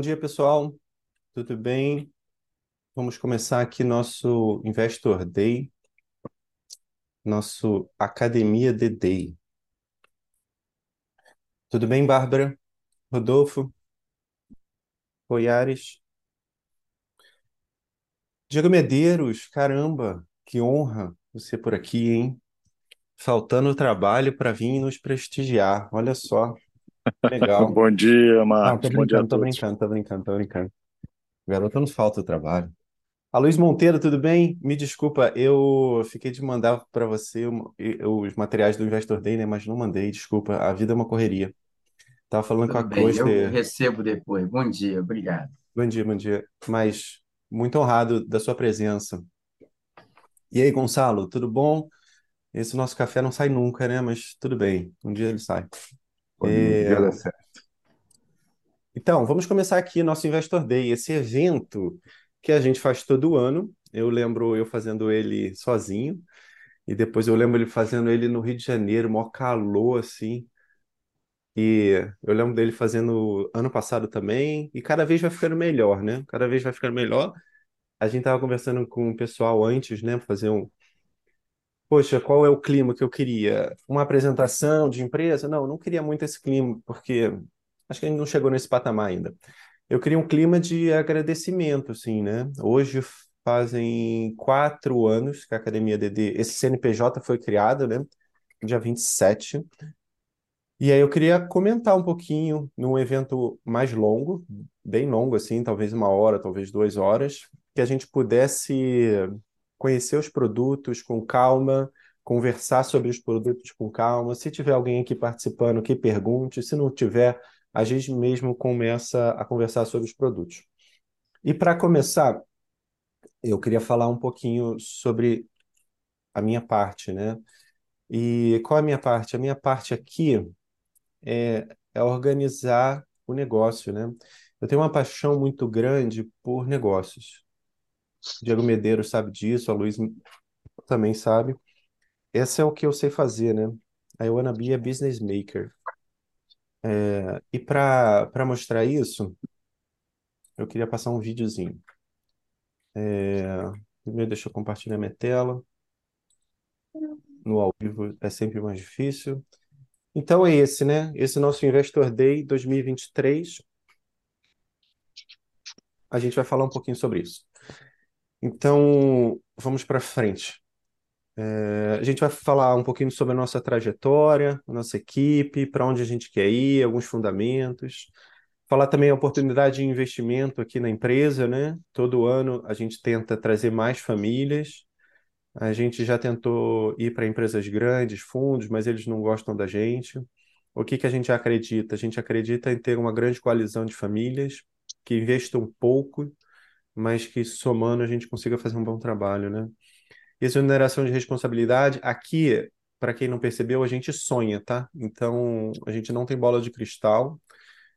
Bom dia, pessoal. Tudo bem? Vamos começar aqui nosso Investor Day, nosso Academia The Day. Tudo bem, Bárbara? Rodolfo? Poiares? Diego Medeiros, caramba, que honra você por aqui, hein? Faltando trabalho para vir nos prestigiar. Olha só, legal. Bom dia, Não, Marcos. tô Bom dia a brincando, tô todos. brincando, tô brincando, tô brincando. Garota não falta o trabalho. A Luiz Monteiro, tudo bem? Me desculpa, eu fiquei de mandar para você e- os materiais do Investor Day, né? Mas não mandei, desculpa. A vida é uma correria. Tava falando com a Tudo bem, eu Cluster. recebo depois. Bom dia, obrigado. Bom dia, bom dia. Mas muito honrado da sua presença. E aí, Gonçalo, tudo bom? Esse nosso café não sai nunca, né? Mas tudo bem, um dia ele sai. Um É, dia certo. Então, vamos começar aqui nosso Investor Day, esse evento que a gente faz todo ano. Eu lembro eu fazendo ele sozinho, e depois eu lembro ele fazendo ele no Rio de Janeiro, mó calor assim. E eu lembro dele fazendo ano passado também, e cada vez vai ficando melhor, né? Cada vez vai ficando melhor. A gente tava conversando com o pessoal antes, né, fazer um. Poxa, qual é o clima que eu queria? Uma apresentação de empresa? Não, não queria muito esse clima, porque acho que a gente não chegou nesse patamar ainda. Eu queria um clima de agradecimento, assim, né? Hoje fazem quatro anos que a Academia DD, esse CNPJ foi criado, né? Dia 27. E aí eu queria comentar um pouquinho num evento mais longo, bem longo, assim, talvez uma hora, talvez duas horas, que a gente pudesse conhecer os produtos com calma, conversar sobre os produtos com calma. Se tiver alguém aqui participando, que pergunte. Se não tiver, a gente mesmo começa a conversar sobre os produtos. E para começar, eu queria falar um pouquinho sobre a minha parte, né? E qual é a minha parte? A minha parte aqui é, é organizar o negócio, né? Eu tenho uma paixão muito grande por negócios. Diego Medeiros sabe disso, a Luiz também sabe. Esse é o que eu sei fazer, né? I wanna be a business maker. É, e para mostrar isso, eu queria passar um videozinho. É, primeiro, deixa eu compartilhar minha tela. No ao vivo é sempre mais difícil. Então é esse, né? Esse nosso Investor Day 2023. A gente vai falar um pouquinho sobre isso. Então, vamos para frente. É, a gente vai falar um pouquinho sobre a nossa trajetória, a nossa equipe, para onde a gente quer ir, alguns fundamentos. Falar também a oportunidade de investimento aqui na empresa, né? Todo ano a gente tenta trazer mais famílias. A gente já tentou ir para empresas grandes, fundos, mas eles não gostam da gente. O que que a gente acredita? A gente acredita em ter uma grande coalizão de famílias que investam pouco, mas que somando a gente consiga fazer um bom trabalho, né? Exoneração de responsabilidade, aqui, para quem não percebeu, a gente sonha, tá? Então, a gente não tem bola de cristal.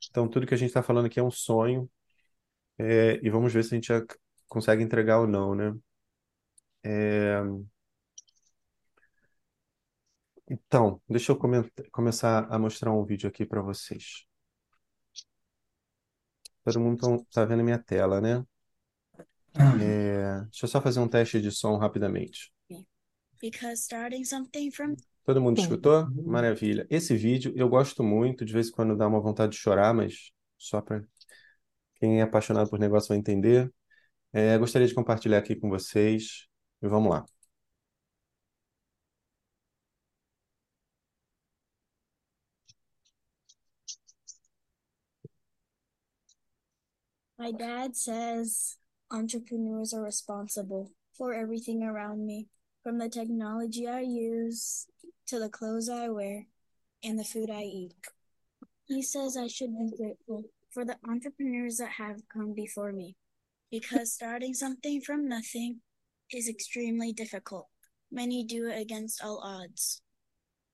Então, tudo que a gente está falando aqui é um sonho. É, e vamos ver se a gente consegue entregar ou não, né? É, então, deixa eu coment- começar a mostrar um vídeo aqui para vocês. Todo mundo tão- tá vendo a minha tela, né? É, deixa eu só fazer um teste de som rapidamente. because starting something from Todo mundo escutou? Maravilha. Esse vídeo eu gosto muito, de vez em quando dá uma vontade de chorar, mas só para quem é apaixonado por negócio vai entender. É, gostaria de compartilhar aqui com vocês. E vamos lá. my dad says entrepreneurs are responsible for everything around me, from the technology I use to the clothes I wear and the food I eat. He says I should be grateful for the entrepreneurs that have come before me because starting something from nothing is extremely difficult. Many do it against all odds.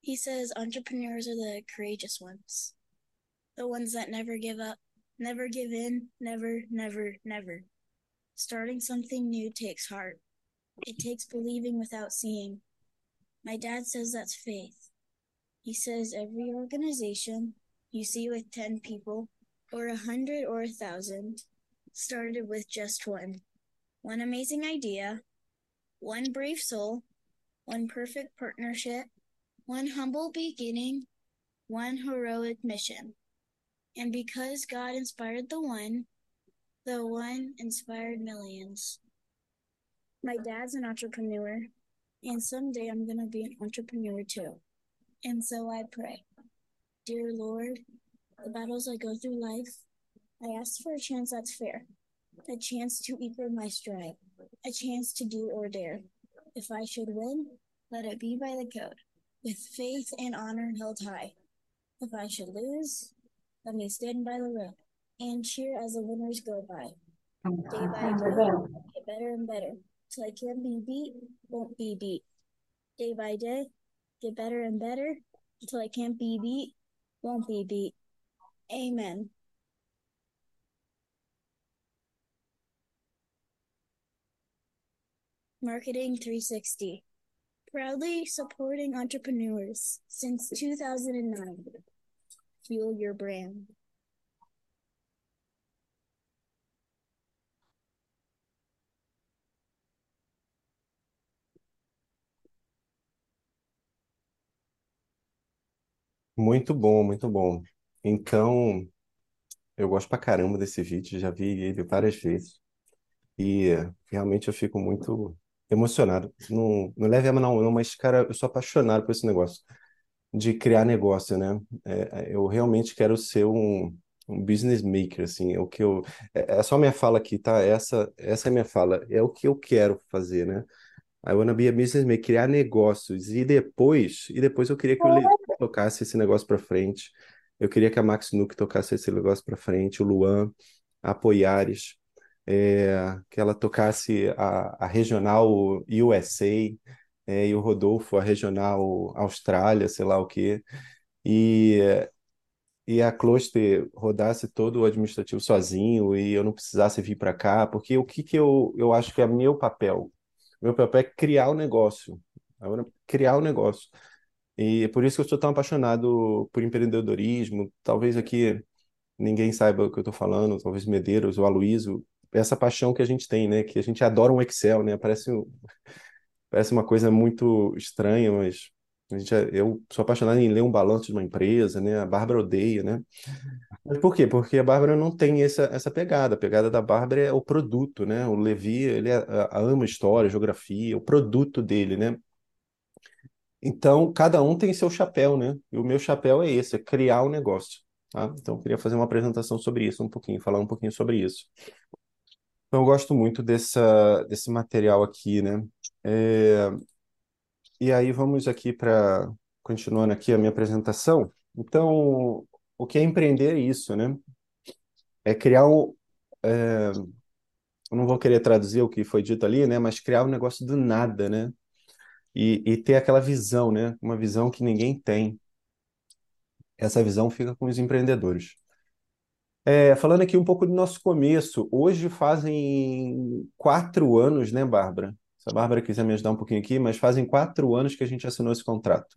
He says entrepreneurs are the courageous ones, the ones that never give up, never give in, never, never, never. Starting something new takes heart. It takes believing without seeing. My dad says that's faith. He says every organization you see with 10 people or a hundred or a thousand, started with just one. One amazing idea, one brave soul, one perfect partnership, one humble beginning, one heroic mission. And because God inspired the one, the one inspired millions. My dad's an entrepreneur, and someday I'm going to be an entrepreneur too. And so I pray, Dear Lord, the battles I go through life, I ask for a chance that's fair, a chance to equal my stride, a chance to do or dare. If I should win, let it be by the code, with faith and honor held high. If I should lose, let me stand by the road and cheer as the winners go by. Day by day, get better and better, till I can't be beat, won't be beat. Day by day, get better and better, until I can't be beat, won't be beat. Amen. Marketing 360. Proudly supporting entrepreneurs since 2009. Fuel your brand. Muito bom, muito bom. Então, eu gosto pra caramba desse vídeo, já vi ele várias vezes. E realmente eu fico muito emocionado. Não, não leve a mão, não, mas, cara, eu sou apaixonado por esse negócio de criar negócio, né? É, eu realmente quero ser um, um business maker, assim, é o que eu... É, é só minha fala aqui, tá? Essa, essa é minha fala, é o que eu quero fazer, né? I wanna be a business maker, criar negócios. E depois, e depois eu queria que o Levi tocasse esse negócio para frente. Eu queria que a Max Nuke tocasse esse negócio para frente, o Luan, a Apoiares, é, que ela tocasse a, a regional USA, é, e o Rodolfo, a regional Austrália, sei lá o quê. E, e a Closter rodasse todo o administrativo sozinho e eu não precisasse vir para cá, porque o que, que eu, eu acho que é meu papel? Meu papel é criar o negócio, criar o negócio. E é por isso que eu sou tão apaixonado por empreendedorismo. Talvez aqui ninguém saiba o que eu estou falando, talvez Medeiros ou Aloysio, essa paixão que a gente tem, né? Que a gente adora um Excel, né? Parece, parece uma coisa muito estranha, mas a gente, eu sou apaixonado em ler um balanço de uma empresa, né? A Bárbara odeia, né? Mas por quê? Porque a Bárbara não tem essa, essa pegada. A pegada da Bárbara é o produto, né? O Levi, ele é, ama história, geografia, o produto dele, né? Então, cada um tem seu chapéu, né? E o meu chapéu é esse, é criar o um negócio. Tá? Então, eu queria fazer uma apresentação sobre isso um pouquinho, falar um pouquinho sobre isso. Então, eu gosto muito dessa, desse material aqui, né? É... E aí, vamos aqui para... Continuando aqui a minha apresentação. Então, o que é empreender é isso, né? É criar um... É... Eu não vou querer traduzir o que foi dito ali, né? Mas criar um negócio do nada, né? E, e ter aquela visão, né? Uma visão que ninguém tem. Essa visão fica com os empreendedores. É, falando aqui um pouco do nosso começo, hoje fazem quatro anos, né, Bárbara? Se a Bárbara quiser me ajudar um pouquinho aqui, mas fazem quatro anos que a gente assinou esse contrato.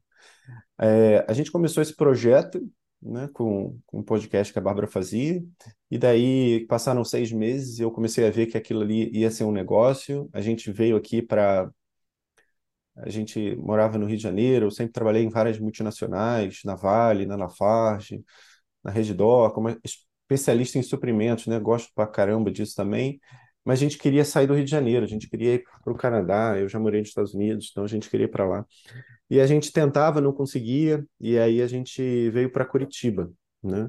É, a gente começou esse projeto né, com, com um podcast que a Bárbara fazia, e daí passaram seis meses e eu comecei a ver que aquilo ali ia ser um negócio. A gente veio aqui para a gente morava no Rio de Janeiro, eu sempre trabalhei em várias multinacionais, na Vale, na Lafarge, na Redditor, como especialista em suprimentos, né? Gosto pra caramba disso também. Mas a gente queria sair do Rio de Janeiro, a gente queria ir para o Canadá, eu já morei nos Estados Unidos, então a gente queria ir para lá. E a gente tentava, não conseguia, e aí a gente veio para Curitiba, né?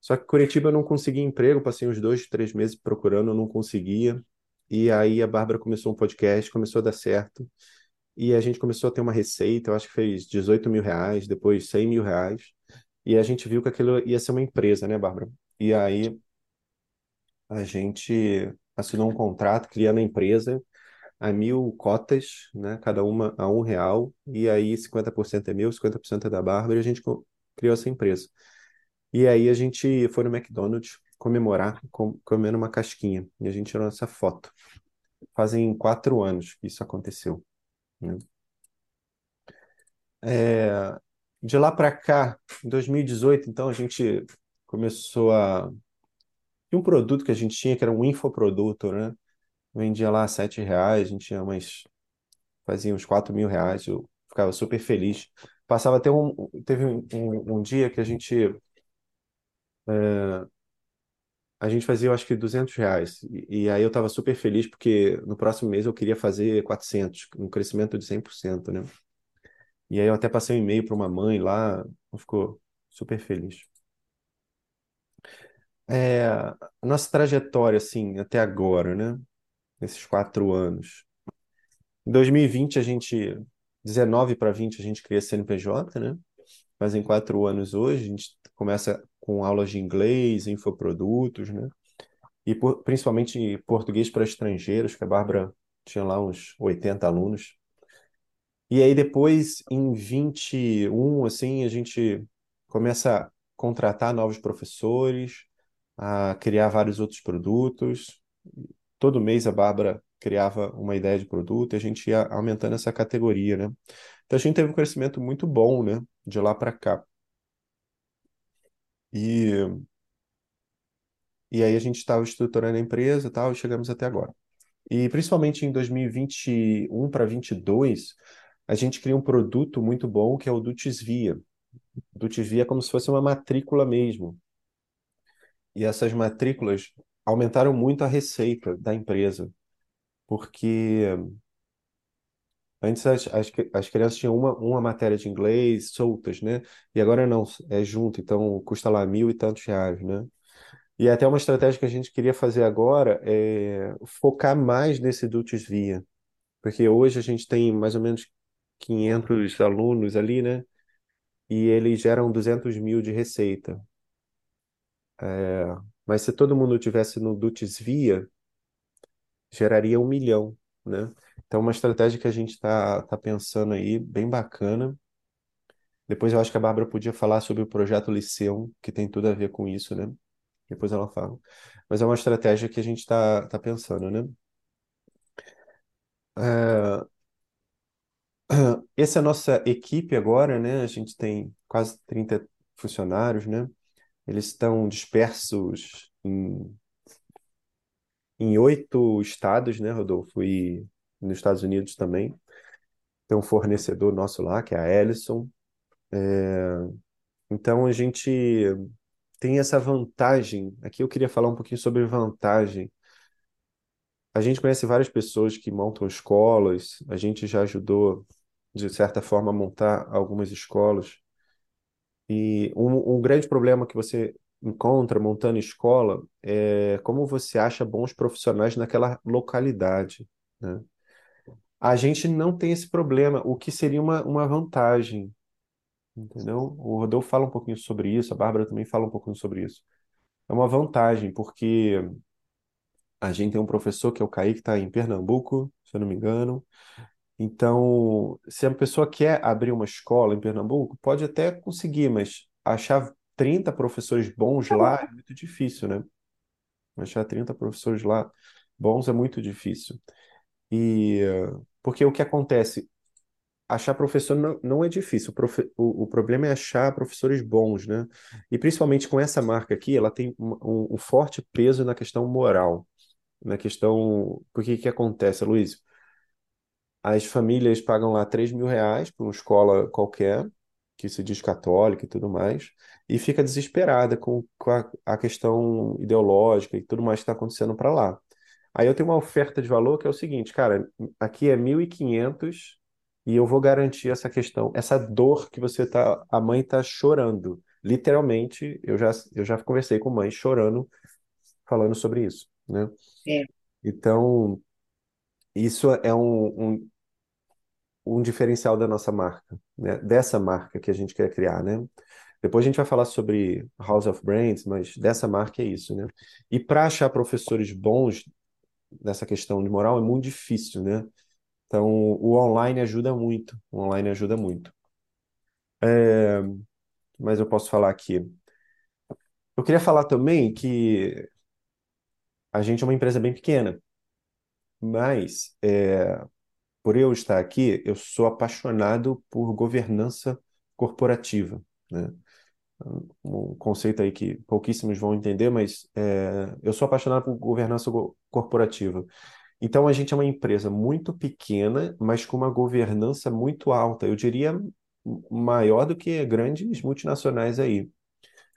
Só que Curitiba eu não conseguia emprego, passei uns dois, três meses procurando, não conseguia. E aí a Bárbara começou um podcast, começou a dar certo e a gente começou a ter uma receita, eu acho que fez 18 mil reais, depois 100 mil reais, e a gente viu que aquilo ia ser uma empresa, né, Bárbara? E aí a gente assinou um contrato criando a empresa a mil cotas, né, cada uma a um real, e aí 50% é meu, 50% é da Bárbara, e a gente criou essa empresa. E aí a gente foi no McDonald's comemorar, com, comendo uma casquinha, e a gente tirou essa foto. Fazem quatro anos que isso aconteceu. Né? É, de lá para cá, em 2018, então, a gente começou a, E um produto que a gente tinha, que era um infoproduto, né? Vendia lá sete reais, a gente tinha umas, fazia uns quatro mil reais, eu ficava super feliz. Passava até um, teve um, um, um dia que a gente, é, a gente fazia, eu acho que 200 reais. E, e aí eu estava super feliz porque no próximo mês eu queria fazer 400, um crescimento de 100%, né? E aí eu até passei um e-mail para uma mãe lá, ficou super feliz. É, nossa trajetória, assim, até agora, né? Nesses quatro anos. Em 2020, a gente, 19 para 20, a gente cria CNPJ, né? Fazem quatro anos hoje, a gente começa com aulas de inglês, infoprodutos, né? E por, principalmente português para estrangeiros, que a Bárbara tinha lá uns 80 alunos. E aí depois, em 21, assim, a gente começa a contratar novos professores, a criar vários outros produtos. Todo mês a Bárbara criava uma ideia de produto e a gente ia aumentando essa categoria, né? Então a gente teve um crescimento muito bom, né? De lá para cá. E, e aí a gente estava estruturando a empresa e tal, e chegamos até agora. E principalmente em 2021 para 2022, a gente cria um produto muito bom que é o Dutisvia. Dutisvia é como se fosse uma matrícula mesmo. E essas matrículas aumentaram muito a receita da empresa, porque antes as, as, as crianças tinham uma, uma matéria de inglês soltas, né? E agora não, é junto, então custa lá mil e tantos reais, né? E até uma estratégia que a gente queria fazer agora é focar mais nesse Dutis Via, porque hoje a gente tem mais ou menos 500 alunos ali, né? E eles geram 200 mil de receita. É, mas se todo mundo tivesse no Dutis Via, geraria um milhão, né? Então, uma estratégia que a gente está tá pensando aí, bem bacana. Depois eu acho que a Bárbara podia falar sobre o projeto Liceum, que tem tudo a ver com isso, né? Depois ela fala. Mas é uma estratégia que a gente está tá pensando, né? É... Essa é a nossa equipe agora, né? A gente tem quase 30 funcionários, né? Eles estão dispersos em, em oito estados, né, Rodolfo? E nos Estados Unidos também. Tem um fornecedor nosso lá, que é a Ellison. É... Então a gente tem essa vantagem. Aqui eu queria falar um pouquinho sobre vantagem. A gente conhece várias pessoas que montam escolas, a gente já ajudou, de certa forma, a montar algumas escolas. E um, um grande problema que você encontra montando escola é como você acha bons profissionais naquela localidade, né? A gente não tem esse problema, o que seria uma, uma vantagem, entendeu? O Rodolfo fala um pouquinho sobre isso, a Bárbara também fala um pouquinho sobre isso. É uma vantagem, porque a gente tem um professor que é o Kaique, que está em Pernambuco, se eu não me engano, então, se a pessoa quer abrir uma escola em Pernambuco, pode até conseguir, mas achar 30 professores bons lá é muito difícil, né? Achar 30 professores lá bons é muito difícil. E porque o que acontece? Achar professor não, não é difícil, o, profe, o, o, problema é achar professores bons, né? E principalmente com essa marca aqui, ela tem um, um, forte peso na questão moral, na questão. Porque que acontece, Luiz? as famílias pagam lá 3 mil reais para uma escola qualquer, que se diz católica e tudo mais, e fica desesperada com, com a, a questão ideológica e tudo mais que está acontecendo para lá. Aí eu tenho uma oferta de valor que é o seguinte, cara, aqui é 1.500 e eu vou garantir essa questão, essa dor que você tá, a mãe tá chorando. Literalmente, eu já, eu já conversei com mães chorando, falando sobre isso, né? É. Então, isso é um, um, um diferencial da nossa marca, né? Dessa marca que a gente quer criar, né? Depois a gente vai falar sobre House of Brands, mas dessa marca é isso, né? E para achar professores bons nessa questão de moral é muito difícil, né? Então o online ajuda muito, o online ajuda muito. É... Mas eu posso falar aqui. Eu queria falar também que a gente é uma empresa bem pequena, mas é, por eu estar aqui, eu sou apaixonado por governança corporativa, né? Um conceito aí que pouquíssimos vão entender, mas é, eu sou apaixonado por governança corporativa. Então, a gente é uma empresa muito pequena, mas com uma governança muito alta. Eu diria maior do que grandes multinacionais aí.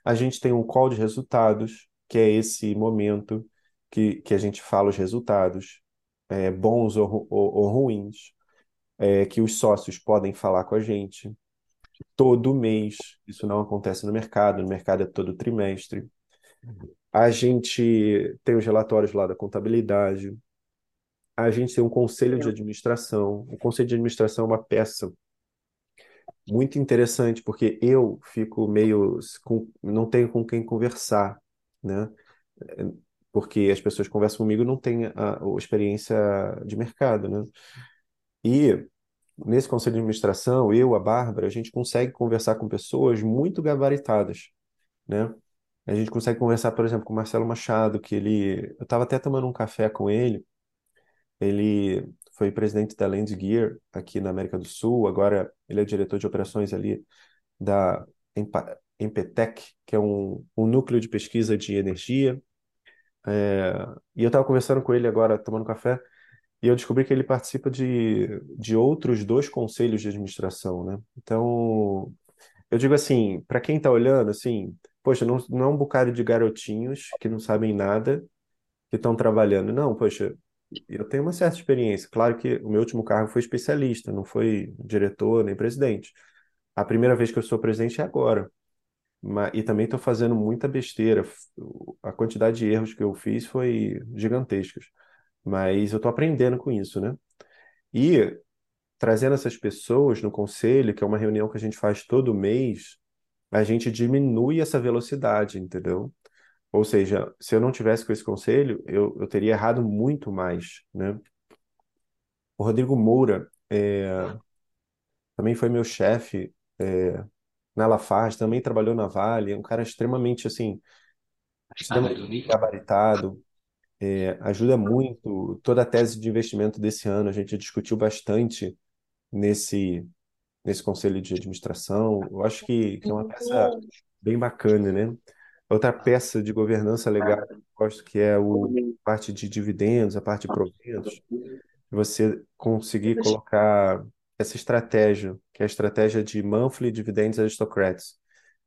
A gente tem um call de resultados, que é esse momento que, que a gente fala os resultados, é, bons ou, ou, ou ruins, é, que os sócios podem falar com a gente todo mês. Isso não acontece no mercado, no mercado é todo trimestre. A gente tem os relatórios lá da contabilidade. A gente tem um conselho de administração. O conselho de administração é uma peça muito interessante, porque eu fico meio com, não tenho com quem conversar, né? Porque as pessoas conversam comigo e não têm a, a experiência de mercado, né? E nesse conselho de administração, eu, a Bárbara, a gente consegue conversar com pessoas muito gabaritadas, né? A gente consegue conversar, por exemplo, com o Marcelo Machado, que ele, eu estava até tomando um café com ele. Ele foi presidente da Land Gear aqui na América do Sul, agora ele é diretor de operações ali da Empetec, que é um, um núcleo de pesquisa de energia. É, e eu estava conversando com ele agora, tomando café, e eu descobri que ele participa de, de outros dois conselhos de administração, né? Então, eu digo assim, para quem está olhando, assim, poxa, não, não é um bocado de garotinhos que não sabem nada, que estão trabalhando. Não, poxa, eu tenho uma certa experiência. Claro que o meu último cargo foi especialista, não foi diretor nem presidente. A primeira vez que eu sou presidente é agora. E também estou fazendo muita besteira. A quantidade de erros que eu fiz foi gigantesca. Mas eu estou aprendendo com isso, né? E trazendo essas pessoas no conselho, que é uma reunião que a gente faz todo mês, a gente diminui essa velocidade, entendeu? Ou seja, se eu não tivesse com esse conselho, eu, eu teria errado muito mais, né? O Rodrigo Moura é, também foi meu chefe é, na Lafarge, também trabalhou na Vale, é um cara extremamente, assim, extremamente gabaritado, é, ajuda muito. Toda a tese de investimento desse ano a gente discutiu bastante nesse, nesse conselho de administração. Eu acho que, que é uma peça bem bacana, né? Outra peça de governança legal que eu gosto que é o a parte de dividendos, a parte de proventos, você conseguir colocar essa estratégia, que é a estratégia de monthly dividends aristocrats,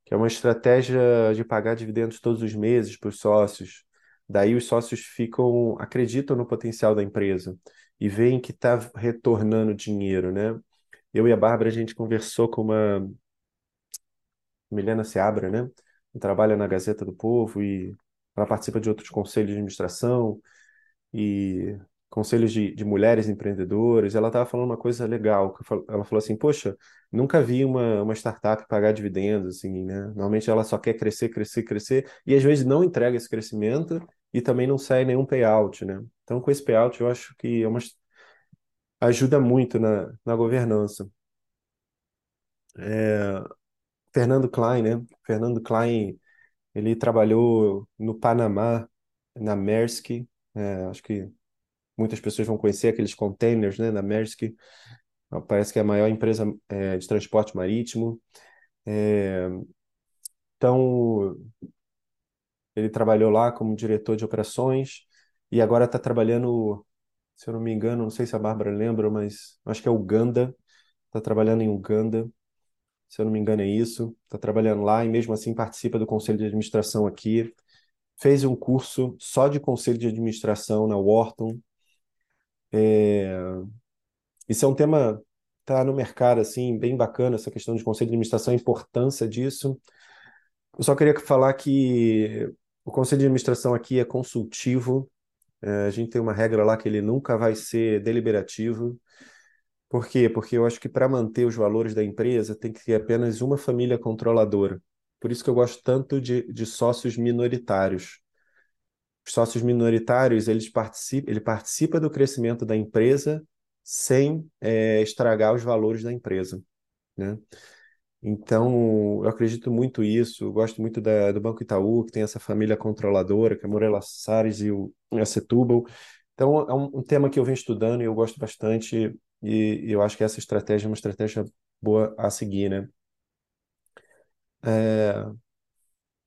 que é uma estratégia de pagar dividendos todos os meses para os sócios, Daí os sócios ficam, acreditam no potencial da empresa e veem que está retornando dinheiro, né? Eu e a Bárbara, a gente conversou com uma Milena Seabra, né? Que trabalha na Gazeta do Povo e ela participa de outros conselhos de administração e conselhos de, de mulheres empreendedoras. Ela estava falando uma coisa legal. Ela falou assim: Poxa, nunca vi uma, uma startup pagar dividendos, assim, né? Normalmente ela só quer crescer, crescer, crescer e às vezes não entrega esse crescimento e também não sai nenhum payout, né? Então, com esse payout, eu acho que é uma, ajuda muito na, na governança. É, Fernando Klein, né? Fernando Klein, ele trabalhou no Panamá, na Maersk, é, acho que muitas pessoas vão conhecer aqueles containers, né, na Maersk, parece que é a maior empresa é, de transporte marítimo. É, então, ele trabalhou lá como diretor de operações e agora está trabalhando, se eu não me engano, não sei se a Bárbara lembra, mas acho que é Uganda. Está trabalhando em Uganda, se eu não me engano é isso. Está trabalhando lá e mesmo assim participa do conselho de administração aqui. Fez um curso só de conselho de administração na Wharton. É... Isso é um tema tá no mercado assim bem bacana essa questão de conselho de administração, a importância disso. Eu só queria falar que o conselho de administração aqui é consultivo. É, a gente tem uma regra lá que ele nunca vai ser deliberativo. Por quê? Porque eu acho que para manter os valores da empresa tem que ter apenas uma família controladora. Por isso que eu gosto tanto de, de sócios minoritários. Os sócios minoritários, eles participam, ele participa do crescimento da empresa sem é, estragar os valores da empresa, né? Então, eu acredito muito isso. Eu gosto muito da, do Banco Itaú, que tem essa família controladora, que é Moreira Salles e o a Setúbal. Então, é um, um, tema que eu venho estudando e eu gosto bastante. E, e eu acho que essa estratégia é uma estratégia boa a seguir, né? É,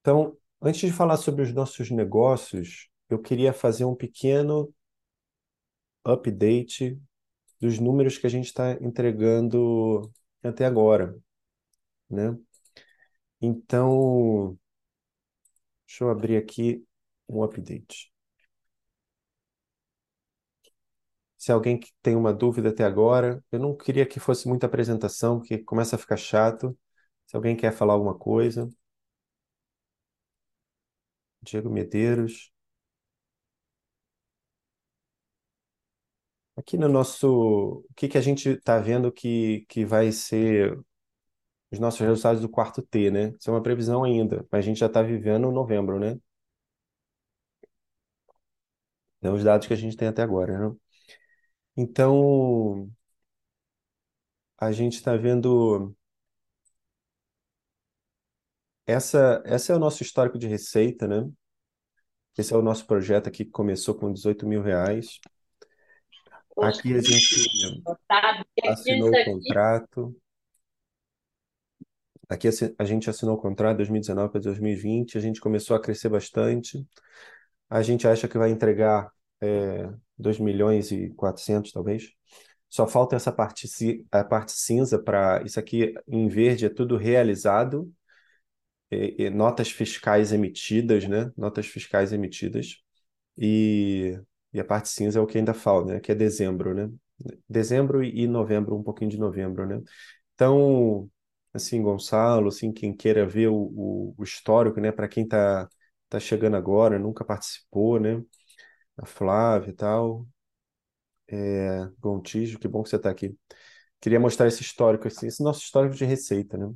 Então, antes de falar sobre os nossos negócios, eu queria fazer um pequeno update dos números que a gente está entregando até agora, né? Então, deixa eu abrir aqui um update. Se alguém que tem uma dúvida até agora, eu não queria que fosse muita apresentação, porque começa a ficar chato. Se alguém quer falar alguma coisa. Diego Medeiros. Aqui no nosso. O que que a gente está vendo que, que vai ser os nossos resultados do quarto T, né? Isso é uma previsão ainda, mas a gente já está vivendo novembro, né? É os dados que a gente tem até agora, né? Então, a gente está vendo. Essa, essa é o nosso histórico de receita, né? Esse é o nosso projeto aqui que começou com 18 mil reais. Aqui a gente assinou o contrato. Aqui a gente assinou o contrato de 2019 para 2020. A gente começou a crescer bastante. A gente acha que vai entregar é, 2 milhões e 400, talvez. Só falta essa parte, a parte cinza para isso aqui em verde é tudo realizado, notas fiscais emitidas, né? Notas fiscais emitidas. E, e a parte cinza é o que ainda falta, né? Que é dezembro, né? Dezembro e novembro, um pouquinho de novembro, né? Então, assim, Gonçalo, assim, quem queira ver o, o, o histórico, né? Para quem está tá chegando agora, nunca participou, né? A Flávia e tal. É, Gontijo, que bom que você está aqui. Queria mostrar esse histórico, assim, esse nosso histórico de receita, né?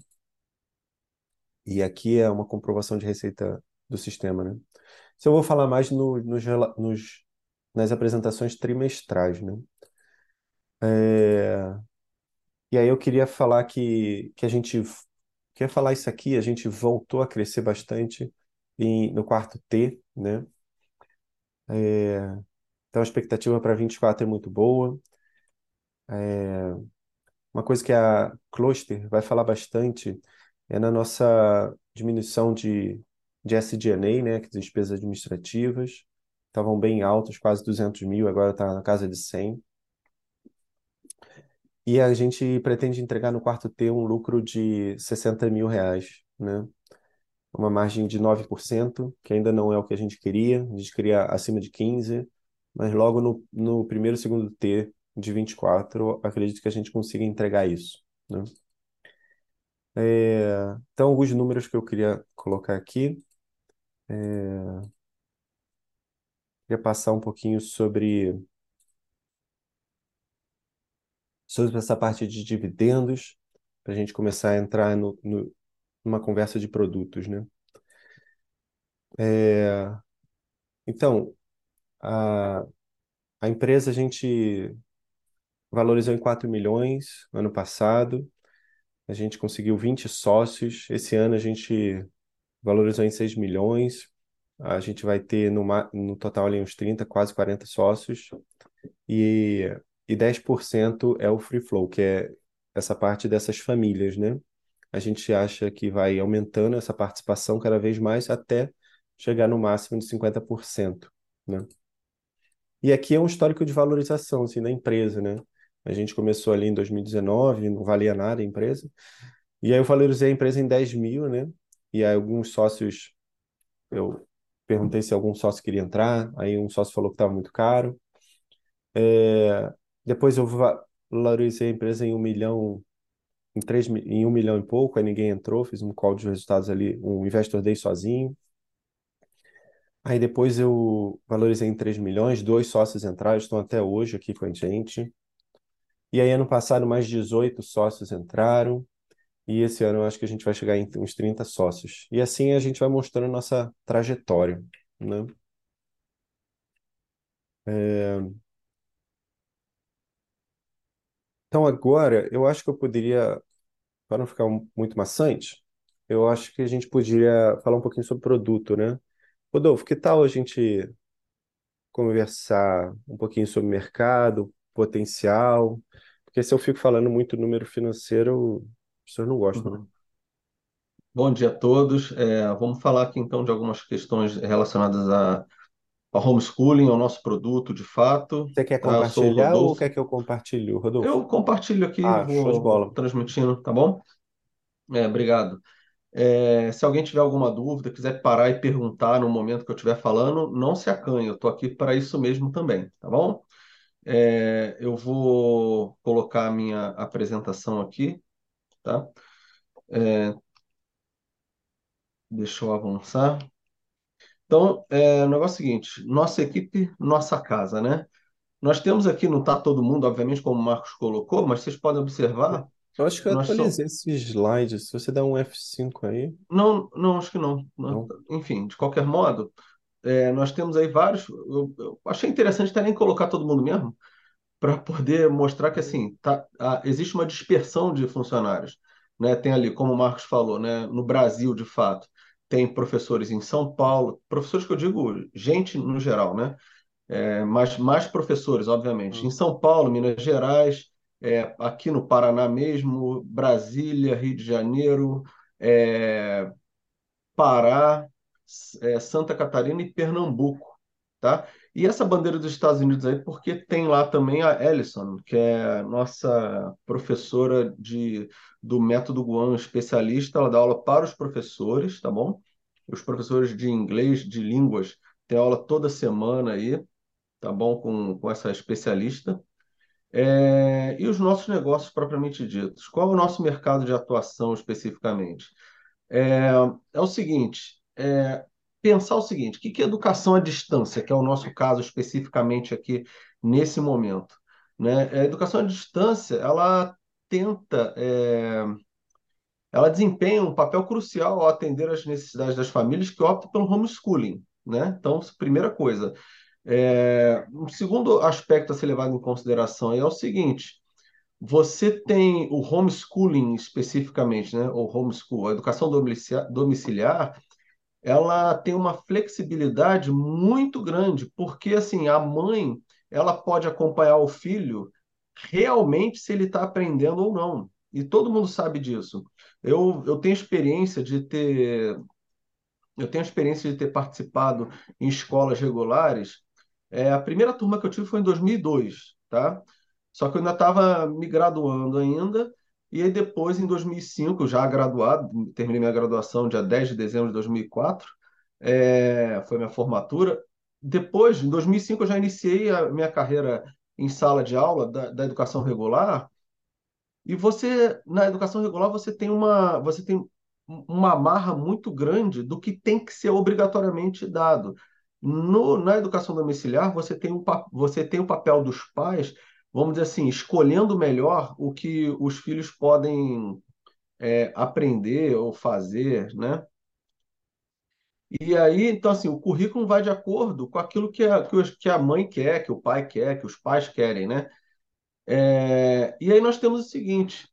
E aqui é uma comprovação de receita do sistema, né? Isso eu vou falar mais no, nos, nos, nas apresentações trimestrais, né? É... E aí eu queria falar que, que a gente quer falar isso aqui, a gente voltou a crescer bastante em, no quarto T, né? É... Então a expectativa para 24 é muito boa. É... Uma coisa que a Cluster vai falar bastante é na nossa diminuição de, de SG&A, né, que despesas administrativas, estavam bem altos, quase 200 mil, agora está na casa de 100. E a gente pretende entregar no quarto T um lucro de 60 mil reais, né? Uma margem de 9%, que ainda não é o que a gente queria, a gente queria acima de 15%, mas logo no, no primeiro segundo T de 24, acredito que a gente consiga entregar isso, né? É, então, alguns números que eu queria colocar aqui. É, queria passar um pouquinho sobre, sobre essa parte de dividendos, para a gente começar a entrar no, no, numa conversa de produtos, né? É, então, a, a empresa a gente valorizou em 4 milhões ano passado, a gente conseguiu 20 sócios. Esse ano a gente valorizou em 6 milhões. A gente vai ter no, no total ali uns 30, quase 40 sócios. E, e 10% é o free flow, que é essa parte dessas famílias, né? A gente acha que vai aumentando essa participação cada vez mais até chegar no máximo de 50%, né? E aqui é um histórico de valorização assim, da empresa, né? A gente começou ali em 2019, não valia nada a empresa. E aí eu valorizei a empresa em 10 mil, né? E aí alguns sócios, eu perguntei se algum sócio queria entrar, aí um sócio falou que estava muito caro. É, depois eu valorizei a empresa em um milhão, em, três, em um milhão e pouco, aí ninguém entrou, fiz um call de resultados ali, um investor day sozinho. Aí depois eu valorizei em 3 milhões, dois sócios entraram, estão até hoje aqui com a gente. E aí, ano passado, mais 18 sócios entraram. E esse ano eu acho que a gente vai chegar em uns 30 sócios. E assim a gente vai mostrando nossa trajetória, né? É... Então agora, eu acho que eu poderia, para não ficar muito maçante, eu acho que a gente poderia falar um pouquinho sobre produto, né? Rodolfo, que tal a gente conversar um pouquinho sobre mercado, potencial, porque se eu fico falando muito número financeiro, as pessoas não gostam, né? Bom dia a todos. É, vamos falar aqui então de algumas questões relacionadas a, ao homeschooling, ao nosso produto de fato. Você quer o compartilhar ou quer que eu compartilhe, Rodolfo? Eu compartilho aqui, Ah, show de vou bola. transmitindo, tá bom? É, obrigado. É, se alguém tiver alguma dúvida, quiser parar e perguntar no momento que eu estiver falando, não se acanhe, eu estou aqui para isso mesmo também, tá bom? É, eu vou colocar a minha apresentação aqui, tá? É, deixa eu avançar. Então, é, o negócio é o seguinte: nossa equipe, nossa casa, né? Nós temos aqui, não está todo mundo, obviamente, como o Marcos colocou, mas vocês podem observar, Eu acho que eu nós somos. atualizei esse slide. Se você der um F5 aí. Não, não, acho que não. Não-. Enfim, de qualquer modo, é, nós temos aí vários. Eu, eu achei interessante até nem colocar todo mundo mesmo, para poder mostrar que assim tá, ah, existe uma dispersão de funcionários, né? Tem ali, como o Marcos falou, né? No Brasil, de fato, tem professores em São Paulo, professores que eu digo, gente no geral, né? É, mas mais professores, obviamente, em São Paulo, Minas Gerais, é, aqui no Paraná mesmo, Brasília, Rio de Janeiro, é, Pará, é, Santa Catarina e Pernambuco, tá? E essa bandeira dos Estados Unidos aí, porque tem lá também a Ellison, que é nossa professora de, do método Guan, especialista, ela dá aula para os professores, tá bom? Os professores de inglês, de línguas, tem aula toda semana aí, tá bom? Com, com essa especialista. É, e os nossos negócios propriamente ditos. Qual é o nosso mercado de atuação especificamente? É, é o seguinte, é, pensar o seguinte, o que que é educação à distância, que é o nosso caso especificamente aqui nesse momento, né? A educação à distância, ela tenta, é, ela desempenha um papel crucial ao atender às necessidades das famílias que optam pelo homeschooling, né? Então, primeira coisa. É, um segundo aspecto a ser levado em consideração é o seguinte, você tem o homeschooling especificamente, né? Ou homeschool, a educação domicilia- domiciliar, ela tem uma flexibilidade muito grande, porque assim, a mãe, ela pode acompanhar o filho realmente se ele está aprendendo ou não. E todo mundo sabe disso. Eu, eu tenho experiência de ter, eu tenho experiência de ter participado em escolas regulares. É, a primeira turma que eu tive foi em 2002, tá? Só que eu ainda estava me graduando ainda, e aí depois, em 2005, já graduado, terminei minha graduação dia 10 de dezembro de 2004, é, foi minha formatura. Depois, em 2005, eu já iniciei a minha carreira em sala de aula da, da educação regular, e você, na educação regular, você tem uma, você tem uma amarra muito grande do que tem que ser obrigatoriamente dado. No, na educação domiciliar, você tem pa- você tem o papel dos pais, vamos dizer assim, escolhendo melhor o que os filhos podem é, aprender ou fazer, né? E aí, então, assim, o currículo vai de acordo com aquilo que a, que a mãe quer, que o pai quer, que os pais querem, né? É, e aí nós temos o seguinte,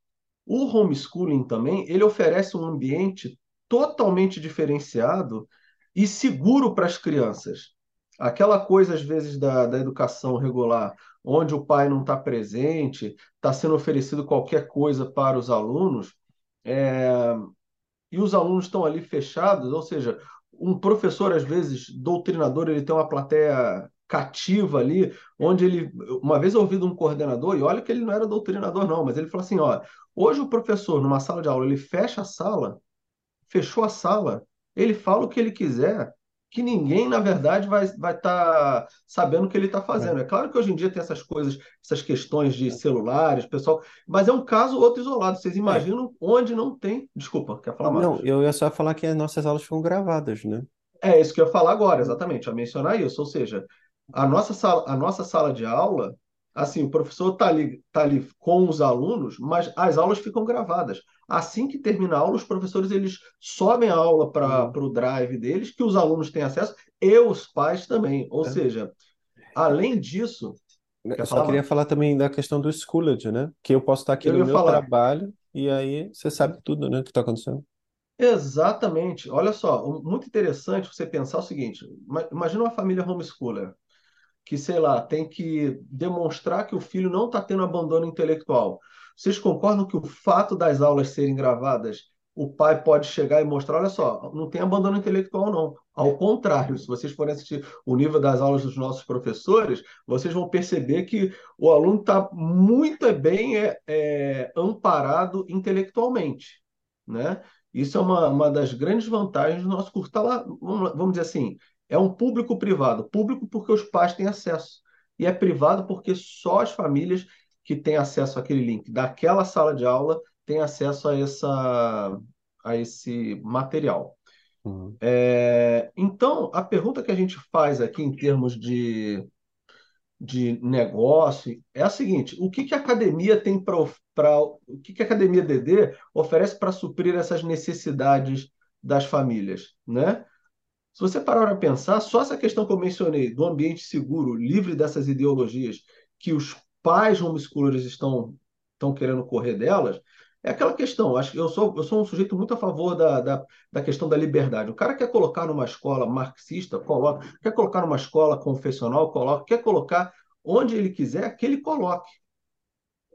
o homeschooling também, ele oferece um ambiente totalmente diferenciado e seguro para as crianças. Aquela coisa, às vezes, da, da educação regular, onde o pai não está presente, está sendo oferecido qualquer coisa para os alunos, é, e os alunos estão ali fechados, ou seja, um professor, às vezes, doutrinador, ele tem uma plateia cativa ali, onde ele. Uma vez eu ouvi um coordenador, e olha que ele não era doutrinador, não, mas ele falou assim: ó, hoje o professor, numa sala de aula, ele fecha a sala, fechou a sala, ele fala o que ele quiser. Que ninguém, na verdade, vai estar vai tá sabendo o que ele está fazendo. É claro que hoje em dia tem essas coisas, essas questões de celulares, pessoal, mas é um caso outro isolado. Vocês imaginam onde não tem. Desculpa, quer falar, Não, Marcos? eu ia só falar que as nossas aulas foram gravadas, né? É isso que eu ia falar agora, exatamente, a mencionar isso. Ou seja, a nossa sala, a nossa sala de aula, assim, o professor está ali, tá ali com os alunos, mas as aulas ficam gravadas. Assim que termina a aula, os professores eles sobem a aula para Hum. o drive deles, que os alunos têm acesso, e os pais também. Ou É. seja, além disso, Eu quer só falar, queria falar também da questão do Schoolage, né? Que eu posso estar aqui Eu no meu falar. trabalho e aí você sabe tudo, né? O que está acontecendo. Exatamente. Olha só, muito interessante você pensar o seguinte: ima- imagina uma família homeschooler. Que, sei lá, tem que demonstrar que o filho não está tendo abandono intelectual. Vocês concordam que o fato das aulas serem gravadas o pai pode chegar e mostrar, olha só, não tem abandono intelectual, não. Ao contrário, se vocês forem assistir o nível das aulas dos nossos professores, vocês vão perceber que o aluno está muito bem é, é, amparado intelectualmente, né? Isso é uma, uma das grandes vantagens do nosso curso. Tá lá, vamos, vamos dizer assim, é um público privado. Público porque os pais têm acesso. E é privado porque só as famílias que têm acesso àquele link daquela sala de aula têm acesso a, essa, a esse material. Uhum. É, então, a pergunta que a gente faz aqui em termos de, de negócio é a seguinte: o que, que a academia tem para. O que, que a academia DD oferece para suprir essas necessidades das famílias? Né? Se você parar para pensar, só essa questão que eu mencionei do ambiente seguro, livre dessas ideologias que os pais homeschoolers estão, estão querendo correr delas, é aquela questão. Acho que eu sou, eu sou um sujeito muito a favor da, da, da questão da liberdade. O cara quer colocar numa escola marxista, coloca. Quer colocar numa escola confessional, coloca. Quer colocar onde ele quiser, que ele coloque.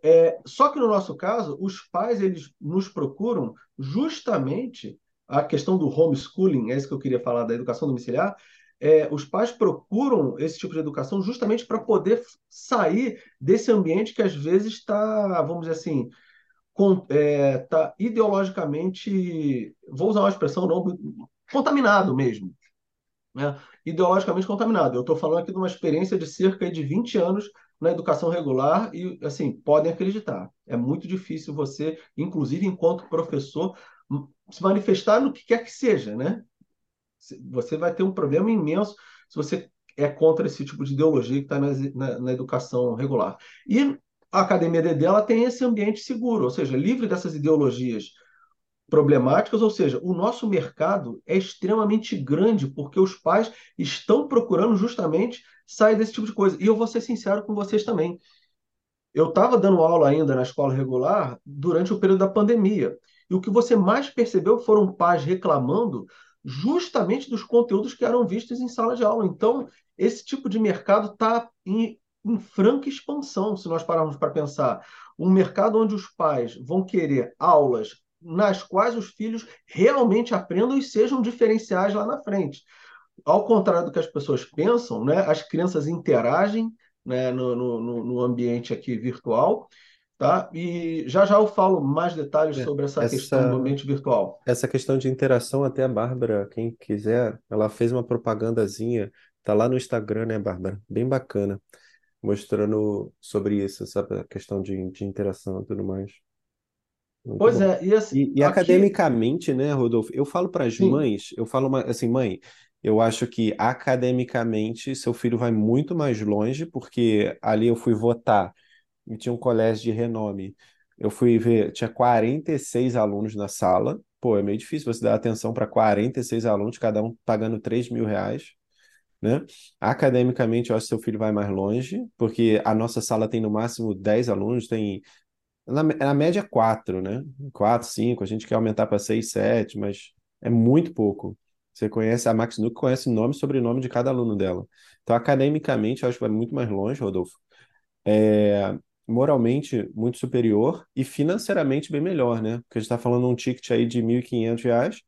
É, só que no nosso caso, os pais eles nos procuram justamente a questão do homeschooling, é isso que eu queria falar, da educação domiciliar, é, os pais procuram esse tipo de educação justamente para poder sair desse ambiente que às vezes está, vamos dizer assim, com, é, tá ideologicamente, vou usar uma expressão não, contaminado mesmo. Né? Ideologicamente contaminado. Eu estou falando aqui de uma experiência de cerca de 20 anos na educação regular e, assim, podem acreditar. É muito difícil você, inclusive enquanto professor, se manifestar no que quer que seja, né? Você vai ter um problema imenso se você é contra esse tipo de ideologia que está na, na, na, educação regular. E a Academia DD ela tem esse ambiente seguro, ou seja, livre dessas ideologias problemáticas, ou seja, o nosso mercado é extremamente grande porque os pais estão procurando justamente sair desse tipo de coisa. E eu vou ser sincero com vocês também. Eu estava dando aula ainda na escola regular durante o período da pandemia. E o que você mais percebeu foram pais reclamando justamente dos conteúdos que eram vistos em sala de aula. Então, esse tipo de mercado está em, em franca expansão, se nós pararmos para pensar. Um mercado onde os pais vão querer aulas nas quais os filhos realmente aprendam e sejam diferenciais lá na frente. Ao contrário do que as pessoas pensam, né, as crianças interagem né, no, no, no ambiente aqui virtual Tá? E já já eu falo mais detalhes É, sobre essa questão do Essa, ambiente virtual. essa questão de interação, até a Bárbara, quem quiser, ela fez uma propagandazinha, tá lá no Instagram, né, Bárbara? Bem bacana, mostrando sobre isso, essa questão de, de interação e tudo mais. Muito Pois bom. é, e assim, E, e aqui, academicamente, né, Rodolfo? Eu falo para as mães, eu falo uma- assim, mãe, eu acho que academicamente seu filho vai muito mais longe, porque ali eu fui votar e tinha um colégio de renome. Eu fui ver, tinha 46 alunos na sala. Pô, é meio difícil você dar atenção para 46 alunos, cada um pagando 3 mil reais, né? Academicamente, eu acho que seu filho vai mais longe, porque a nossa sala tem no máximo 10 alunos, tem na, na média, quatro, né? Quatro, cinco. A gente quer aumentar para seis, sete, mas é muito pouco. Você conhece, a Max Nuke conhece nome e sobrenome de cada aluno dela. Então, academicamente, eu acho que vai muito mais longe, Rodolfo. É, moralmente, muito superior e financeiramente bem melhor, né? Porque a gente está falando um ticket aí de 1.500 reais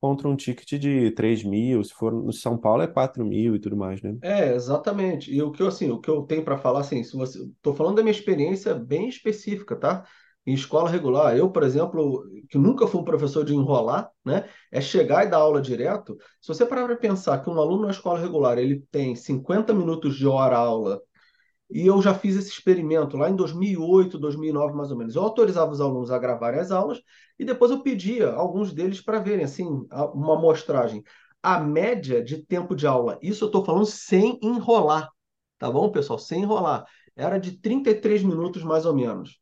contra um ticket de 3 mil. Se for no São Paulo, é 4 mil e tudo mais, né? é exatamente. E o que eu assim, o que eu tenho para falar assim, se você, estou falando da minha experiência bem específica, tá? Em escola regular, eu, por exemplo, que nunca fui um professor de enrolar, né? É chegar e dar aula direto. Se você parar para pensar que um aluno na escola regular, ele tem 50 minutos de hora aula E eu já fiz esse experimento lá em 2008, 2009, mais ou menos. Eu autorizava os alunos a gravarem as aulas e depois eu pedia alguns deles para verem assim uma amostragem. A média de tempo de aula, isso eu estou falando sem enrolar, tá bom, pessoal? Sem enrolar. Era de 33 minutos mais ou menos.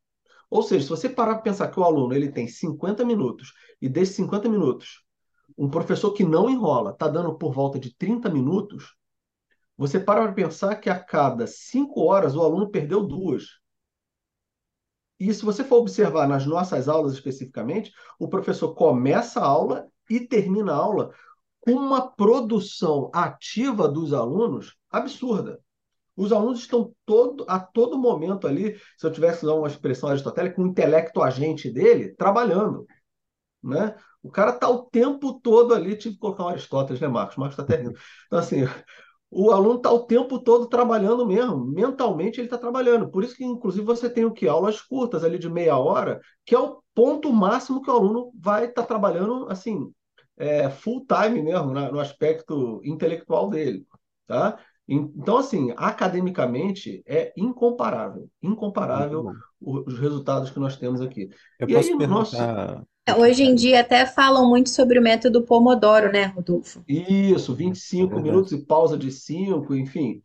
Ou seja, se você parar para pensar que o aluno ele tem 50 minutos e desses 50 minutos, um professor que não enrola está dando por volta de 30 minutos, você para para pensar que a cada cinco horas o aluno perdeu duas. E se você for observar nas nossas aulas especificamente, o professor começa a aula e termina a aula com uma produção ativa dos alunos absurda. Os alunos estão todo, a todo momento ali, se eu tivesse usar uma expressão aristotélica, o intelecto agente dele trabalhando. Né? O cara está o tempo todo ali, tive que colocar um Aristóteles, né, Marcos? Marcos está até rindo. Então, assim, o aluno está o tempo todo trabalhando mesmo, mentalmente ele está trabalhando. Por isso que, inclusive, você tem o que? Aulas curtas ali de meia hora, que é o ponto máximo que o aluno vai estar tá trabalhando, assim, é, full time mesmo, né, no aspecto intelectual dele, tá? Então, assim, academicamente é incomparável, incomparável os resultados que nós temos aqui. Eu e posso aí, perguntar. nosso... É, hoje em dia até falam muito sobre o método Pomodoro, né, Rodolfo? Isso, 25 É minutos e pausa de 5, enfim.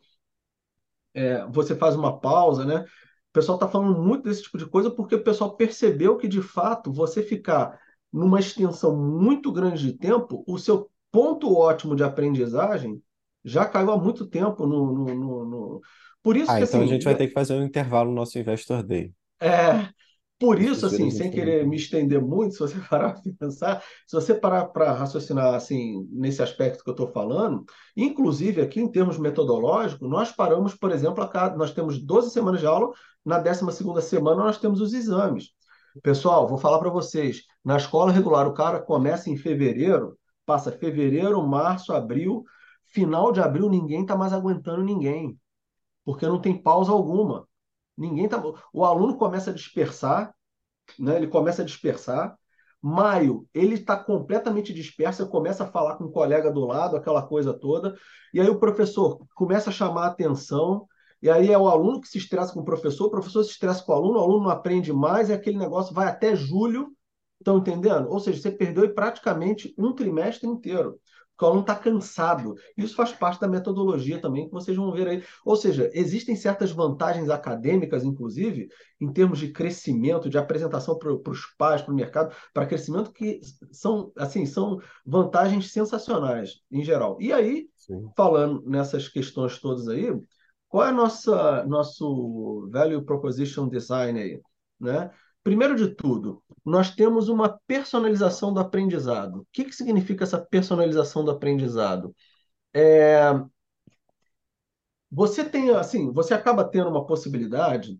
É, você faz uma pausa, né? O pessoal está falando muito desse tipo de coisa porque o pessoal percebeu que, de fato, você ficar numa extensão muito grande de tempo, o seu ponto ótimo de aprendizagem já caiu há muito tempo no, no, no, no... Por isso Ah, que, então a assim, gente vai ter que fazer um intervalo no nosso Investor Day. é, por isso, assim, sem querer me estender muito, se você parar para pensar, se você parar para raciocinar assim nesse aspecto que eu estou falando, inclusive aqui em termos metodológicos, nós paramos, por exemplo, a cada, nós temos 12 semanas de aula, na 12ª semana nós temos os exames. Pessoal, vou falar para vocês, na escola regular o cara começa em fevereiro, passa fevereiro, março, abril, final de abril ninguém está mais aguentando ninguém, porque não tem pausa alguma. Ninguém tá. O aluno começa a dispersar, né? Ele começa a dispersar. Maio, ele está completamente disperso, ele começa a falar com o colega do lado, aquela coisa toda, e aí o professor começa a chamar a atenção, e aí é o aluno que se estressa com o professor, o professor se estressa com o aluno, o aluno não aprende mais, e aquele negócio vai até julho, estão entendendo? Ou seja, você perdeu praticamente um trimestre inteiro o aluno está cansado. Isso faz parte da metodologia também, que vocês vão ver aí. Ou seja, existem certas vantagens acadêmicas, inclusive, em termos de crescimento, de apresentação para os pais, para o mercado, para crescimento, que são, assim, são vantagens sensacionais, em geral. E aí, Sim. falando nessas questões todas aí, qual é a nossa nosso value proposition design aí, né? Primeiro de tudo, nós temos uma personalização do aprendizado. O que, que significa essa personalização do aprendizado? É... Você tem, assim, você acaba tendo uma possibilidade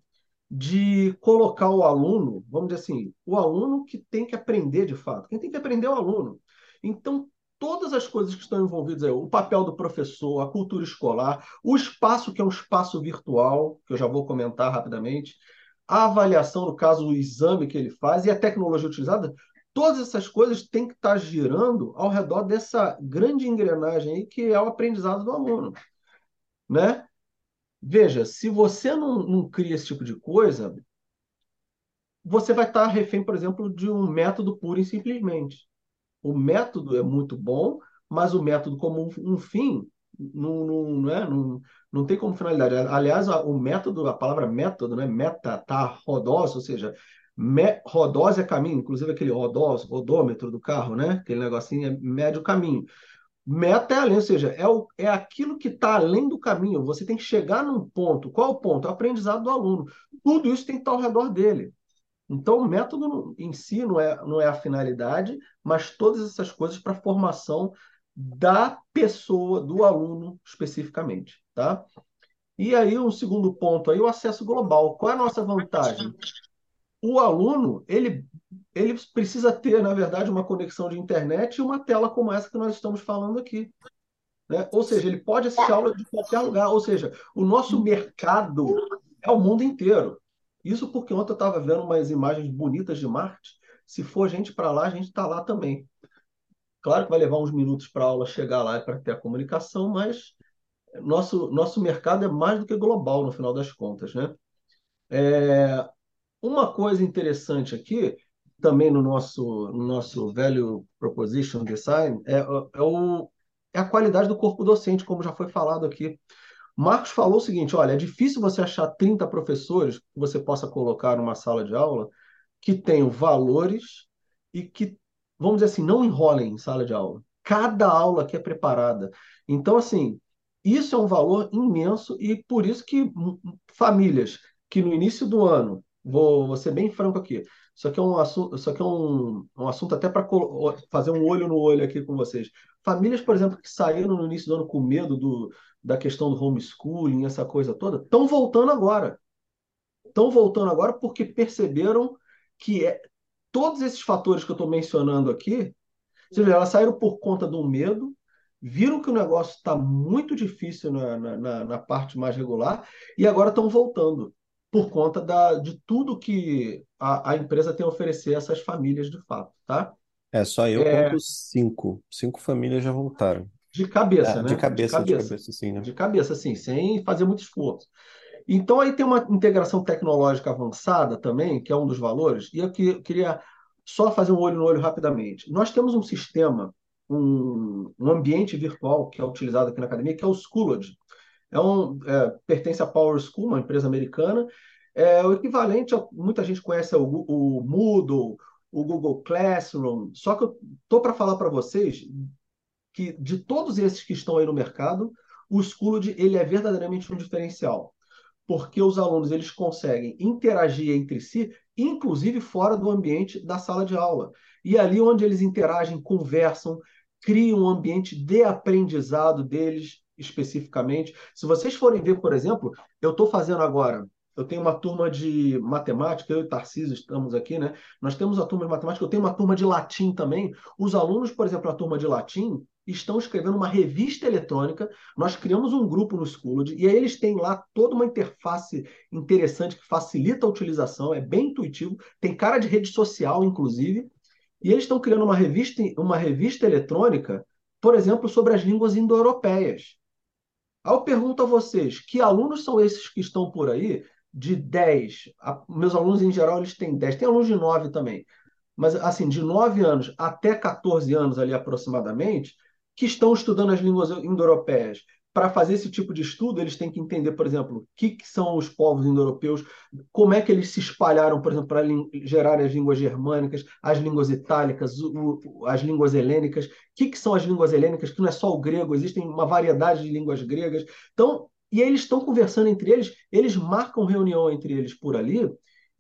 de colocar o aluno, vamos dizer assim, o aluno que tem que aprender de fato. Quem tem que aprender é o aluno. Então, todas as coisas que estão envolvidas aí, o papel do professor, a cultura escolar, o espaço que é um espaço virtual, que eu já vou comentar rapidamente, a avaliação, no caso, o exame que ele faz e a tecnologia utilizada, todas essas coisas têm que estar girando ao redor dessa grande engrenagem aí que é o aprendizado do aluno, né? Veja, se você não, não cria esse tipo de coisa, você vai estar refém, por exemplo, de um método puro e simplesmente. O método é muito bom, mas o método como um, um fim não, não, não, é, não, não tem como finalidade. Aliás, o método, a palavra método, né? Meta, tá, rodós, ou seja, me, rodós é caminho, inclusive aquele rodós, rodômetro do carro, né? Aquele negocinho é médio caminho. Meta é além, ou seja, é, o, é aquilo que está além do caminho. Você tem que chegar num ponto. Qual o ponto? É o aprendizado do aluno. Tudo isso tem que estar ao redor dele. Então, o método em si não é, não é a finalidade, mas todas essas coisas para a formação da pessoa, do aluno especificamente, tá? E aí, um segundo ponto aí, o acesso global. Qual é a nossa vantagem? O aluno, ele, ele precisa ter, na verdade, uma conexão de internet e uma tela como essa que nós estamos falando aqui. Né? Ou seja, ele pode assistir aula de qualquer lugar. Ou seja, o nosso mercado é o mundo inteiro. Isso porque ontem eu estava vendo umas imagens bonitas de Marte. Se for gente para lá, a gente está lá também. Claro que vai levar uns minutos para a aula chegar lá para ter a comunicação, mas nosso, nosso mercado é mais do que global, no final das contas. Né? É, uma coisa interessante aqui, também no nosso, no nosso Value Proposition Design, é, é, o, é a qualidade do corpo docente, como já foi falado aqui. Marcos falou o seguinte: olha, é difícil você achar 30 professores que você possa colocar numa sala de aula que tenham valores e que, vamos dizer assim, não enrolem em sala de aula. Cada aula que é preparada. Então, assim, isso é um valor imenso e por isso que famílias que no início do ano, vou, vou ser bem franco aqui, isso aqui é um assunto, isso aqui é um, um assunto até para fazer um olho no olho aqui com vocês. Famílias, por exemplo, que saíram no início do ano com medo do, da questão do homeschooling, essa coisa toda, estão voltando agora. Estão voltando agora porque perceberam que é, todos esses fatores que eu estou mencionando aqui Você vê, elas saíram por conta do medo, viram que o negócio está muito difícil na, na, na, parte mais regular e agora estão voltando por conta da, de tudo que a, a empresa tem a oferecer a essas famílias de fato, tá? É, só eu é... conto cinco. Cinco famílias já voltaram. De cabeça, ah, né? De cabeça, de cabeça, de cabeça, sim, né? De cabeça, sim, sem fazer muito esforço. Então aí tem uma integração tecnológica avançada também, que é um dos valores, e eu queria só fazer um olho no olho rapidamente. Nós temos um sistema, um, um ambiente virtual que é utilizado aqui na academia, que é o Schoology. É um, é, pertence à Power School, uma empresa americana. É o equivalente, a, muita gente conhece o, o Moodle, o Google Classroom. Só que eu estou para falar para vocês que de todos esses que estão aí no mercado, o Schoology ele é verdadeiramente um diferencial, porque os alunos eles conseguem interagir entre si, inclusive fora do ambiente da sala de aula. E ali onde eles interagem, conversam, criam um ambiente de aprendizado deles especificamente. Se vocês forem ver, por exemplo, eu estou fazendo agora eu tenho uma turma de matemática, eu e Tarcísio estamos aqui, né? Nós temos a turma de matemática, eu tenho uma turma de latim também. Os alunos, por exemplo, a turma de latim, estão escrevendo uma revista eletrônica. Nós criamos um grupo no Schoology e aí eles têm lá toda uma interface interessante que facilita a utilização, é bem intuitivo, tem cara de rede social, inclusive. E eles estão criando uma revista, uma revista eletrônica, por exemplo, sobre as línguas indo-europeias. Aí eu pergunto a vocês, que alunos são esses que estão por aí de 10, a, meus alunos em geral eles têm 10, tem alunos de 9 também, mas assim, de 9 anos até 14 anos ali aproximadamente, que estão estudando as línguas indo-europeias. Para fazer esse tipo de estudo, eles têm que entender, por exemplo, o que, que são os povos indo-europeus, como é que eles se espalharam, por exemplo, para gerar as línguas germânicas, as línguas itálicas, o, as línguas helênicas. O que, que são as línguas helênicas? Que não é só o grego, existem uma variedade de línguas gregas. Então, e eles estão conversando entre eles, eles marcam reunião entre eles por ali,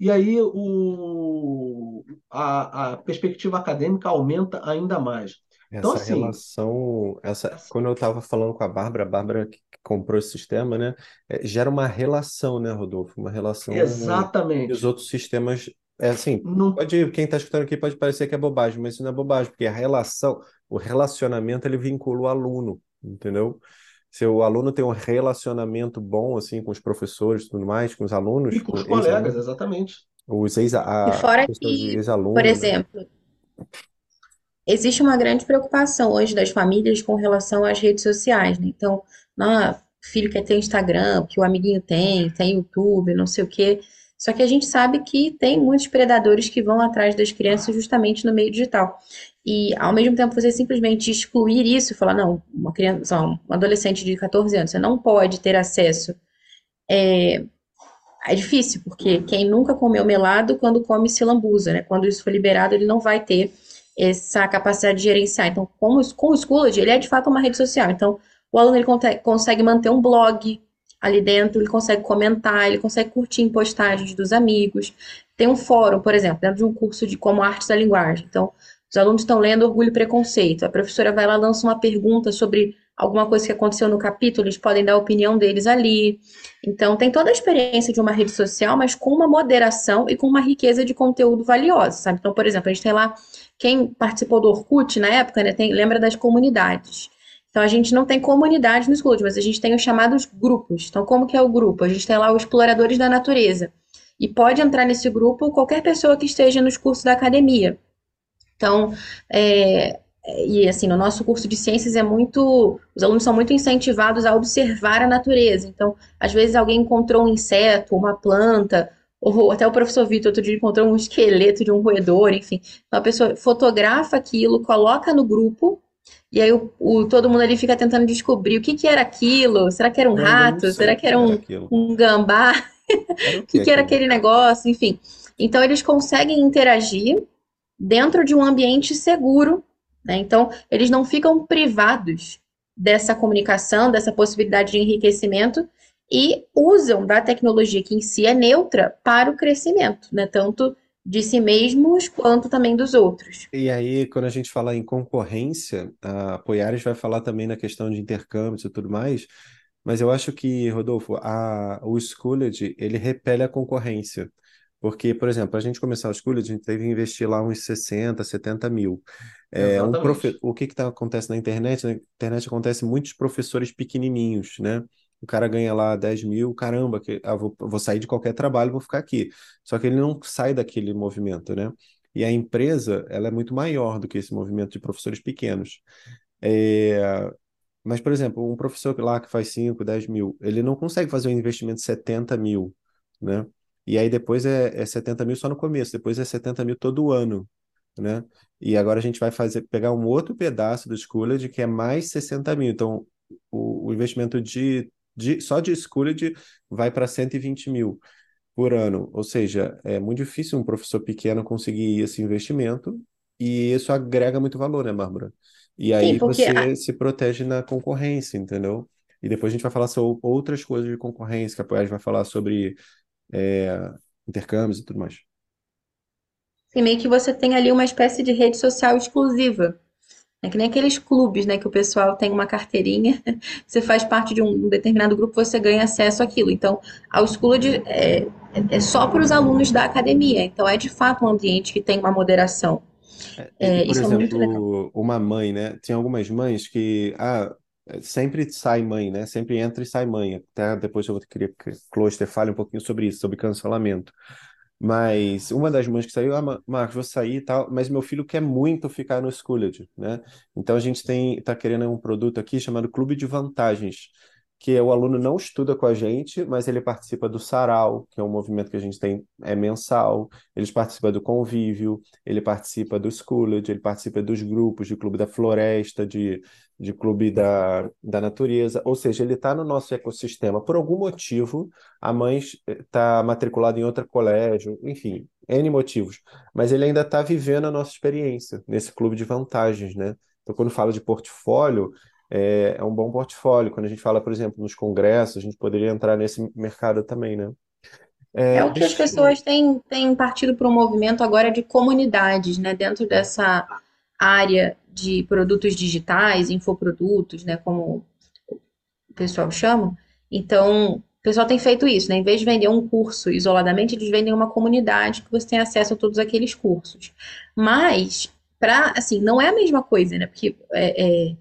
e aí o, a, a perspectiva acadêmica aumenta ainda mais. Então, Essa assim, relação, essa, quando eu estava falando com a Bárbara, a Bárbara que comprou esse sistema, né, é, gera uma relação, né, Rodolfo? Uma relação que os exatamente. outros sistemas, é assim, Não, pode, quem está escutando aqui pode parecer que é bobagem, mas isso não é bobagem, porque a relação, o relacionamento, ele vincula o aluno, entendeu? Se o aluno tem um relacionamento bom, assim, com os professores e tudo mais, com os alunos, e com os colegas, ex-alunos, exatamente. os ex, E a fora questão de que, por ex-aluno, né? exemplo, existe uma grande preocupação hoje das famílias com relação às redes sociais, né? Então, ah, filho quer ter Instagram, que o amiguinho tem, tem YouTube, não sei o quê. Só que a gente sabe que tem muitos predadores que vão atrás das crianças justamente no meio digital. E ao mesmo tempo você simplesmente excluir isso e falar, não, uma criança, um adolescente de 14 anos, você não pode ter acesso. É, é difícil, porque quem nunca comeu melado, quando come se lambuza, né? Quando isso for liberado, ele não vai ter essa capacidade de gerenciar. Então, com, com o Schoology, ele é de fato uma rede social. Então, o aluno ele consegue manter um blog ali dentro, ele consegue comentar, ele consegue curtir em postagens dos amigos. Tem um fórum, por exemplo, dentro de um curso de como artes da linguagem. Então, os alunos estão lendo Orgulho e Preconceito. A professora vai lá, lança uma pergunta sobre alguma coisa que aconteceu no capítulo, eles podem dar a opinião deles ali. Então, tem toda a experiência de uma rede social, mas com uma moderação e com uma riqueza de conteúdo valiosa, sabe? Então, por exemplo, a gente tem lá, quem participou do Orkut na época, né, tem, lembra das comunidades. Então, a gente não tem comunidade no School, mas a gente tem os chamados grupos. Então, como que é o grupo? A gente tem lá os exploradores da natureza. E pode entrar nesse grupo qualquer pessoa que esteja nos cursos da academia. Então, é, e assim, no nosso curso de ciências é muito. Os alunos são muito incentivados a observar a natureza. Então, às vezes alguém encontrou um inseto, uma planta, ou até o professor Vitor outro dia encontrou um esqueleto de um roedor, enfim. Então, a pessoa fotografa aquilo, coloca no grupo, e aí o, o todo mundo ali fica tentando descobrir o que, que era aquilo. Será que era um rato? Será que era um, um gambá? o que, que era aquele negócio? Enfim. Então, eles conseguem interagir dentro de um ambiente seguro. Né? Então, eles não ficam privados dessa comunicação, dessa possibilidade de enriquecimento e usam da tecnologia que em si é neutra para o crescimento, né? tanto de si mesmos quanto também dos outros. E aí, quando a gente fala em concorrência, a Poiares vai falar também na questão de intercâmbios e tudo mais, mas eu acho que, Rodolfo, a, o Schooled, ele repele a concorrência. Porque, por exemplo, para a gente começar o School, a gente teve que investir lá uns 60, 70 mil. É, um profe... Exatamente. O que que tá, acontece na internet? Na internet acontece muitos professores pequenininhos, né? O cara ganha lá 10 mil, caramba, que, ah, vou, vou sair de qualquer trabalho, vou ficar aqui. Só que ele não sai daquele movimento, né? E a empresa, ela é muito maior do que esse movimento de professores pequenos. É, mas, por exemplo, um professor lá que faz 5, 10 mil, ele não consegue fazer um investimento de 70 mil, né? E aí depois é, é 70 mil só no começo, depois é 70 mil todo ano, né? E agora a gente vai fazer, pegar um outro pedaço do Schooled que é mais 60 mil. Então, o, o investimento de, de, só de Schooled vai para 120 mil por ano. Ou seja, é muito difícil um professor pequeno conseguir esse investimento e isso agrega muito valor, né, Bárbara? E Sim, aí a- você se protege na concorrência, entendeu? E depois a gente vai falar sobre outras coisas de concorrência, que a Poiás vai falar sobre é, intercâmbios e tudo mais. assim, meio que você tem ali uma espécie de rede social exclusiva. É que nem aqueles clubes, né, que o pessoal tem uma carteirinha, você faz parte de um determinado grupo, você ganha acesso àquilo. Então, a Schooled é, é é só para os alunos da academia. Então, é de fato um ambiente que tem uma moderação. E, É, por é exemplo, uma mãe, né? Tem algumas mães que, ah, sempre sai mãe, né? Sempre entra e sai mãe. Até depois eu vou querer que Closter fale um pouquinho sobre isso, sobre cancelamento. Mas uma das mães que saiu, ah, Ma- Marcos, vou sair e tal, mas meu filho quer muito ficar no Schooled, né? Então a gente tem, tá querendo um produto aqui chamado Clube de Vantagens, que o aluno não estuda com a gente, mas ele participa do Sarau, que é um movimento que a gente tem, é mensal, ele participa do Convívio, ele participa do Schooled, ele participa dos grupos de Clube da Floresta, de, de Clube da, da Natureza, ou seja, ele está no nosso ecossistema. Por algum motivo, a mãe está matriculada em outro colégio, enfim, N motivos, mas ele ainda está vivendo a nossa experiência nesse clube de vantagens, né? Então, quando fala de portfólio, é, é um bom portfólio. Quando a gente fala, por exemplo, nos congressos, a gente poderia entrar nesse mercado também, né? É É, o que as pessoas têm, têm partido para um movimento agora de comunidades, né? Dentro dessa área de produtos digitais, infoprodutos, né? Como o pessoal chama. Então, o pessoal tem feito isso, né? Em vez de vender um curso isoladamente, eles vendem uma comunidade que você tem acesso a todos aqueles cursos. Mas, para, assim, não é a mesma coisa, né? Porque é, é,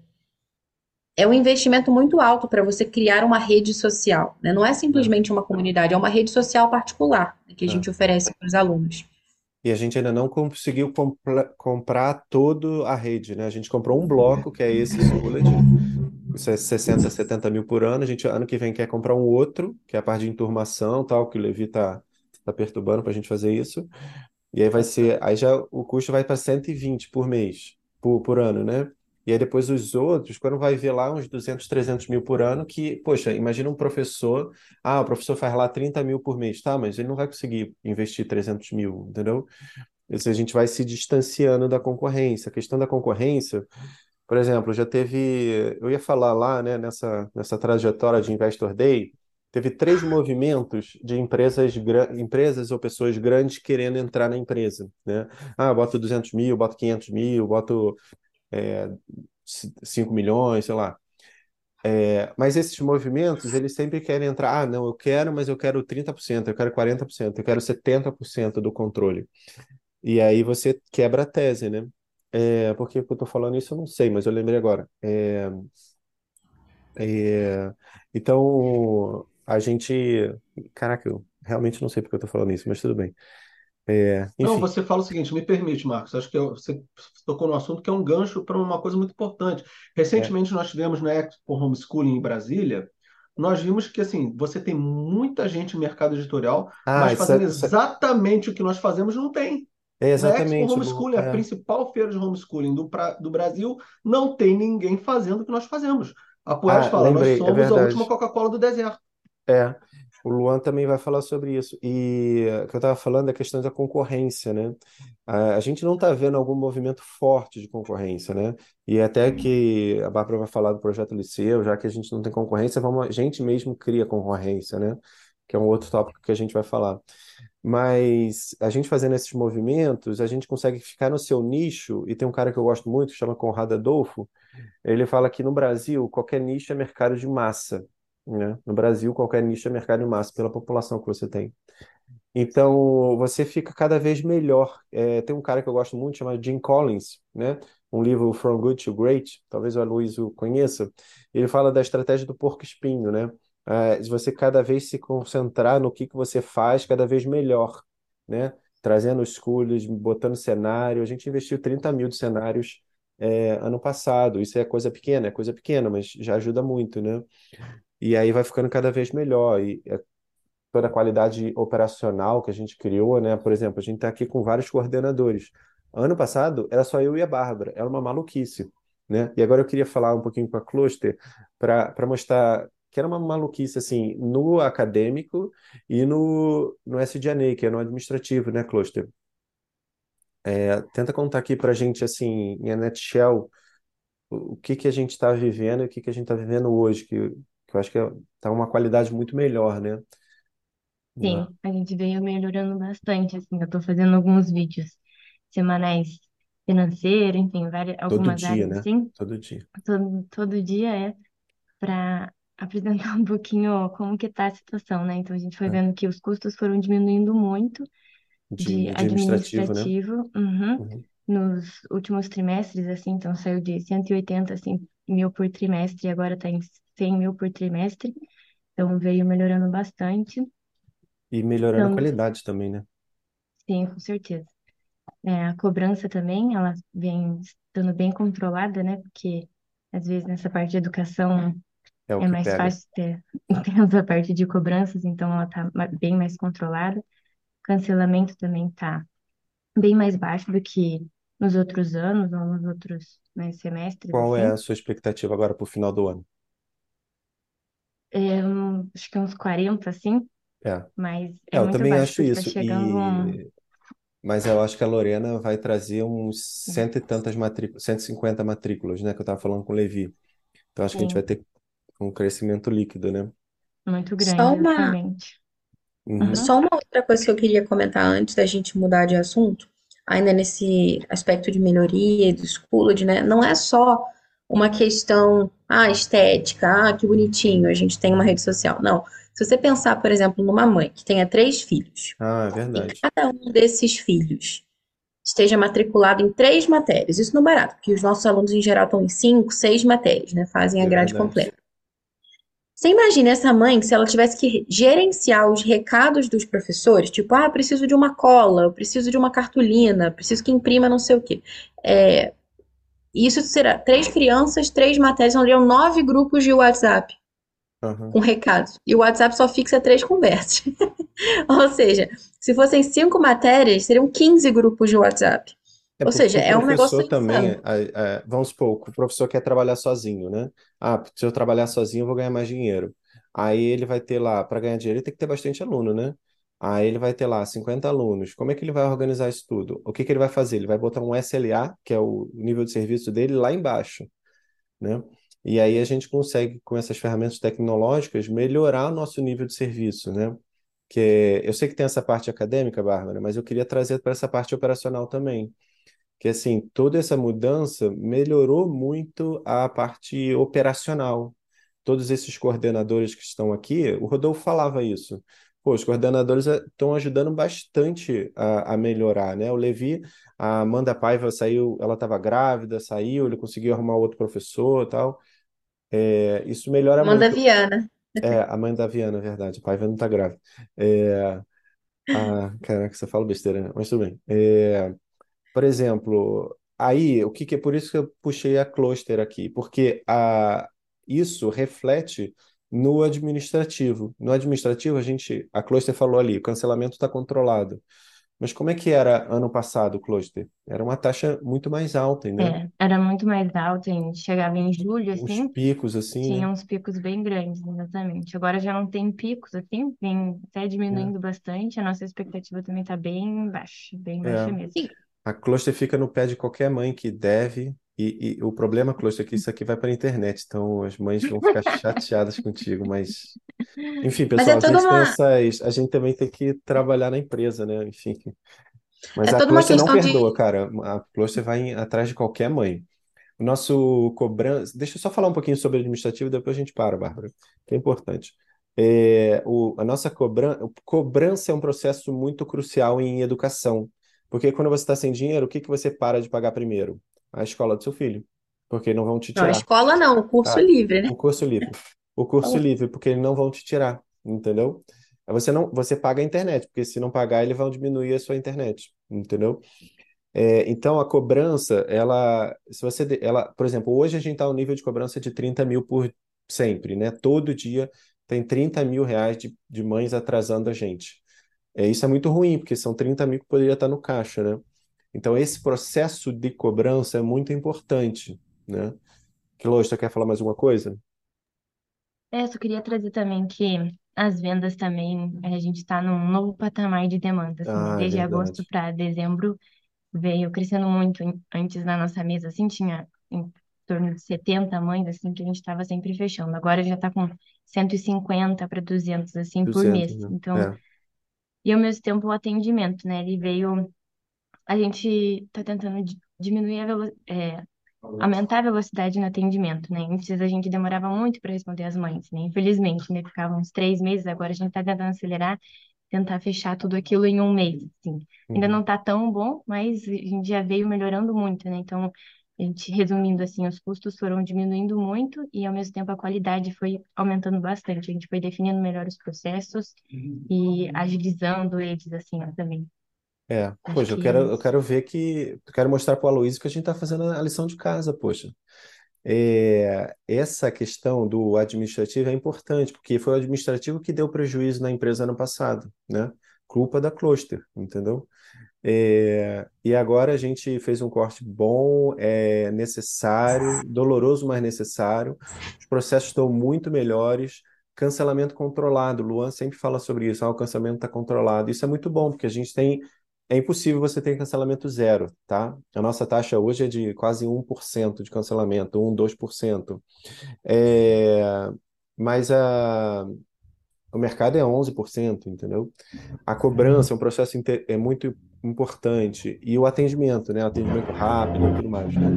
é um investimento muito alto para você criar uma rede social, né? Não é simplesmente uma comunidade, é uma rede social particular, né, que a é. gente oferece para os alunos. E a gente ainda não conseguiu compra- comprar toda a rede, né? A gente comprou um bloco, que é esse é 60, 70 mil por ano. A gente, ano que vem, quer comprar um outro, que é a parte de enturmação, tal, que o Levi tá, tá perturbando para a gente fazer isso. E aí vai ser, aí já o custo vai para 120 por mês, por, por ano, né? E aí depois os outros, quando vai ver lá uns 200, 300 mil por ano, que, poxa, imagina um professor, ah, o professor faz lá 30 mil por mês, tá, mas ele não vai conseguir investir 300 mil, entendeu? Isso a gente vai se distanciando da concorrência. A questão da concorrência, por exemplo, já teve, eu ia falar lá, né, nessa, nessa trajetória de Investor Day, teve três movimentos de empresas, empresas ou pessoas grandes querendo entrar na empresa, né? Ah, boto 200 mil, boto 500 mil, boto é, 5 milhões, sei lá. É, mas esses movimentos, eles sempre querem entrar, ah, não, eu quero, mas eu quero 30%, eu quero 40%, eu quero 70% do controle. E aí você quebra a tese, né? É, por que eu tô falando isso? Eu não sei, mas eu lembrei agora. É, é, então, a gente. Caraca, eu realmente não sei porque eu tô falando isso, mas tudo bem. É, Não, enfim, você fala o seguinte, me permite, Marcos, acho que eu- você tocou no assunto que é um gancho para uma coisa muito importante. é. Recentemente nós tivemos na Expo Homeschooling em Brasília, nós vimos que assim, você tem muita gente no mercado editorial, Ah, mas isso, fazendo é- isso é exatamente o que nós fazemos não tem. é Na Expo exatamente, Lu. Homeschooling, a É, principal feira de homeschooling do, pra- do Brasil, não tem ninguém fazendo o que nós fazemos. A Poeras Ah, fala, nós lembrei, é somos a última verdade. Coca-Cola do deserto. É, o Luan também vai falar sobre isso. E o que eu estava falando é a questão da concorrência, né? A, a gente não está vendo algum movimento forte de concorrência, né? E até que a Bárbara vai falar do projeto Liceu, já que a gente não tem concorrência, vamos, a gente mesmo cria concorrência, né? Que é um outro tópico que a gente vai falar. Mas a gente fazendo esses movimentos, a gente consegue ficar no seu nicho, e tem um cara que eu gosto muito, que chama Conrado Adolfo, ele fala que no Brasil, qualquer nicho é mercado de massa, né? No Brasil, qualquer nicho é mercado de massa pela população que você tem. Então, você fica cada vez melhor. É, tem um cara que eu gosto muito, chamado Jim Collins, né? Um livro From Good to Great, talvez o Aloysio conheça. Ele fala da estratégia do porco-espinho, né? É, você cada vez se concentrar no que, que você faz cada vez melhor, né? Trazendo escolhas, botando cenário. A gente investiu 30 mil de cenários é, ano passado. Isso é coisa pequena, é coisa pequena, mas já ajuda muito, né? E aí vai ficando cada vez melhor. E é toda a qualidade operacional que a gente criou, né? Por exemplo, a gente está aqui com vários coordenadores. Ano passado era só eu e a Bárbara, era uma maluquice, né? E agora eu queria falar um pouquinho com a Cluster para mostrar que era uma maluquice assim no acadêmico e no, no SDNA, que é no administrativo, né, Cluster? É, tenta contar aqui para a gente, assim, em nutshell, o que que a gente está vivendo e o que que a gente está vivendo hoje, que, que eu acho que está uma qualidade muito melhor, né? Sim, Na- a gente veio melhorando bastante, assim, eu tô fazendo alguns vídeos semanais financeiro, enfim, várias, todo algumas dia, áreas né? assim, Todo dia. todo, todo dia é para apresentar um pouquinho como que tá a situação, né? Então a gente foi É, vendo que os custos foram diminuindo muito de de administrativo, né? administrativo, uhum, Uhum. nos últimos trimestres, assim, então saiu de 180 assim, mil por trimestre agora está em 100 mil por trimestre, então veio melhorando bastante. E melhorando a Então, qualidade também, né? sim, com certeza. É, a cobrança também, ela vem estando bem controlada, né? Porque às vezes nessa parte de educação É é mais pega. fácil ter, ter essa parte de cobranças, então ela está bem mais controlada. Cancelamento também está bem mais baixo do que nos outros anos ou nos outros, né, semestres, Qual é assim. a sua expectativa agora para o final do ano? É, um- acho que uns 40, assim, É, mas é, é eu muito também baixo, acho está isso. chegando um... E mas eu acho que a Lorena vai trazer uns cento e tantas matrículas, 150 matrículas, né? Que eu estava falando com o Levi. Então acho que a gente vai Sim, ter um crescimento líquido, né? muito Só grande, uma, exatamente. Uhum. Uhum. só uma outra coisa que eu queria comentar antes da gente mudar de assunto, ainda nesse aspecto de melhoria do Schoology, né? Não é só uma questão, ah, estética, ah, que bonitinho, a gente tem uma rede social. Não. Se você pensar, por exemplo, numa mãe que tenha três filhos, Ah, é e verdade. cada um desses filhos esteja matriculado em três matérias, isso não é barato, porque os nossos alunos em geral estão em cinco, seis matérias, né? Fazem a É grade completa. Você imagina essa mãe, se ela tivesse que gerenciar os recados dos professores, tipo, ah, preciso de uma cola, preciso de uma cartolina, preciso que imprima não sei o quê. É, isso será três crianças, três matérias, seriam nove grupos de WhatsApp Aham. com recados. E o WhatsApp só fixa três conversas. Ou seja, se fossem cinco matérias, seriam 15 grupos de WhatsApp. É Ou seja, é um negócio professor também, a- a- vamos supor, o professor quer trabalhar sozinho, né? Ah, se eu trabalhar sozinho, eu vou ganhar mais dinheiro. Aí ele vai ter lá, para ganhar dinheiro, ele tem que ter bastante aluno, né? Aí ele vai ter lá 50 alunos. Como é que ele vai organizar isso tudo? O que que ele vai fazer? Ele vai botar um SLA, que é o nível de serviço dele, lá embaixo, né? E aí a gente consegue, com essas ferramentas tecnológicas, melhorar o nosso nível de serviço, né? Que eu sei que tem essa parte acadêmica, Bárbara, mas eu queria trazer para essa parte operacional também que assim, toda essa mudança melhorou muito a parte operacional. Todos esses coordenadores que estão aqui, o Rodolfo falava isso. Pô, os coordenadores eh, estão ajudando bastante a, a melhorar, né? O Levi, a Amanda Paiva saiu, ela estava grávida, saiu, ele conseguiu arrumar outro professor e tal. É, isso melhora Amanda muito. Viana. É, a mãe da Viana, verdade. A Paiva não está grávida. É, ah, caraca, você fala besteira, né? Mas tudo bem. É, por exemplo, aí, o que que é por isso que eu puxei a cluster aqui, porque a, isso reflete no administrativo. No administrativo, a gente, a cluster falou ali, o cancelamento está controlado. Mas como é que era ano passado o cluster? Era uma taxa muito mais alta, né? É, era muito mais alto, a gente chegava em julho, Uns assim, picos assim, tinha né? uns picos bem grandes, exatamente. Agora já não tem picos, assim, vem até É, diminuindo bastante, a nossa expectativa também tá bem baixa, bem baixa é. mesmo. Sim, A cluster fica no pé de qualquer mãe que deve, e, e o problema, cluster, é que isso aqui vai para a internet, então as mães vão ficar chateadas contigo, mas enfim, mas é pessoal, a gente uma, essas, a gente também tem que trabalhar na empresa, né? Enfim, mas é a cluster não questão de perdoa, cara. A cluster vai atrás de qualquer mãe. O nosso cobrança, deixa eu só falar um pouquinho sobre administrativo, depois a gente para, Bárbara, que é importante. É, o, a nossa cobrança, cobrança é um processo muito crucial em educação, porque quando você está sem dinheiro, o que que você para de pagar primeiro? A escola do seu filho, porque não vão te Não, a tirar, escola não, o curso tá? livre, né? O curso livre. O curso livre, porque eles não vão te tirar, entendeu? Você não, você paga a internet, porque se não pagar, eles vão diminuir a sua internet, entendeu? É, então, a cobrança, ela, se você, ela, por exemplo, hoje a gente está no nível de cobrança de 30 mil por sempre, né? Todo dia tem 30 mil reais de, de mães atrasando a gente. É, isso é muito ruim, porque são 30 mil que poderia estar no caixa, né? Então, esse processo de cobrança é muito importante, né? Quilô, você quer falar mais alguma coisa? É, só queria trazer também que as vendas também, a gente está num novo patamar de demanda, assim? Ah, é Desde agosto verdade. para dezembro veio crescendo muito. Antes na nossa mesa, assim, tinha em torno de 70 mães, assim, que a gente estava sempre fechando. Agora já está com 150 para 200, assim, por 200, mês. né? Então, É, e ao mesmo tempo o atendimento, né? Ele veio, a gente está tentando di- diminuir a velocidade, aumentar a velocidade no atendimento, né? Antes a gente demorava muito para responder as mães, né? Infelizmente, né? Ficava uns três meses, agora a gente está tentando acelerar, tentar fechar tudo aquilo em um mês, assim. Ainda não uhum. está tão bom, mas a gente já veio melhorando muito, né? Então, a gente, resumindo assim, os custos foram diminuindo muito e, ao mesmo tempo, a qualidade foi aumentando bastante. A gente foi definindo melhor os processos e agilizando eles, assim, ó, também. É, Acho poxa, eu que é quero, eu quero ver que, eu quero mostrar para o Aloysio que a gente está fazendo a lição de casa, poxa. É, essa questão do administrativo é importante, porque foi o administrativo que deu prejuízo na empresa ano passado, né? Culpa da Cluster, entendeu? É, e agora a gente fez um corte bom, é necessário, doloroso, mas necessário. Os processos estão muito melhores. Cancelamento controlado. Luan sempre fala sobre isso. Ah, o cancelamento está controlado. Isso é muito bom, porque a gente tem. É impossível você ter cancelamento zero, tá? A nossa taxa hoje é de quase 1% de cancelamento, 1, 2%. É, mas a, o mercado é 11%, entendeu? A cobrança é um processo inte- é muito importante. E o atendimento, né? O atendimento rápido e tudo mais, né?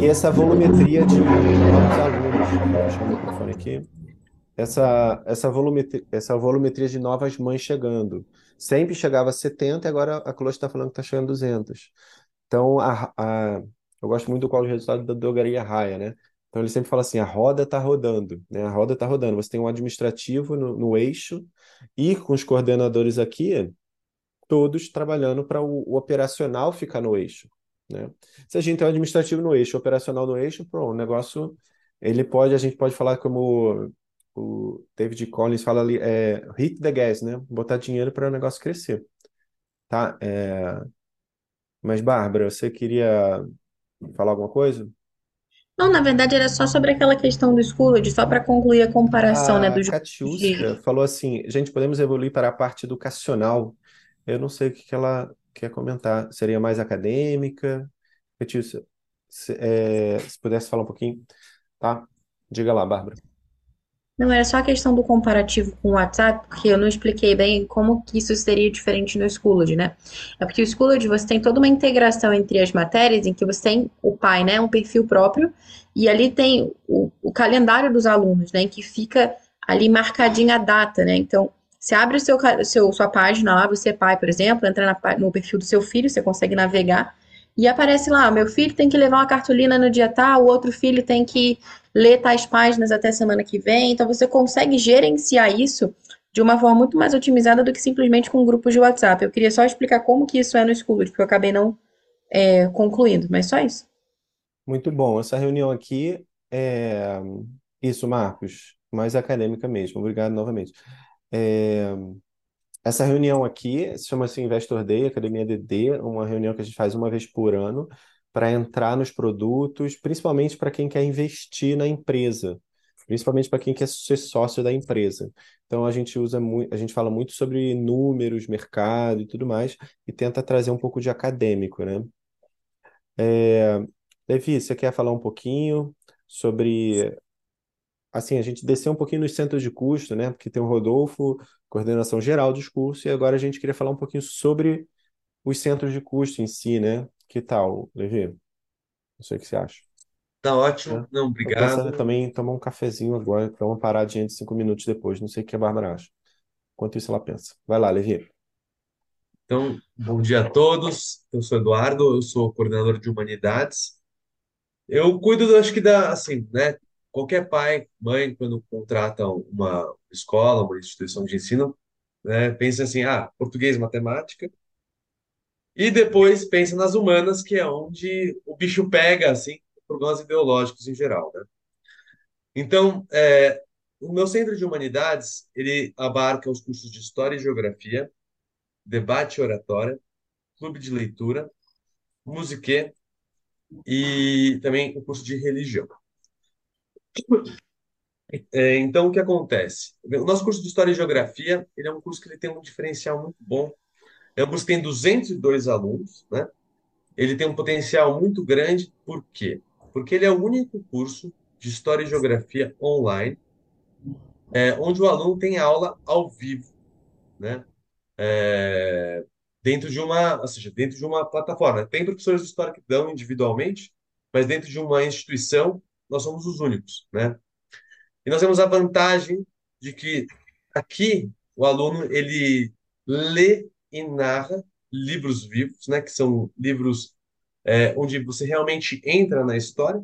E essa volumetria de novos alunos. Vou fechar o microfone aqui. Essa, essa, volumetria, essa volumetria de novas mães chegando. Sempre chegava a 70 e agora a Close está falando que está chegando a 200. Então, a, a, eu gosto muito do qual o resultado da drogaria Raia, né? Então, ele sempre fala assim, a roda está rodando, né? A roda está rodando. Você tem um administrativo no, no eixo e com os coordenadores aqui, todos trabalhando para o, o operacional ficar no eixo, né? Se a gente tem o administrativo no eixo, o operacional no eixo, pronto, o negócio, ele pode, a gente pode falar como o David Collins fala ali, é hit the gas, né? Botar dinheiro para o negócio crescer, tá? É, mas, Bárbara, você queria falar alguma coisa? Não, na verdade era só sobre aquela questão do Schoology, só para concluir a comparação, né, A dos grupos Katiuska de... falou assim, gente, podemos evoluir para a parte educacional. Eu não sei o que que ela quer comentar. Seria mais acadêmica? Katiuska, se, é, se pudesse falar um pouquinho, tá? Diga lá, Bárbara. Não, era só a questão do comparativo com o WhatsApp, porque eu não expliquei bem como que isso seria diferente no Schoology, né? É porque o Schoology você tem toda uma integração entre as matérias, em que você tem o pai, né, um perfil próprio, e ali tem o, o calendário dos alunos, né, em que fica ali marcadinha a data, né? Então, você abre o seu, seu, sua página lá, você é pai, por exemplo, entra na no perfil do seu filho, você consegue navegar, e aparece lá, meu filho tem que levar uma cartolina no dia tal, o outro filho tem que ler tais páginas até semana que vem. Então você consegue gerenciar isso de uma forma muito mais otimizada do que simplesmente com grupos de WhatsApp. Eu queria só explicar como que isso é no Schoology, porque eu acabei não é, concluindo, mas só isso. Muito bom. Essa reunião aqui é isso, Marcos, mais acadêmica mesmo. Obrigado novamente. É, Essa reunião aqui se chama-se Investor Day, Academia DD, uma reunião que a gente faz uma vez por ano para entrar nos produtos, principalmente para quem quer investir na empresa, principalmente para quem quer ser sócio da empresa. Então a gente usa muito, a gente fala muito sobre números, mercado e tudo mais, e tenta trazer um pouco de acadêmico, né? É, Levi, você quer falar um pouquinho sobre assim, a gente desceu um pouquinho nos centros de custo, né? Porque tem o Rodolfo, coordenação geral dos cursos, e agora a gente queria falar um pouquinho sobre os centros de custo em si, né? Que tal, Levi? Não sei o que você acha. Tá ótimo. né? Não, Tô pensando em obrigado. também tomar um cafezinho agora, dar uma paradinha de cinco minutos depois. Não sei o que a Bárbara acha. Enquanto isso, ela pensa. Vai lá, Levi. Então, bom dia a todos. Eu sou Eduardo, eu sou coordenador de humanidades. Eu cuido, acho que da, assim, né? Qualquer pai, mãe, quando contratam uma escola, uma instituição de ensino, né, pensa assim, ah, português, matemática, e depois pensa nas humanas, que é onde o bicho pega, assim, problemas ideológicos em geral, né? Então, é, o meu centro de humanidades, ele abarca os cursos de História e Geografia, Debate e Oratória, Clube de Leitura, Musiquê e também o curso de Religião. É, então, o que acontece? O nosso curso de História e Geografia, ele é um curso que ele tem um diferencial muito bom. É um curso que tem 202 alunos, né? Ele tem um potencial muito grande, por quê? Porque ele é o único curso de História e Geografia online, é, onde o aluno tem aula ao vivo, né? É, dentro de uma, ou seja, dentro de uma plataforma. Tem professores de história que dão individualmente, mas dentro de uma instituição, nós somos os únicos, né? E nós temos a vantagem de que aqui o aluno ele lê e narra livros vivos, né? Que são livros é, onde você realmente entra na história.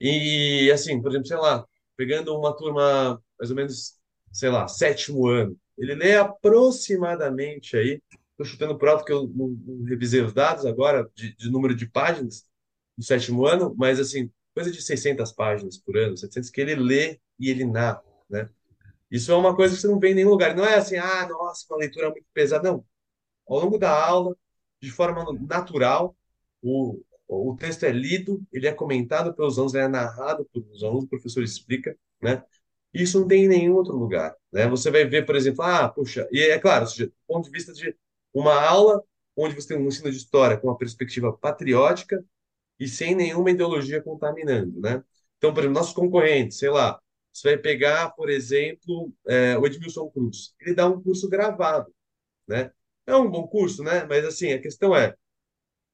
E assim, por exemplo, sei lá, pegando uma turma mais ou menos, sei lá, sétimo ano, ele lê aproximadamente aí, estou chutando por alto que eu não, não revisei os dados agora de, de número de páginas do sétimo ano, mas assim, coisa de 600 páginas por ano, 700 que ele lê e ele narra, né? Isso é uma coisa que você não vê em nenhum lugar. Não é assim, ah, nossa, uma leitura muito pesada. Não. Ao longo da aula, de forma natural, o, o texto é lido, ele é comentado pelos alunos, ele é narrado pelos alunos, o professor explica, né? Isso não tem em nenhum outro lugar, né? Você vai ver, por exemplo, ah, puxa, e é claro, do ponto de vista de uma aula onde você tem um ensino de história com uma perspectiva patriótica e sem nenhuma ideologia contaminando, né? Então, por exemplo, nossos concorrentes, sei lá, você vai pegar, por exemplo, é, o Edmilson Cruz, ele dá um curso gravado, né? É um bom curso, né? Mas assim, a questão é,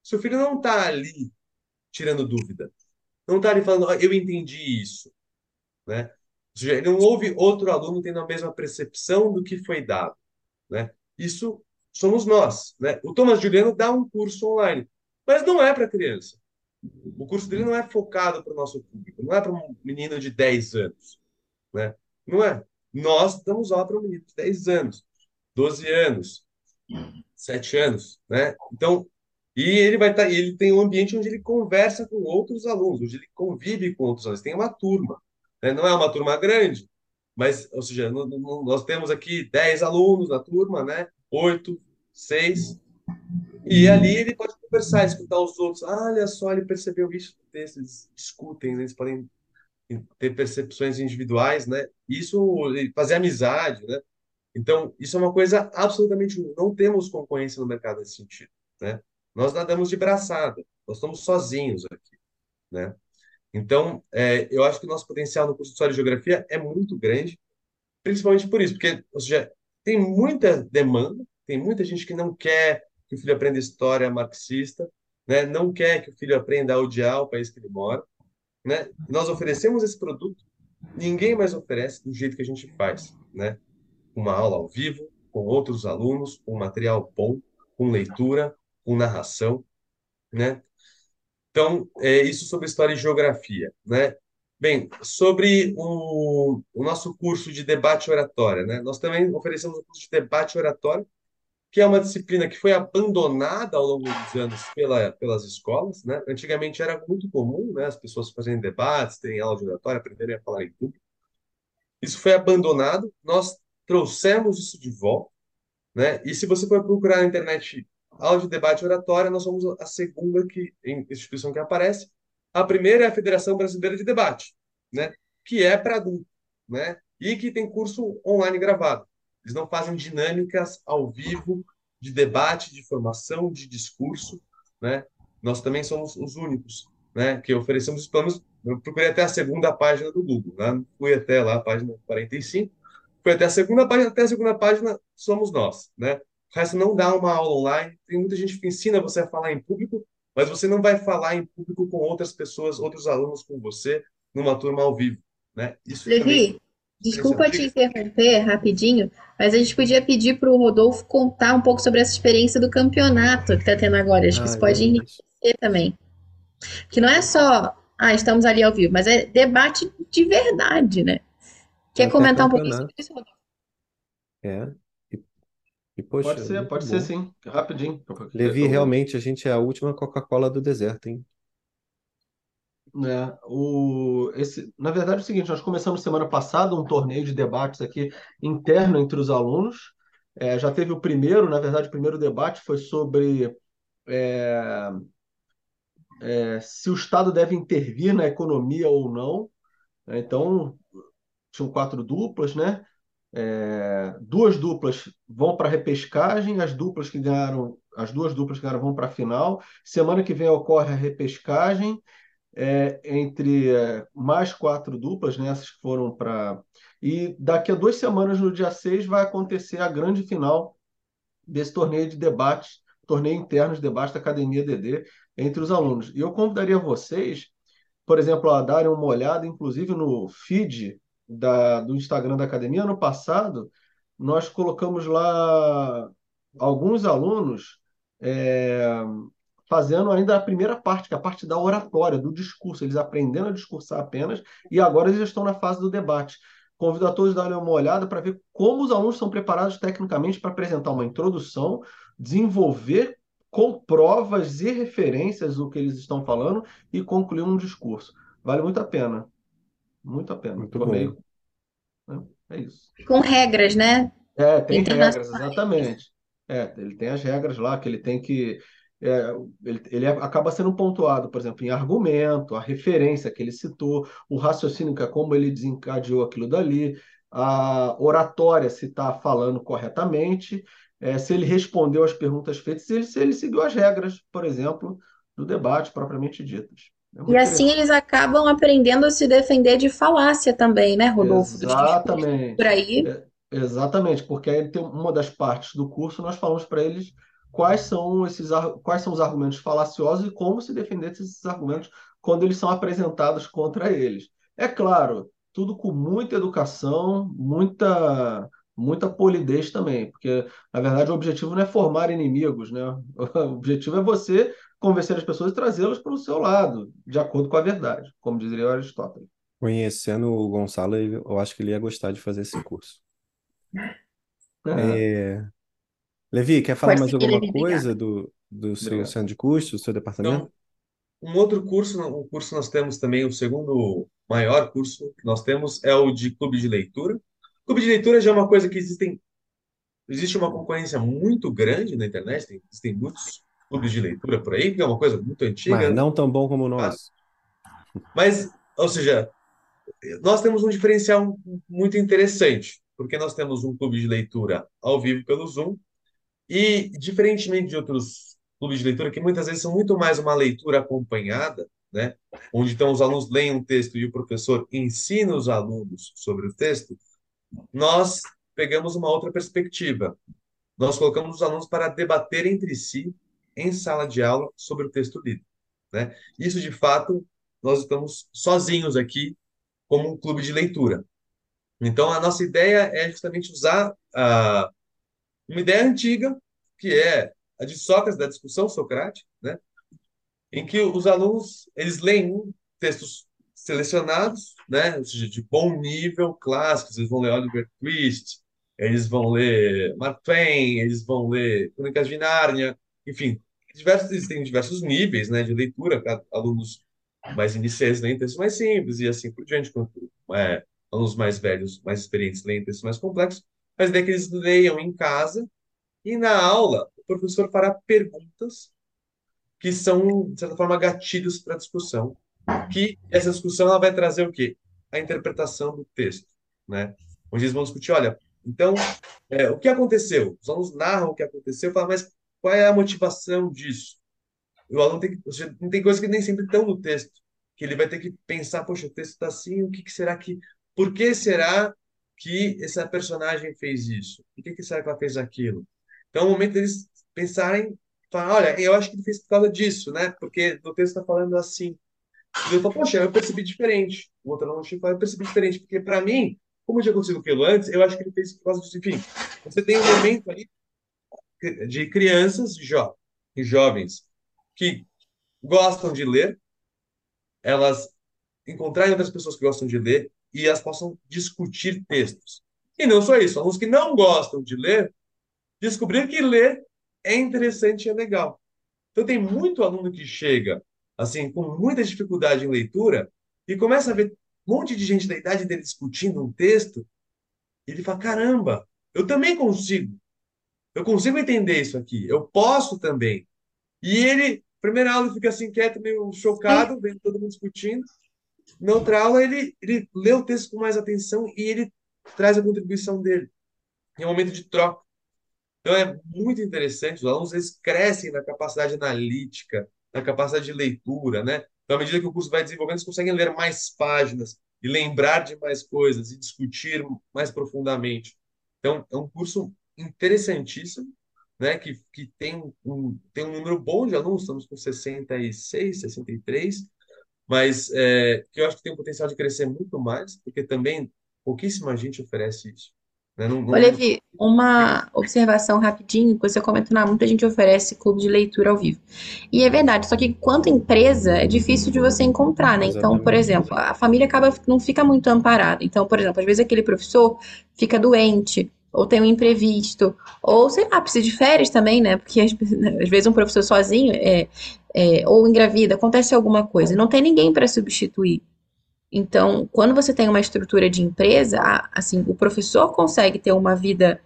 seu filho não está ali tirando dúvida, não está ali falando, "Ah, eu entendi isso, né? Ou seja, não houve outro aluno tendo a mesma percepção do que foi dado, né? Isso somos nós, né? O Thomas Juliano dá um curso online, mas não é para criança. O curso dele não é focado para o nosso público, não é para um menino de 10 anos, né? Não é. Nós damos aula para um menino de 10 anos, 12 anos, 7 anos, né? Então, e ele vai estar, ele tem um ambiente onde ele conversa com outros alunos, onde ele convive com outros alunos, tem uma turma, né? Não é uma turma grande, mas, ou seja, no- no- nós temos aqui 10 alunos na turma, né? 8, 6, e ali ele pode conversar, escutar os outros. Ah, olha só, ele percebeu isso eles discutem, né? eles podem ter percepções individuais, né? Isso, fazer amizade, né? Então, isso é uma coisa absolutamente. Não temos concorrência no mercado nesse sentido, né? Nós nadamos de braçada, nós estamos sozinhos aqui, né? Então, é, eu acho que o nosso potencial no curso de História e Geografia é muito grande, principalmente por isso, porque, ou seja, tem muita demanda, tem muita gente que não quer que o filho aprenda história marxista, né? Não quer que o filho aprenda a odiar o país que ele mora, né? Nós oferecemos esse produto, ninguém mais oferece do jeito que a gente faz, né? Uma aula ao vivo, com outros alunos, com material bom, com leitura, com narração, né? Então, é isso sobre história e geografia, né? Bem, sobre o, o nosso curso de debate oratória, né? Nós também oferecemos o curso de debate oratória, que é uma disciplina que foi abandonada ao longo dos anos pela, pelas escolas, né? Antigamente era muito comum, né? As pessoas fazerem debates, terem aula de oratória, aprenderem a falar em público. Isso foi abandonado, nós trouxemos isso de volta, né? E se você for procurar na internet aula de debate oratória, nós somos a segunda que, instituição que aparece. A primeira é a Federação Brasileira de Debate, né? Que é para adulto, né? E que tem curso online gravado. Eles não fazem dinâmicas ao vivo de debate, de formação, de discurso, né? Nós também somos os únicos, né? Que oferecemos os planos. Eu procurei até a segunda página do Google, né? Fui até lá, a página 45 foi até a segunda página, até a segunda página somos nós, né? O resto não dá uma aula online. Tem muita gente que ensina você a falar em público, mas você não vai falar em público com outras pessoas, outros alunos com você, numa turma ao vivo, né? Isso também Levi, desculpa te interromper rapidinho, mas a gente podia pedir para o Rodolfo contar um pouco sobre essa experiência do campeonato que está tendo agora. Acho que Ah, isso é pode enriquecer também. Que não é só, ah, estamos ali ao vivo, mas é debate de verdade, né? Quer Até comentar um pouquinho sobre isso, Rodolfo? É. E, e, poxa, Pode ser, pode ser bom. sim. Rapidinho. Levi, realmente, a gente é a última Coca-Cola do deserto, hein? Né, o, esse, na verdade é o seguinte, nós começamos semana passada um torneio de debates aqui interno entre os alunos. É, já teve o primeiro, na verdade, o primeiro debate foi sobre é, é, se o Estado deve intervir na economia ou não. Então, tinham quatro duplas, né? É, duas duplas vão para a repescagem, as duplas que ganharam, as duas duplas que ganharam vão para a final. Semana que vem ocorre a repescagem é, entre é, mais quatro duplas, né? Essas que foram para. E daqui a duas semanas, no dia 6, vai acontecer a grande final desse torneio de debate, torneio interno de debate da Academia DD entre os alunos. E eu convidaria vocês, por exemplo, a darem uma olhada, inclusive no feed da, do Instagram da academia. Ano passado, nós colocamos lá alguns alunos é, fazendo ainda a primeira parte, que é a parte da oratória, do discurso, eles aprendendo a discursar apenas, e agora eles já estão na fase do debate. Convido a todos a darem uma olhada para ver como os alunos são preparados tecnicamente para apresentar uma introdução, desenvolver com provas e referências o que eles estão falando e concluir um discurso. Vale muito a pena. Muito a pena. Muito Torneio, né? É isso. Com regras, né? É, tem regras, exatamente. É, ele tem as regras lá que ele tem que. É, ele, ele acaba sendo pontuado, por exemplo, em argumento, a referência que ele citou, o raciocínio, que é como ele desencadeou aquilo dali, a oratória, se está falando corretamente, é, se ele respondeu às perguntas feitas, se ele, se ele seguiu as regras, por exemplo, do debate propriamente ditas. É E assim eles acabam aprendendo a se defender de falácia também, né, Rodolfo? Exatamente. por aí. É, exatamente, porque aí tem uma das partes do curso, nós falamos para eles quais são esses, quais são os argumentos falaciosos e como se defender desses argumentos quando eles são apresentados contra eles. É claro, tudo com muita educação, muita, muita polidez também, porque, na verdade, o objetivo não é formar inimigos, né? O objetivo é você convencer as pessoas e trazê-las para o seu lado, de acordo com a verdade, como diria Aristóteles. Conhecendo o Gonçalo, eu acho que ele ia gostar de fazer esse curso. É. É, Levi, quer falar mais alguma coisa do, do seu Obrigado. centro de custos, do seu departamento? Então, um outro curso, um curso nós temos também, o segundo maior curso que nós temos é o de clube de leitura. Clube de leitura já é uma coisa que existem, existe uma concorrência muito grande na internet, tem, existem muitos clubes de leitura por aí, que é uma coisa muito antiga, Mas não tão bom como o nosso. Mas, ou seja, nós temos um diferencial muito interessante, porque nós temos um clube de leitura ao vivo pelo Zoom, e diferentemente de outros clubes de leitura, que muitas vezes são muito mais uma leitura acompanhada, né? Onde então os alunos leem um texto e o professor ensina os alunos sobre o texto, nós pegamos uma outra perspectiva. Nós colocamos os alunos para debater entre si em sala de aula sobre o texto lido, né? Isso, de fato, nós estamos sozinhos aqui como um clube de leitura. Então, a nossa ideia é justamente usar ah, uma ideia antiga, que é a de Sócrates, da discussão socrática, né? em que os alunos eles leem textos selecionados, né? ou seja, de bom nível, clássicos, eles vão ler Oliver Twist, eles vão ler Mark Twain, eles vão ler Crônicas de Nárnia, enfim, diversos, existem diversos níveis né, de leitura, para alunos mais iniciantes leem textos mais simples e assim por diante, quanto é, alunos mais velhos, mais experientes leem textos mais complexos, mas daí que eles leiam em casa e na aula o professor fará perguntas que são, de certa forma, gatilhos para a discussão, que essa discussão ela vai trazer o quê? A interpretação do texto, né? Onde eles vão discutir, olha, então, é, o que aconteceu? Os alunos narram o que aconteceu, falam, mas qual é a motivação disso? O aluno tem seja, tem coisas que nem sempre estão no texto, que ele vai ter que pensar, poxa, o texto está assim, o que, que será que, por que será que essa personagem fez isso? Por que, que será que ela fez aquilo? Então, é o momento deles pensarem, fala, olha, eu acho que ele fez por causa disso, né? Porque no texto está falando assim. E eu falo, poxa, eu percebi diferente. O outro aluno chega eu percebi diferente, porque para mim, como eu já consigo aquilo antes, eu acho que ele fez por causa disso. Enfim, você tem um momento ali de crianças jo e jovens que gostam de ler, elas encontrarem outras pessoas que gostam de ler e elas possam discutir textos. E não só isso, alunos que não gostam de ler, descobrir que ler é interessante e é legal. Então tem muito aluno que chega assim com muita dificuldade em leitura e começa a ver um monte de gente da idade dele discutindo um texto e ele fala: "Caramba, eu também consigo. Eu consigo entender isso aqui. Eu posso também". E ele, primeira aula, fica assim quieto, meio chocado, vendo todo mundo discutindo. Aula, ele, ele lê o texto com mais atenção e ele traz a contribuição dele. Em um momento de troca. Então é muito interessante, os alunos eles crescem na capacidade analítica, na capacidade de leitura, né? Então, à medida que o curso vai desenvolvendo, eles conseguem ler mais páginas e lembrar de mais coisas e discutir mais profundamente. Então, é um curso interessantíssimo, né? Que, que tem, um, tem um número bom de alunos, estamos com 66, 63, mas é, que eu acho que tem o potencial de crescer muito mais, porque também pouquíssima gente oferece isso. Né? Não, não, Levi, uma observação rapidinho, que você comentou, ah, muita gente oferece clube de leitura ao vivo. E é verdade, só que quanto empresa é difícil de você encontrar, né? Então, por exemplo, a família acaba não fica muito amparada. Então, por exemplo, às vezes aquele professor fica doente, ou tem um imprevisto, ou sei lá, precisa de férias também, né? Porque às, vezes um professor sozinho é, é, ou engravida, acontece alguma coisa, não tem ninguém para substituir. Então, quando você tem uma estrutura de empresa, assim, o professor consegue ter uma vida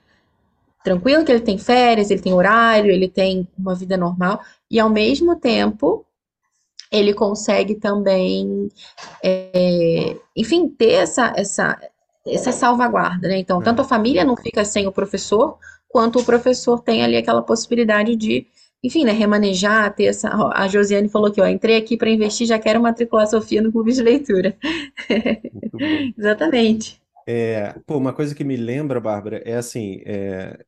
tranquila, que ele tem férias, ele tem horário, ele tem uma vida normal, e ao mesmo tempo ele consegue também, é, enfim, ter essa, essa, essa salvaguarda, né? Então, tanto a família não fica sem o professor, quanto o professor tem ali aquela possibilidade de, enfim, né, remanejar, ter essa. ó, A Josiane falou aqui, ó, entrei aqui para investir, já quero matricular a Sofia no clube de leitura. Exatamente. É, pô, uma coisa que me lembra, Bárbara, é assim, é,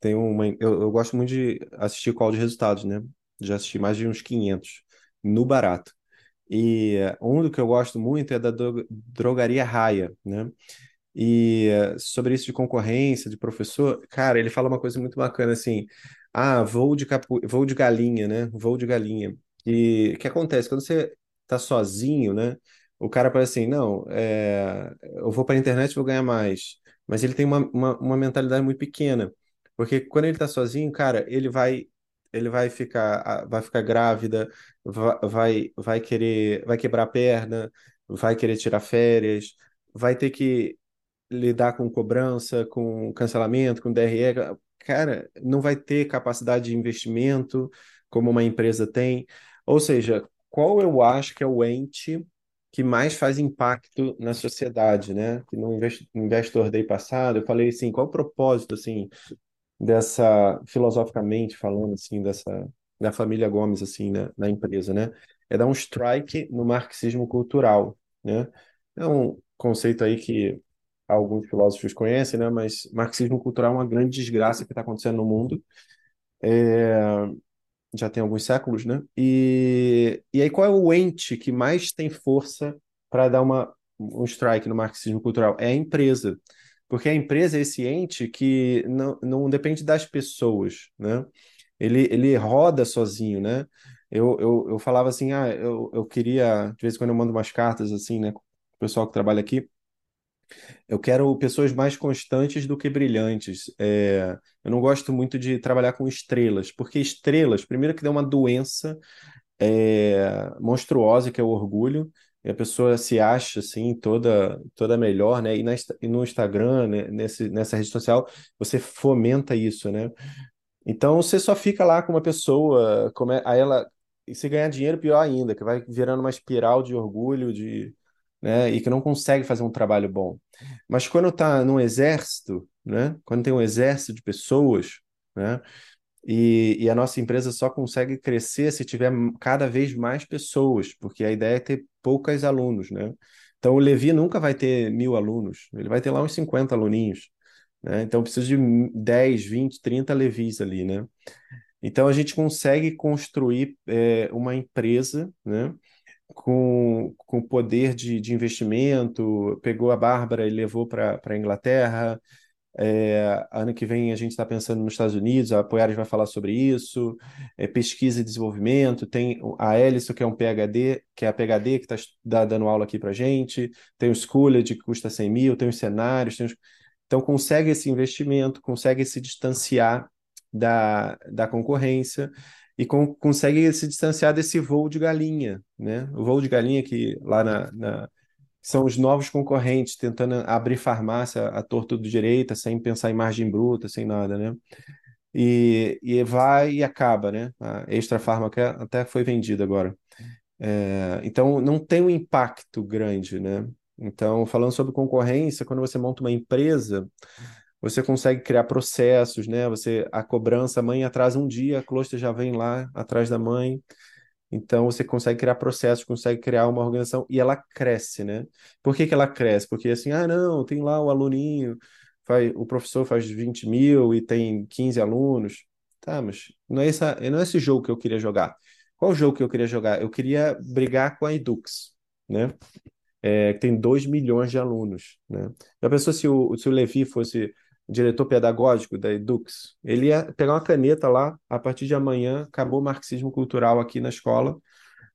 tem uma, eu, eu gosto muito de assistir call de resultados, né? Já assisti mais de uns 500 no barato. E é, um do que eu gosto muito é da dro- Drogaria Raia, né? E é, sobre isso de concorrência, de professor, cara, ele fala uma coisa muito bacana assim, ah, voo de capu... voo de galinha, né? Voo de galinha. E o que acontece? Quando você tá sozinho, né? O cara parece assim, não, é, eu vou para a internet e vou ganhar mais. Mas ele tem uma, uma, uma mentalidade muito pequena. Porque quando ele tá sozinho, cara, ele vai ele vai ficar vai ficar grávida, va- vai vai querer vai quebrar a perna, vai querer tirar férias, vai ter que lidar com cobrança, com cancelamento, com DRE, cara, não vai ter capacidade de investimento como uma empresa tem. Ou seja, qual eu acho que é o ente que mais faz impacto na sociedade, né? Que no Invest- Investor Day passado eu falei assim, qual o propósito assim dessa filosoficamente falando assim dessa da família Gomes assim na, na empresa, né? É dar um strike no marxismo cultural, né? É um conceito aí que alguns filósofos conhecem, né? Mas marxismo cultural é uma grande desgraça que está acontecendo no mundo. É, já tem alguns séculos, né? E, e aí qual é o ente que mais tem força para dar uma, um strike no marxismo cultural? É a empresa. Porque a empresa é esse ente que não, não depende das pessoas, né? Ele, ele roda sozinho, né? Eu, eu, eu falava assim, ah, eu, eu queria, de vez em quando eu mando umas cartas assim, né? O pessoal que trabalha aqui, eu quero pessoas mais constantes do que brilhantes. É, eu não gosto muito de trabalhar com estrelas, porque estrelas, primeiro que dá uma doença é, monstruosa, que é o orgulho, e a pessoa se acha assim toda toda melhor, né? E, na, e no Instagram, né? Nesse, nessa rede social, você fomenta isso, né? Então você só fica lá com uma pessoa, come... aí ela e se ganhar dinheiro, pior ainda, que vai virando uma espiral de orgulho, de, né? E que não consegue fazer um trabalho bom. Mas quando está num exército, né? Quando tem um exército de pessoas, né? E, e a nossa empresa só consegue crescer se tiver cada vez mais pessoas, porque a ideia é ter poucos alunos, né? Então o Levi nunca vai ter mil alunos, ele vai ter lá uns 50 aluninhos, né? Então precisa de 10, 20, 30 Levis ali, né? Então a gente consegue construir é, uma empresa, né? Com, com poder de, de investimento, pegou a Bárbara e levou para a Inglaterra, é, ano que vem a gente está pensando nos Estados Unidos, a Poiares vai falar sobre isso, é, pesquisa e desenvolvimento, tem a Ellison, que é um PhD, que é a PhD que está dando aula aqui para gente, tem o Schooled, que custa 100 mil, tem os cenários, tem os... então consegue esse investimento, consegue se distanciar da, da concorrência e com, consegue se distanciar desse voo de galinha, né? O voo de galinha que lá na, na são os novos concorrentes tentando abrir farmácia à torta do direita, sem pensar em margem bruta, sem nada, né? E, e vai e acaba, né? A Extra Fármaca até foi vendida agora. É, então, não tem um impacto grande, né? Então, falando sobre concorrência, quando você monta uma empresa, você consegue criar processos, né? Você, a cobrança, a mãe atrasa um dia, a cluster já vem lá atrás da mãe. Então você consegue criar processos, consegue criar uma organização e ela cresce, né? Por que que ela cresce? Porque assim, ah, não, tem lá o aluninho, faz, o professor faz 20 mil e tem 15 alunos. Tá, mas não é, essa, não é esse jogo que eu queria jogar. Qual jogo que eu queria jogar? Eu queria brigar com a Edux, né? É, tem 2 milhões de alunos, né? Já pensou se o, se o Levi fosse diretor pedagógico da Edux, ele ia pegar uma caneta lá, a partir de amanhã acabou o marxismo cultural aqui na escola,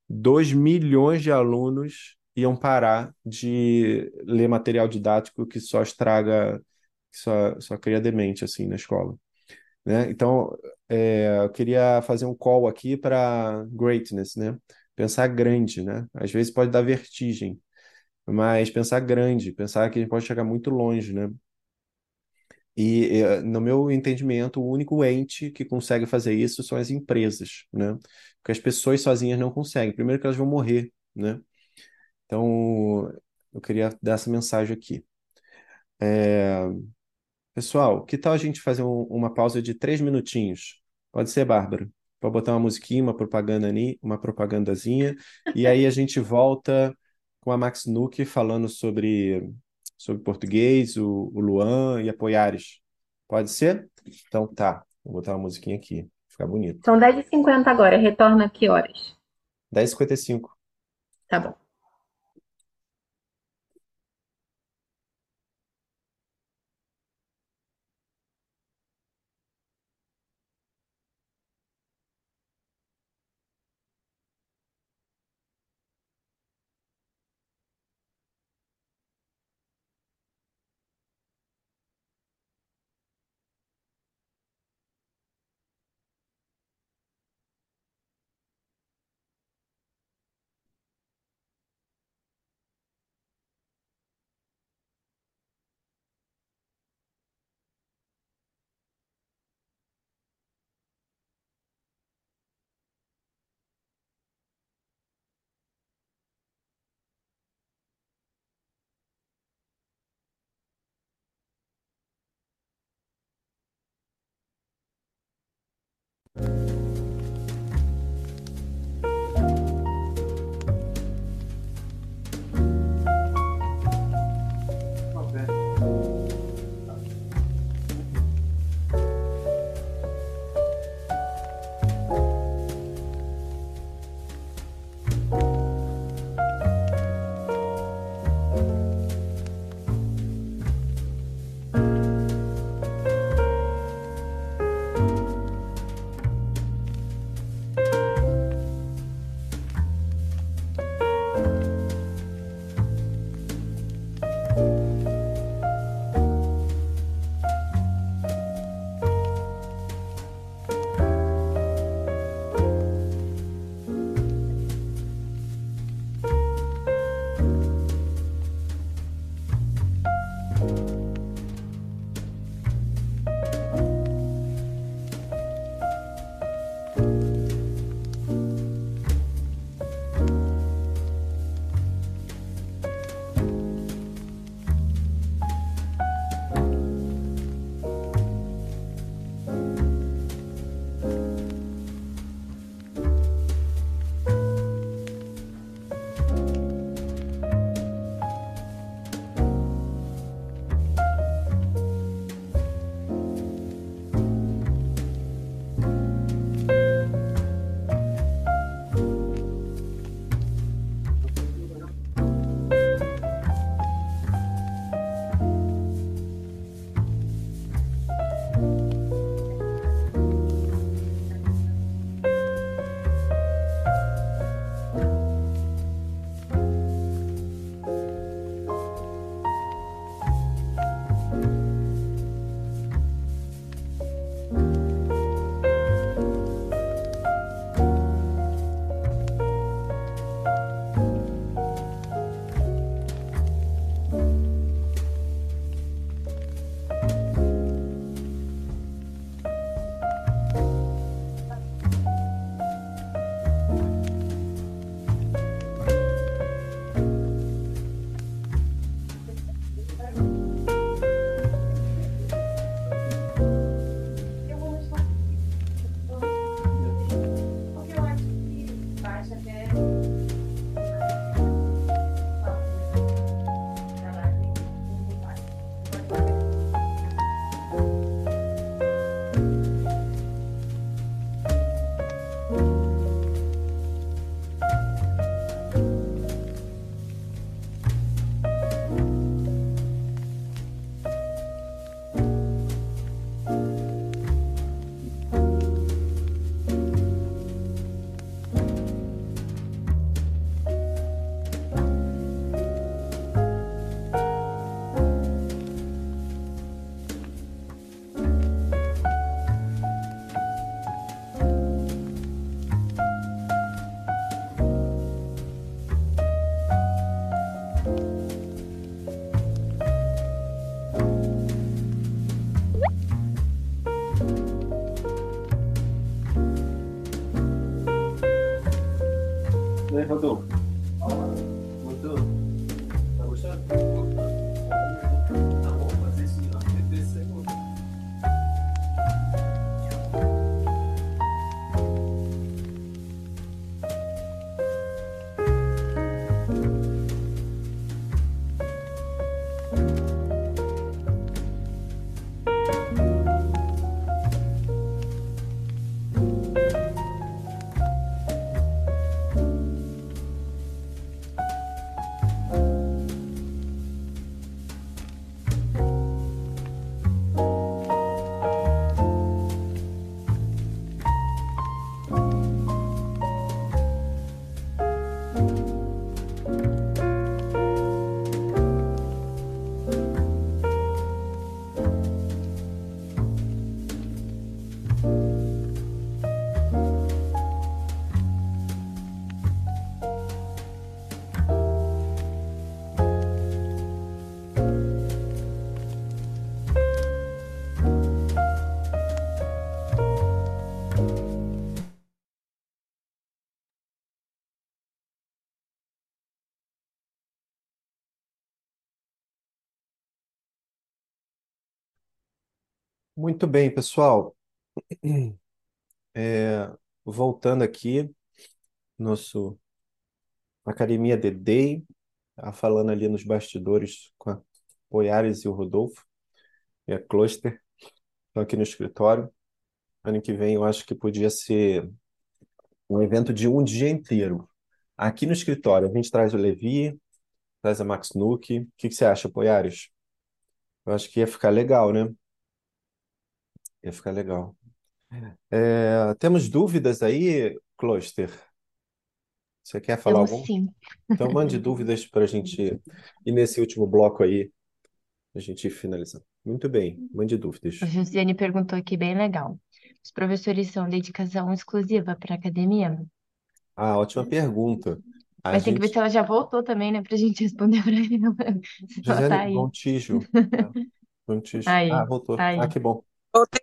2 milhões de alunos iam parar de ler material didático que só estraga, que só, só cria demente assim na escola. Né? Então, é, eu queria fazer um call aqui para greatness, né? Pensar grande, né? Às vezes pode dar vertigem, mas pensar grande, pensar que a gente pode chegar muito longe, né? E, eh, no meu entendimento, o único ente que consegue fazer isso são as empresas, né? Porque as pessoas sozinhas não conseguem. Primeiro que elas vão morrer, né? Então, eu queria dar essa mensagem aqui. É... Pessoal, que tal a gente fazer um- uma pausa de três minutinhos? Pode ser, Bárbara? Pode botar uma musiquinha, uma propaganda ali, uma propagandazinha, e aí a gente volta com a Max Nuke falando sobre sobre português, o, o Luan e a Poiares. Pode ser? Então tá, vou botar uma musiquinha aqui, ficar bonito. São 10h50 agora, retorna que horas? 10h55. Tá bom. Rodolfo? Muito bem, pessoal. É, voltando aqui, nosso Academia The Day, tá falando ali nos bastidores com a Poiares e o Rodolfo e a Cluster, estão aqui no escritório. Ano que vem eu acho que podia ser um evento de um dia inteiro. Aqui no escritório, a gente traz o Levi, traz a Max Nuke. O que que você acha, Poiares? Eu acho que ia ficar legal, né? Ia ficar legal. É, temos dúvidas aí, Cluster? Você quer falar Temos algum? sim. Então, mande dúvidas para a gente ir nesse último bloco aí, a gente ir finalizando. Muito bem, mande dúvidas. A Josiane perguntou aqui, bem legal. Os professores são dedicação exclusiva para a academia? Ah, ótima pergunta. A Mas tem que ver gente. se ela já voltou também, né, pra gente responder para ela. Se ela Josiane tá aí. Né? Ah, Aí, voltou. tá Ah, aí. que bom. Voltei,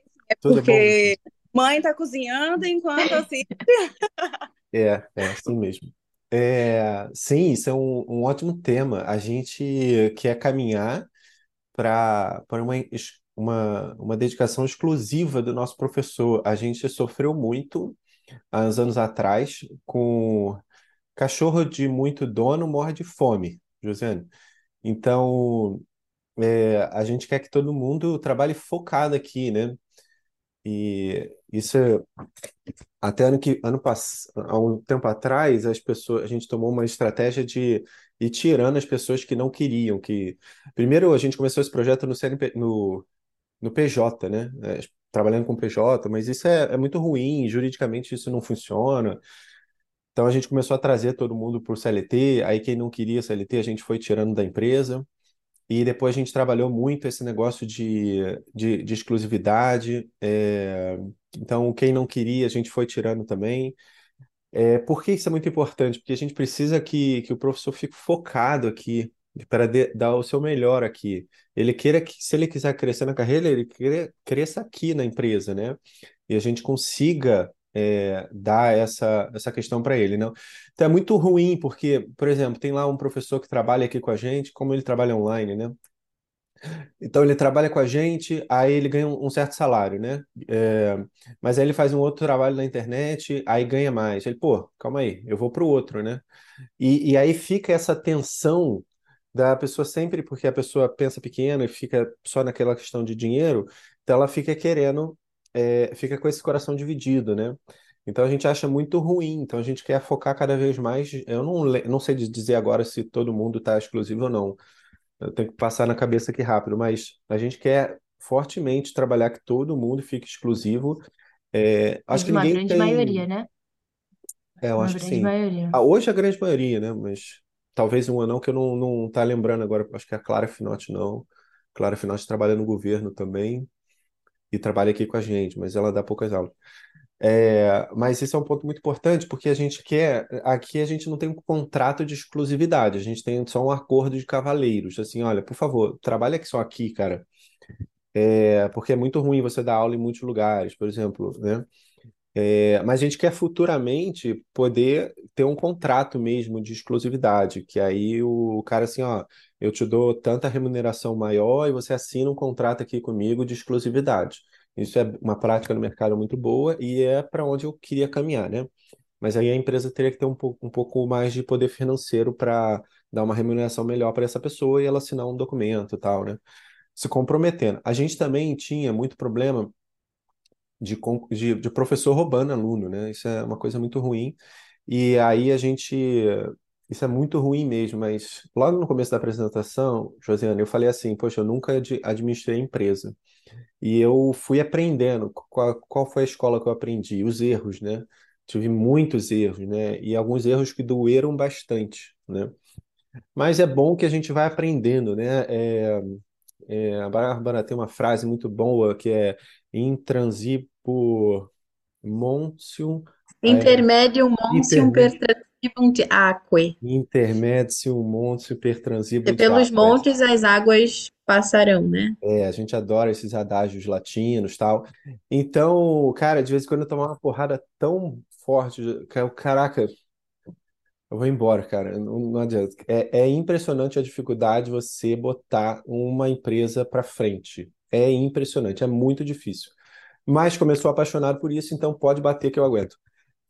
é Tudo bom, porque mãe tá cozinhando enquanto assim. É, é assim mesmo. É, sim, isso é um, um ótimo tema. A gente quer caminhar para uma, uma, uma dedicação exclusiva do nosso professor. A gente sofreu muito há uns anos atrás com cachorro de muito dono morre de fome, Josiane. Então, é, a gente quer que todo mundo trabalhe focado aqui, né? E isso é até ano que ano pass... há um tempo atrás, as pessoas, a gente tomou uma estratégia de ir tirando as pessoas que não queriam, que primeiro a gente começou esse projeto no CNP, no, no PJ, né? É, trabalhando com PJ, mas isso é, é muito ruim, juridicamente isso não funciona. Então a gente começou a trazer todo mundo para o CLT, aí quem não queria CLT a gente foi tirando da empresa. E depois a gente trabalhou muito esse negócio de, de, de exclusividade. é, então, quem não queria, a gente foi tirando também. É, por que isso é muito importante? Porque a gente precisa que, que o professor fique focado aqui, para dar o seu melhor aqui. Ele queira que, se ele quiser crescer na carreira, ele cre- cresça aqui na empresa, né? E a gente consiga é, dar essa, essa questão para ele, não? Então é muito ruim, porque, por exemplo, tem lá um professor que trabalha aqui com a gente, como ele trabalha online, né? Então ele trabalha com a gente, aí ele ganha um certo salário, né? É, mas aí ele faz um outro trabalho na internet, aí ganha mais. Ele, pô, calma aí, eu vou pro outro, né? E, e aí fica essa tensão da pessoa sempre, porque a pessoa pensa pequeno e fica só naquela questão de dinheiro, então ela fica querendo, é, fica com esse coração dividido, né? Então a gente acha muito ruim, então a gente quer focar cada vez mais. Eu não, não sei dizer agora se todo mundo está exclusivo ou não. Eu tenho que passar na cabeça aqui rápido, mas a gente quer fortemente trabalhar que todo mundo fique exclusivo. É, acho que Uma ninguém grande tem. maioria, né? É, eu Uma acho que sim. maioria. Ah, hoje a grande maioria, né? Mas talvez um não que eu não, não tá lembrando agora. Acho que a Clara Finotti não. Clara Finotti trabalha no governo também e trabalha aqui com a gente, mas ela dá poucas aulas. É, mas esse é um ponto muito importante porque a gente quer. Aqui a gente não tem um contrato de exclusividade, a gente tem só um acordo de cavalheiros. Assim, olha, por favor, trabalha aqui só aqui, cara. É, porque é muito ruim você dar aula em muitos lugares, por exemplo, né? É, mas a gente quer futuramente poder ter um contrato mesmo de exclusividade, que aí o cara assim, ó, eu te dou tanta remuneração maior e você assina um contrato aqui comigo de exclusividade. Isso é uma prática no mercado muito boa e é para onde eu queria caminhar, né? Mas aí a empresa teria que ter um pouco, um pouco mais de poder financeiro para dar uma remuneração melhor para essa pessoa e ela assinar um documento e tal, né? Se comprometendo. A gente também tinha muito problema de, de, de professor roubando aluno, né? Isso é uma coisa muito ruim. E aí a gente. Isso é muito ruim mesmo, mas logo no começo da apresentação, Josiane, eu falei assim: Poxa, eu nunca ad- administrei empresa. E eu fui aprendendo. Qual, qual foi a escola que eu aprendi? Os erros, né? Tive muitos erros, né? E alguns erros que doeram bastante, né? Mas é bom que a gente vai aprendendo, né? É, é, a Bárbara tem uma frase muito boa que é intransipo Montium, é, Intermedium monsium per interme, transibunt aquae. intermedium Montium per Porque transibunt pelos aquae. montes as águas passarão, né? É, a gente adora esses adágios latinos, tal. Então, cara, de vez em quando eu tomo uma porrada tão forte, eu- caraca, eu vou embora, cara. Não, não adianta. É, é impressionante a dificuldade de você botar uma empresa para frente. É impressionante, é muito difícil. Mas sou apaixonado por isso, então pode bater que eu aguento.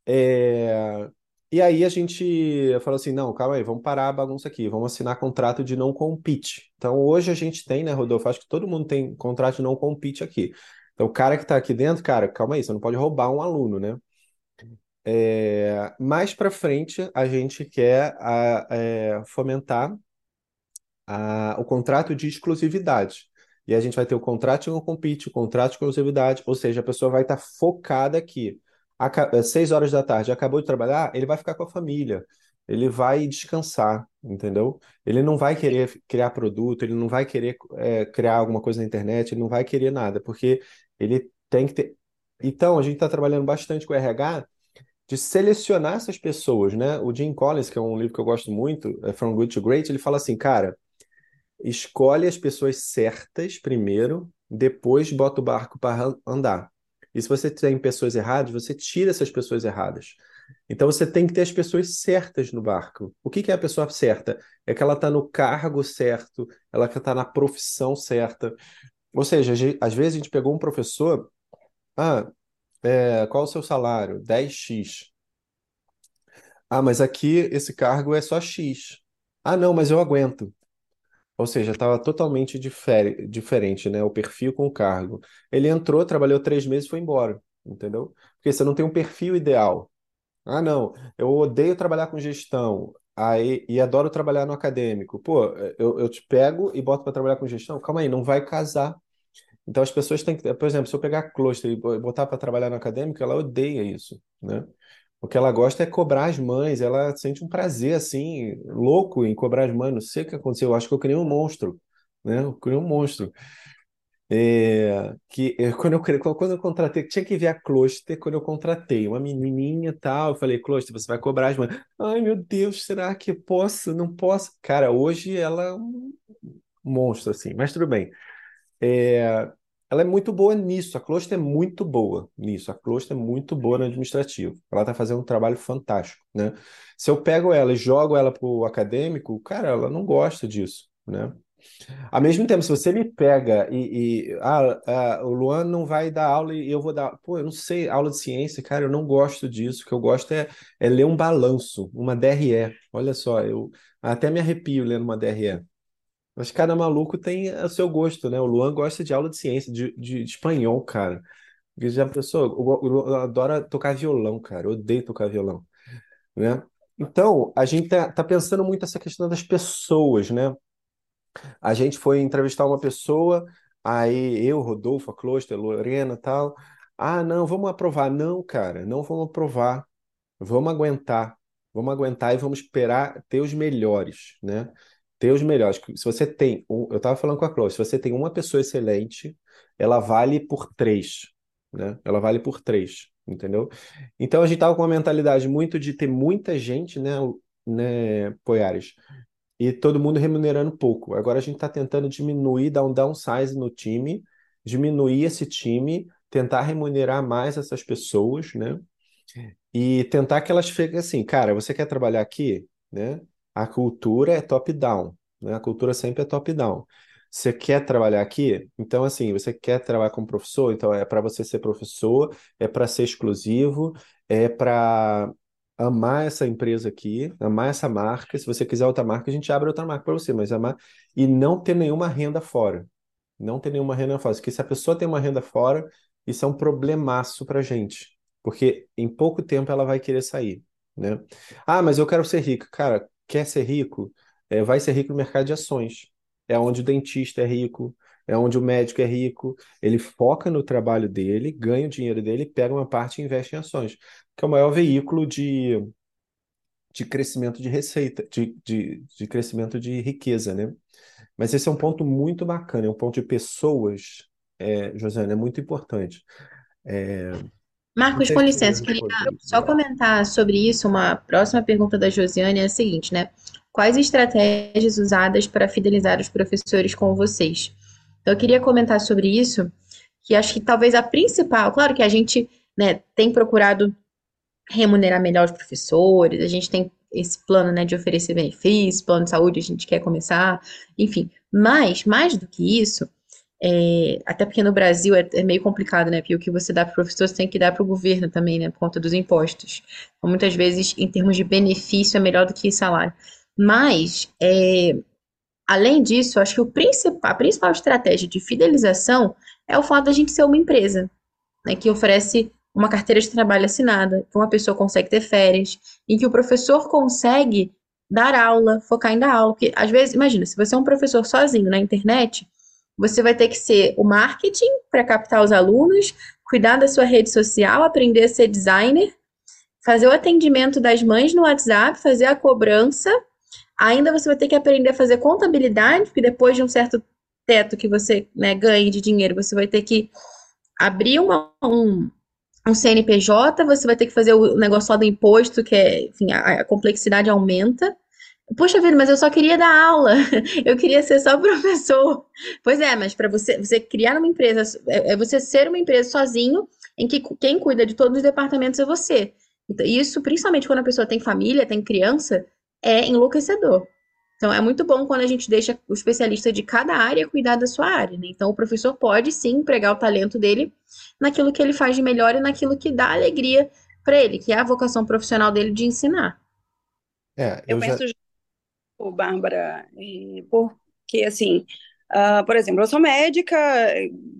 É, E aí a gente falou assim, não, calma aí, vamos parar a bagunça aqui, vamos assinar contrato de não compete. Então hoje a gente tem, né, Rodolfo? Acho que todo mundo tem contrato de não compete aqui. Então o cara que está aqui dentro, cara, calma aí, você não pode roubar um aluno, né? É, Mais para frente a gente quer a- é, fomentar a- o contrato de exclusividade. E a gente vai ter o contrato de não compete, o contrato de exclusividade, ou seja, a pessoa vai estar focada aqui. É, Seis horas da tarde, acabou de trabalhar, ele vai ficar com a família, ele vai descansar, entendeu? Ele não vai querer criar produto, ele não vai querer é, criar alguma coisa na internet, ele não vai querer nada, porque ele tem que ter. Então, a gente está trabalhando bastante com o RH de selecionar essas pessoas, né? O Jim Collins, que é um livro que eu gosto muito, é From Good to Great, ele fala assim, cara. Escolhe as pessoas certas primeiro, depois bota o barco para andar. E se você tem pessoas erradas, você tira essas pessoas erradas. Então você tem que ter as pessoas certas no barco. O que que é a pessoa certa? É que ela está no cargo certo, ela está na profissão certa. Ou seja, às vezes a gente pegou um professor, ah, é, qual o seu salário? 10x. Ah, mas aqui esse cargo é só X. Ah, não, mas eu aguento. Ou seja, estava totalmente difere- diferente, né? O perfil com o cargo. Ele entrou, trabalhou três meses e foi embora, entendeu? Porque você não tem um perfil ideal. Ah, não, eu odeio trabalhar com gestão, aí, e adoro trabalhar no acadêmico. Pô, eu, eu te pego e boto para trabalhar com gestão? Calma aí, não vai casar. Então as pessoas têm que, por exemplo, se eu pegar a Cluster e bo- botar para trabalhar no acadêmico, ela odeia isso, né? O que ela gosta é cobrar as mães, ela sente um prazer assim, louco em cobrar as mães. Não sei o que aconteceu, eu acho que eu criei um monstro, né? Eu criei um monstro. É, que quando eu, quando eu contratei, tinha que ver a Cluster quando eu contratei uma menininha tal. Eu falei, Cluster, você vai cobrar as mães. Ai, meu Deus, será que posso? Não posso. Cara, hoje ela é um monstro, assim, mas tudo bem. É, ela é muito boa nisso. A Closter é muito boa nisso. A Closter é muito boa no administrativo. Ela está fazendo um trabalho fantástico, né? Se eu pego ela e jogo ela para o acadêmico, cara, ela não gosta disso, né? Ao mesmo tempo, se você me pega e, e ah, ah, o Luan não vai dar aula e eu vou dar, pô, eu não sei, aula de ciência, cara, eu não gosto disso. O que eu gosto é, é ler um balanço, uma DRE. Olha só, eu até me arrepio lendo uma DRE. Mas cada maluco tem o seu gosto, né? O Luan gosta de aula de ciência, de, de, de espanhol, cara. Porque Já pensou? O Luan adora tocar violão, cara. Eu odeio tocar violão, né? Então, a gente tá, tá pensando muito essa questão das pessoas, né? A gente foi entrevistar uma pessoa, aí eu, Rodolfo, a Closter, Lorena tal. Ah, não, vamos aprovar. Não, cara, não vamos aprovar. Vamos aguentar. Vamos aguentar e vamos esperar ter os melhores, né? Ter os melhores. Se você tem, um, eu estava falando com a Chloe, se você tem uma pessoa excelente, ela vale por três, né? Ela vale por três, entendeu? Então a gente estava com uma mentalidade muito de ter muita gente, né, né, Poiares, e todo mundo remunerando pouco. Agora a gente está tentando diminuir, dar um downsize no time, diminuir esse time tentar remunerar mais essas pessoas, né? E tentar que elas fiquem assim, cara, você quer trabalhar aqui, né? A cultura é top-down, né? A cultura sempre é top-down. Você quer trabalhar aqui? Então, assim, você quer trabalhar como professor? Então, é para você ser professor, é para ser exclusivo, é para amar essa empresa aqui, amar essa marca. Se você quiser outra marca, a gente abre outra marca para você, mas amar e não ter nenhuma renda fora. Não ter nenhuma renda fora. Porque se a pessoa tem uma renda fora, isso é um problemaço para gente, porque em pouco tempo ela vai querer sair, né? Ah, mas eu quero ser rico. Cara, quer ser rico? É, vai ser rico no mercado de ações. É onde o dentista é rico, é onde o médico é rico. Ele foca no trabalho dele, ganha o dinheiro dele, pega uma parte e investe em ações, que é o maior veículo de, de crescimento de receita, de, de, de crescimento de riqueza, né? Mas esse é um ponto muito bacana, é um ponto de pessoas, é, Josiane, é muito importante. É, Marcos, com licença, queria só comentar sobre isso. Uma próxima pergunta da Josiane é a seguinte, né? Quais estratégias usadas para fidelizar os professores com vocês? Então, eu queria comentar sobre isso, que acho que talvez a principal, claro que a gente, né, tem procurado remunerar melhor os professores, a gente tem esse plano, né, de oferecer benefícios, plano de saúde, a gente quer começar, enfim. Mas, mais do que isso, é, até porque no Brasil é, é meio complicado, né? Porque o que você dá para o professor, você tem que dar para o governo também, né? Por conta dos impostos. Então, muitas vezes, em termos de benefício, é melhor do que salário. Mas, é, além disso, acho que o principal, a principal estratégia de fidelização é o fato da gente ser uma empresa, né? Que oferece uma carteira de trabalho assinada, que uma pessoa consegue ter férias, em que o professor consegue dar aula, focar em dar aula. Porque, às vezes, imagina, se você é um professor sozinho na internet você vai ter que ser o marketing para captar os alunos, cuidar da sua rede social, aprender a ser designer, fazer o atendimento das mães no WhatsApp, fazer a cobrança. Ainda você vai ter que aprender a fazer contabilidade, porque depois de um certo teto que você né, ganhe de dinheiro, você vai ter que abrir uma, um, um CNPJ, você vai ter que fazer o negócio lá do imposto, que é, enfim, a, a complexidade aumenta. Poxa vida, mas eu só queria dar aula. Eu queria ser só professor. Pois é, mas para você, você criar uma empresa, é, é você ser uma empresa sozinho, em que quem cuida de todos os departamentos é você. Então, isso, principalmente quando a pessoa tem família, tem criança, é enlouquecedor. Então, é muito bom quando a gente deixa o especialista de cada área cuidar da sua área. Né? Então, o professor pode sim empregar o talento dele naquilo que ele faz de melhor e naquilo que dá alegria para ele, que é a vocação profissional dele de ensinar. É, Eu eu já. penso, Bárbara, porque assim, ah, por exemplo, eu sou médica,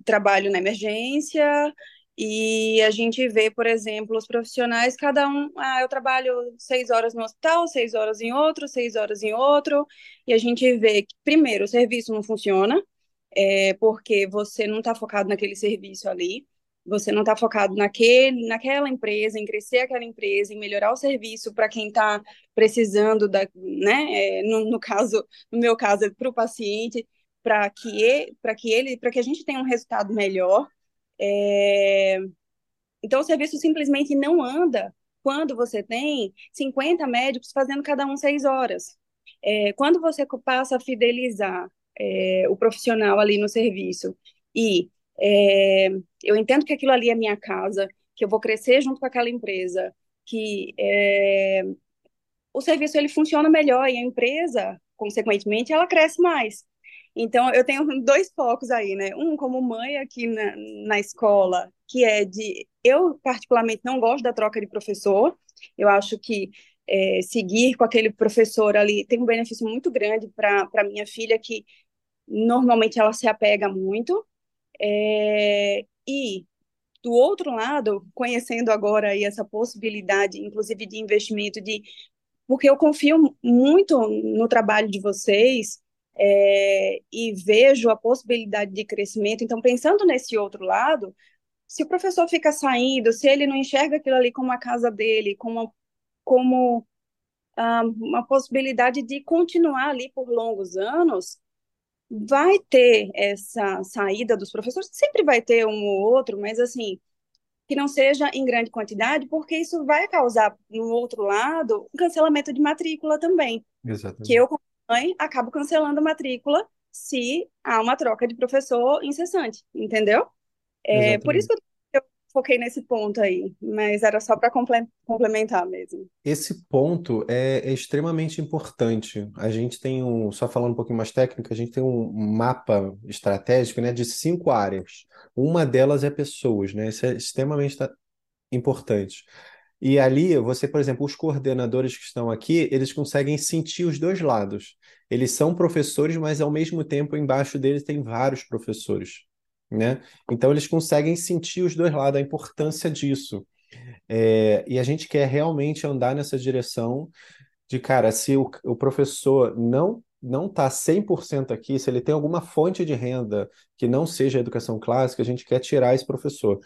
trabalho na emergência e a gente vê, por exemplo, os profissionais, cada um, ah, eu trabalho seis horas no hospital, seis horas em outro, seis horas em outro, e a gente vê que, primeiro, o serviço não funciona, é, porque você não está focado naquele serviço ali. Você não está focado naquele, naquela empresa, em crescer aquela empresa, em melhorar o serviço para quem está precisando da, né? É, no, no caso, no meu caso, é para o paciente, para que para que ele, para que a gente tenha um resultado melhor. É, então, o serviço simplesmente não anda quando você tem 50 médicos fazendo cada um seis horas. É, quando você passa a fidelizar é, o profissional ali no serviço e é, eu entendo que aquilo ali é minha casa, que eu vou crescer junto com aquela empresa, que é, o serviço ele funciona melhor e a empresa, consequentemente, ela cresce mais. Então, eu tenho dois focos aí, né? Um como mãe aqui na, na escola, que é de. Eu, particularmente, não gosto da troca de professor. Eu acho que é, seguir com aquele professor ali tem um benefício muito grande para minha filha, que normalmente ela se apega muito. É, e, do outro lado, conhecendo agora aí essa possibilidade, inclusive de investimento, de porque eu confio muito no trabalho de vocês é, e vejo a possibilidade de crescimento. Então, pensando nesse outro lado, se o professor fica saindo, se ele não enxerga aquilo ali como a casa dele, como, como ah, uma possibilidade de continuar ali por longos anos, vai ter essa saída dos professores, sempre vai ter um ou outro, mas assim, que não seja em grande quantidade, porque isso vai causar, no outro lado, um cancelamento de matrícula também. Exatamente. Que eu, como mãe, acabo cancelando a matrícula se há uma troca de professor incessante, entendeu? É, por isso que foquei nesse ponto aí, mas era só para complementar mesmo. Esse ponto é, é extremamente importante. A gente tem um, só falando um pouquinho mais técnico, a gente tem um mapa estratégico, né, de cinco áreas. Uma delas é pessoas, né? Isso é extremamente importante. E ali, você, por exemplo, os coordenadores que estão aqui, eles conseguem sentir os dois lados. Eles são professores, mas ao mesmo tempo embaixo deles tem vários professores, né? Então eles conseguem sentir os dois lados, a importância disso. É, e a gente quer realmente andar nessa direção de, cara, se o, o professor não não está 100% aqui, se ele tem alguma fonte de renda que não seja a educação clássica, a gente quer tirar esse professor.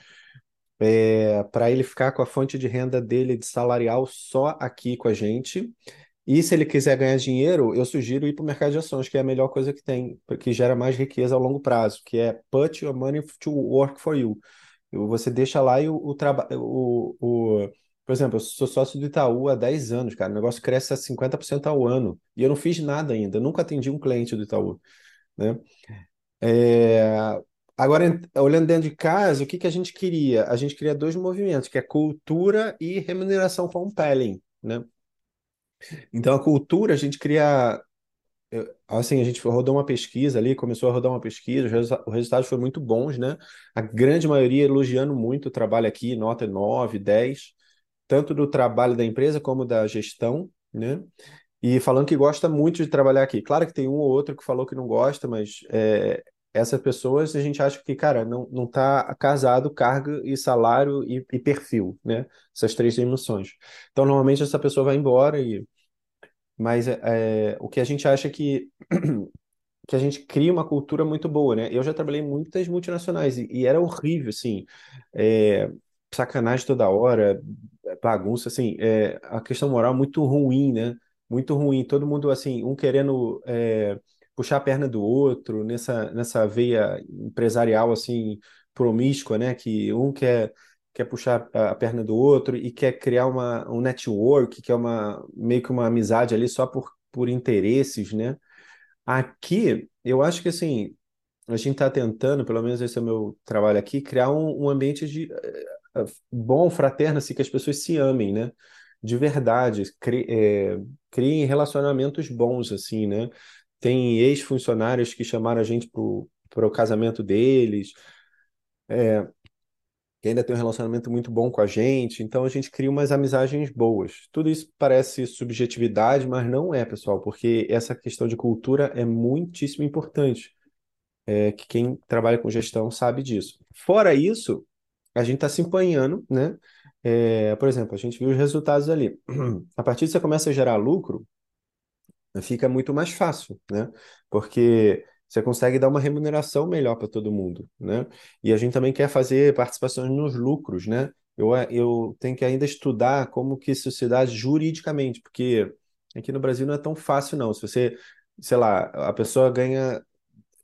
É, para ele ficar com a fonte de renda dele de salarial só aqui com a gente. E se ele quiser ganhar dinheiro, eu sugiro ir para o mercado de ações, que é a melhor coisa que tem, que gera mais riqueza ao longo prazo, que é put your money to work for you. Você deixa lá e o, o trabalho. O, o, por exemplo, eu sou sócio do Itaú há 10 anos, cara. O negócio cresce a 50% ao ano. E eu não fiz nada ainda. Nunca atendi um cliente do Itaú. Né? É... Agora, olhando dentro de casa, o que, que a gente queria? A gente queria dois movimentos, que é cultura e remuneração compelling. Né? Então, a cultura, a gente queria assim, a gente rodou uma pesquisa ali, começou a rodar uma pesquisa, os resultados foram muito bons, né? A grande maioria elogiando muito o trabalho aqui, nota 9, 10, tanto do trabalho da empresa como da gestão, né? E falando que gosta muito de trabalhar aqui. Claro que tem um ou outro que falou que não gosta, mas é, essas pessoas a gente acha que, cara, não, não tá casado carga e salário e, e perfil, né? Essas três dimensões. Então, normalmente essa pessoa vai embora e mas é, o que a gente acha que, que a gente cria uma cultura muito boa, né? Eu já trabalhei em muitas multinacionais e, e era horrível, assim, é, sacanagem toda hora, bagunça, assim, é, a questão moral muito ruim, né? Muito ruim, todo mundo, assim, um querendo é, puxar a perna do outro, nessa, nessa veia empresarial, assim, promíscua, né? Que um quer quer puxar a perna do outro e quer criar uma, um network, que é uma, meio que uma amizade ali só por, por interesses, né? Aqui, eu acho que assim, a gente está tentando, pelo menos esse é o meu trabalho aqui, criar um, um ambiente de uh, bom, fraterno, assim, que as pessoas se amem, né? De verdade, cri, é, criem relacionamentos bons, assim, né? Tem ex-funcionários que chamaram a gente para o casamento deles. É, que ainda tem um relacionamento muito bom com a gente, então a gente cria umas amizades boas. Tudo isso parece subjetividade, mas não é, pessoal, porque essa questão de cultura é muitíssimo importante. É, que quem trabalha com gestão sabe disso. Fora isso, a gente está se empanhando, né? É, por exemplo, a gente viu os resultados ali. A partir de você começa a gerar lucro, fica muito mais fácil, né? Porque você consegue dar uma remuneração melhor para todo mundo, né? E a gente também quer fazer participações nos lucros, né? Eu, eu tenho que ainda estudar como que isso se dá juridicamente, porque aqui no Brasil não é tão fácil, não. Se você, sei lá, a pessoa ganha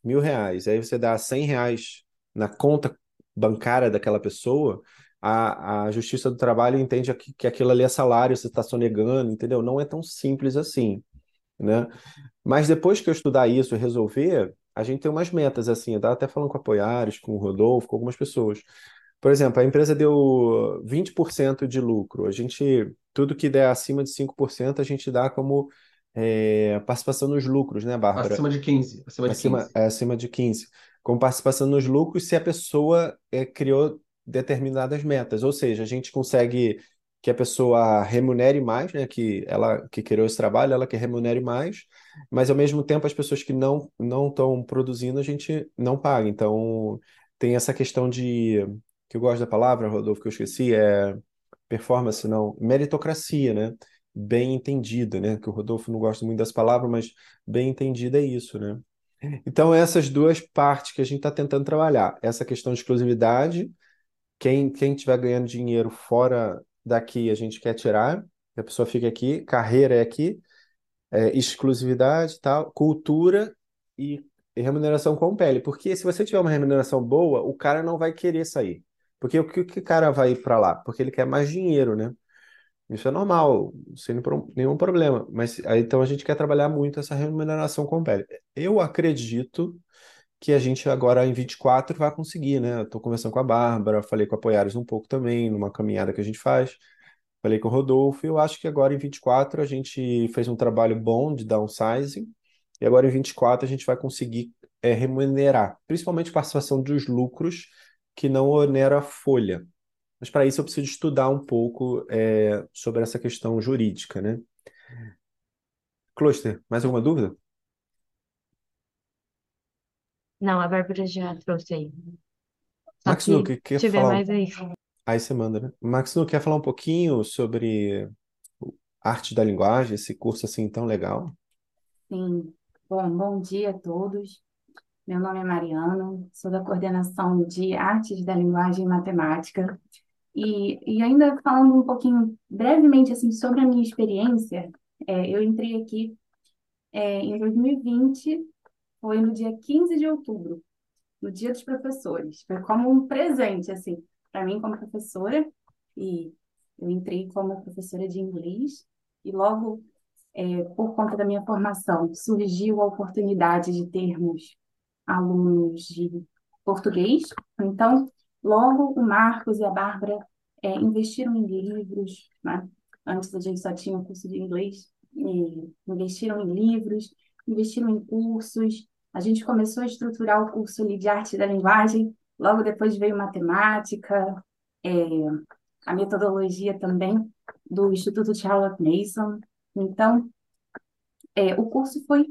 mil reais, aí você dá cem reais na conta bancária daquela pessoa, a, a Justiça do Trabalho entende que, que aquilo ali é salário, você está sonegando, entendeu? Não é tão simples assim, né? Mas depois que eu estudar isso e resolver, a gente tem umas metas, assim, eu estava até falando com a Poiares, com o Rodolfo, com algumas pessoas. Por exemplo, a empresa deu 20% de lucro. A gente, tudo que der acima de 5%, a gente dá como é, participação nos lucros, né, Bárbara? Acima de 15. Acima de acima, 15. É, acima de 15. Como participação nos lucros se a pessoa é, criou determinadas metas. Ou seja, a gente consegue que a pessoa remunere mais, né? Que ela que criou esse trabalho, ela que remunere mais, mas ao mesmo tempo as pessoas que não não estão produzindo a gente não paga. Então tem essa questão de que eu gosto da palavra, Rodolfo, que eu esqueci, é performance, não, meritocracia, né? Bem entendida, né? Que o Rodolfo não gosta muito das palavras, mas bem entendida é isso, né? Então, essas duas partes que a gente está tentando trabalhar, essa questão de exclusividade, quem, quem estiver ganhando dinheiro fora daqui a gente quer tirar, a pessoa fica aqui, carreira é aqui, é, exclusividade, tal, cultura e, remuneração com pele. Porque se você tiver uma remuneração boa, o cara não vai querer sair. Porque o que, que o cara vai ir para lá? Porque ele quer mais dinheiro, né? Isso é normal, sem nenhum problema. Mas aí, então a gente quer trabalhar muito essa remuneração com pele. Eu acredito que a gente agora em 24 vai conseguir, né? Estou conversando com a Bárbara, falei com a Poiares um pouco também, numa caminhada que a gente faz. Falei com o Rodolfo, e eu acho que agora em 24 a gente fez um trabalho bom de downsizing, e agora em 24 a gente vai conseguir é, remunerar, principalmente participação dos lucros, que não onera a folha. Mas para isso eu preciso estudar um pouco é, sobre essa questão jurídica, né? Cluster, mais alguma dúvida? Não, a Bárbara já trouxe aí. Só Max que que quer tiver falar mais aí. Aí você manda, né? Max Nu, quer falar um pouquinho sobre arte da linguagem, esse curso assim tão legal? Sim. Bom, bom dia a todos. Meu nome é Mariana, sou da coordenação de Artes da Linguagem e Matemática. E, e ainda falando um pouquinho brevemente assim sobre a minha experiência, é, eu entrei aqui é, em 2020, foi no dia 15 de outubro, no Dia dos Professores. Foi como um presente assim para mim como professora e eu entrei como professora de inglês e logo é, por conta da minha formação surgiu a oportunidade de termos alunos de português. Então, logo o Marcos e a Bárbara é, investiram em livros, né? Antes a gente só tinha o curso de inglês, investiram em livros, investiram em cursos. A gente começou a estruturar o curso de arte da linguagem, logo depois veio matemática, é, a metodologia também do Instituto Charlotte Mason. Então, é, o curso foi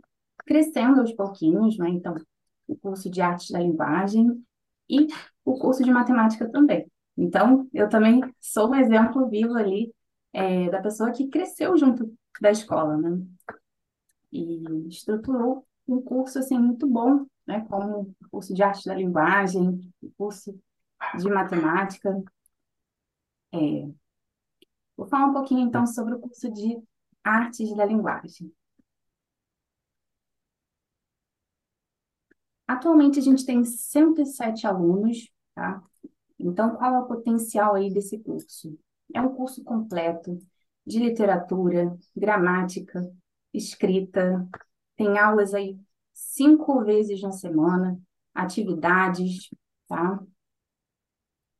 crescendo aos pouquinhos, né? Então, o curso de artes da linguagem e o curso de matemática também. Então, eu também sou um exemplo vivo ali é, da pessoa que cresceu junto da escola, né? E estruturou um curso, assim, muito bom, né? Como curso de arte da linguagem, curso de matemática. É. Vou falar um pouquinho, então, sobre o curso de artes da linguagem. Atualmente a gente tem 107 alunos, tá? Então, qual é o potencial aí desse curso? É um curso completo de literatura, gramática, escrita, tem aulas aí cinco vezes na semana, atividades, tá?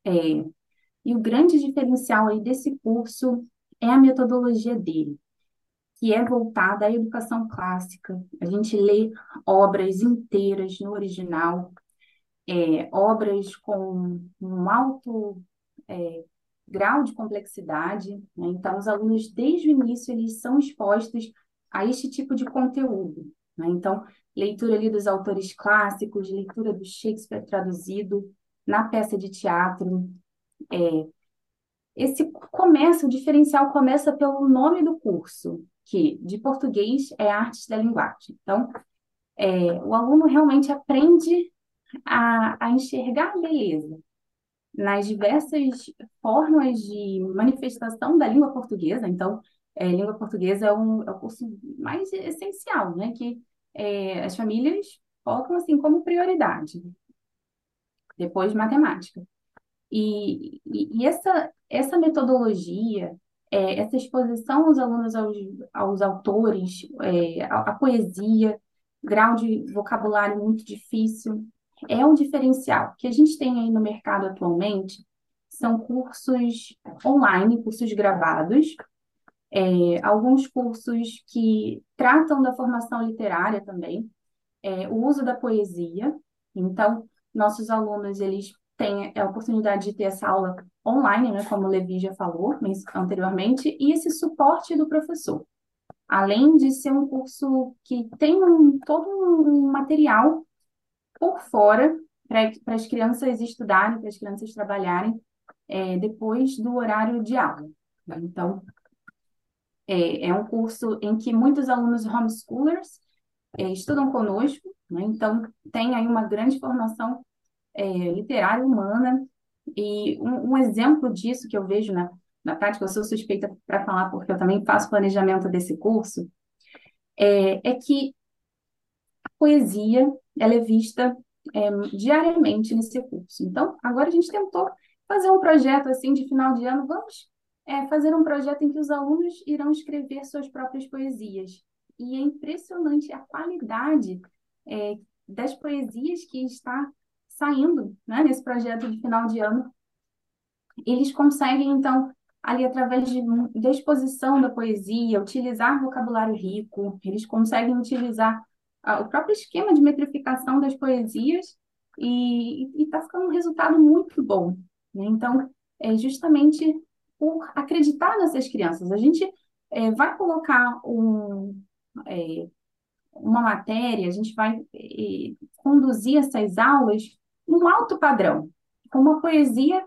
É, e o grande diferencial aí desse curso é a metodologia dele que é voltada à educação clássica. A gente lê obras inteiras no original, é, obras com um alto é, grau de complexidade. Né? Então, os alunos, desde o início, eles são expostos a este tipo de conteúdo. Né? Então, leitura ali dos autores clássicos, leitura do Shakespeare traduzido na peça de teatro. É, esse começa, o diferencial começa pelo nome do curso, que de português é artes da linguagem. Então, é, o aluno realmente aprende a, a enxergar a beleza nas diversas formas de manifestação da língua portuguesa. Então, é, língua portuguesa é, um, é o curso mais essencial, né? Que é, as famílias colocam assim como prioridade. Depois, matemática. E, e, e essa, essa metodologia, é, essa exposição aos alunos aos, aos autores, é, a, a, poesia, grau de vocabulário muito difícil, é um diferencial. que a gente tem aí no mercado atualmente são cursos online, cursos gravados, é, alguns cursos que tratam da formação literária também, é, o uso da poesia. Então, nossos alunos, eles têm a oportunidade de ter essa aula online, né, como o Levi já falou anteriormente, e esse suporte do professor. Além de ser um curso que tem um, todo um material por fora para as crianças estudarem, para as crianças trabalharem é, depois do horário de aula. Né? Então, é, é, um curso em que muitos alunos homeschoolers é, estudam conosco, né? então tem aí uma grande formação é, literária humana e um, um, exemplo disso que eu vejo na, na prática, eu sou suspeita para falar porque eu também faço planejamento desse curso, é, é que a poesia ela é vista é, diariamente nesse curso. Então, agora a gente tentou fazer um projeto assim de final de ano, vamos é, fazer um projeto em que os alunos irão escrever suas próprias poesias. E é impressionante a qualidade é, das poesias que está saindo, né, nesse projeto de final de ano, eles conseguem, então, ali através de, da exposição da poesia, utilizar vocabulário rico, eles conseguem utilizar ah, o próprio esquema de metrificação das poesias e está ficando um resultado muito bom. Né? Então, é justamente por acreditar nessas crianças. A gente é, vai colocar um, é, uma matéria, a gente vai é, conduzir essas aulas num alto padrão, com uma poesia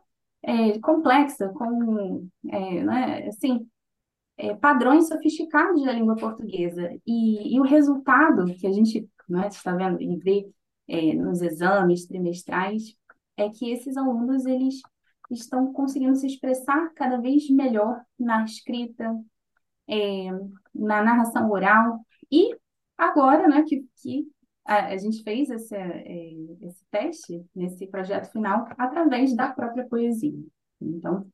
complexa, com né, assim, padrões sofisticados da língua portuguesa. E, e, o resultado que a gente né, está vendo nos exames trimestrais é que esses alunos eles estão conseguindo se expressar cada vez melhor na escrita, é, na narração oral e agora, né, que, que a, a gente fez esse, é, esse teste nesse projeto final através da própria poesia. Então,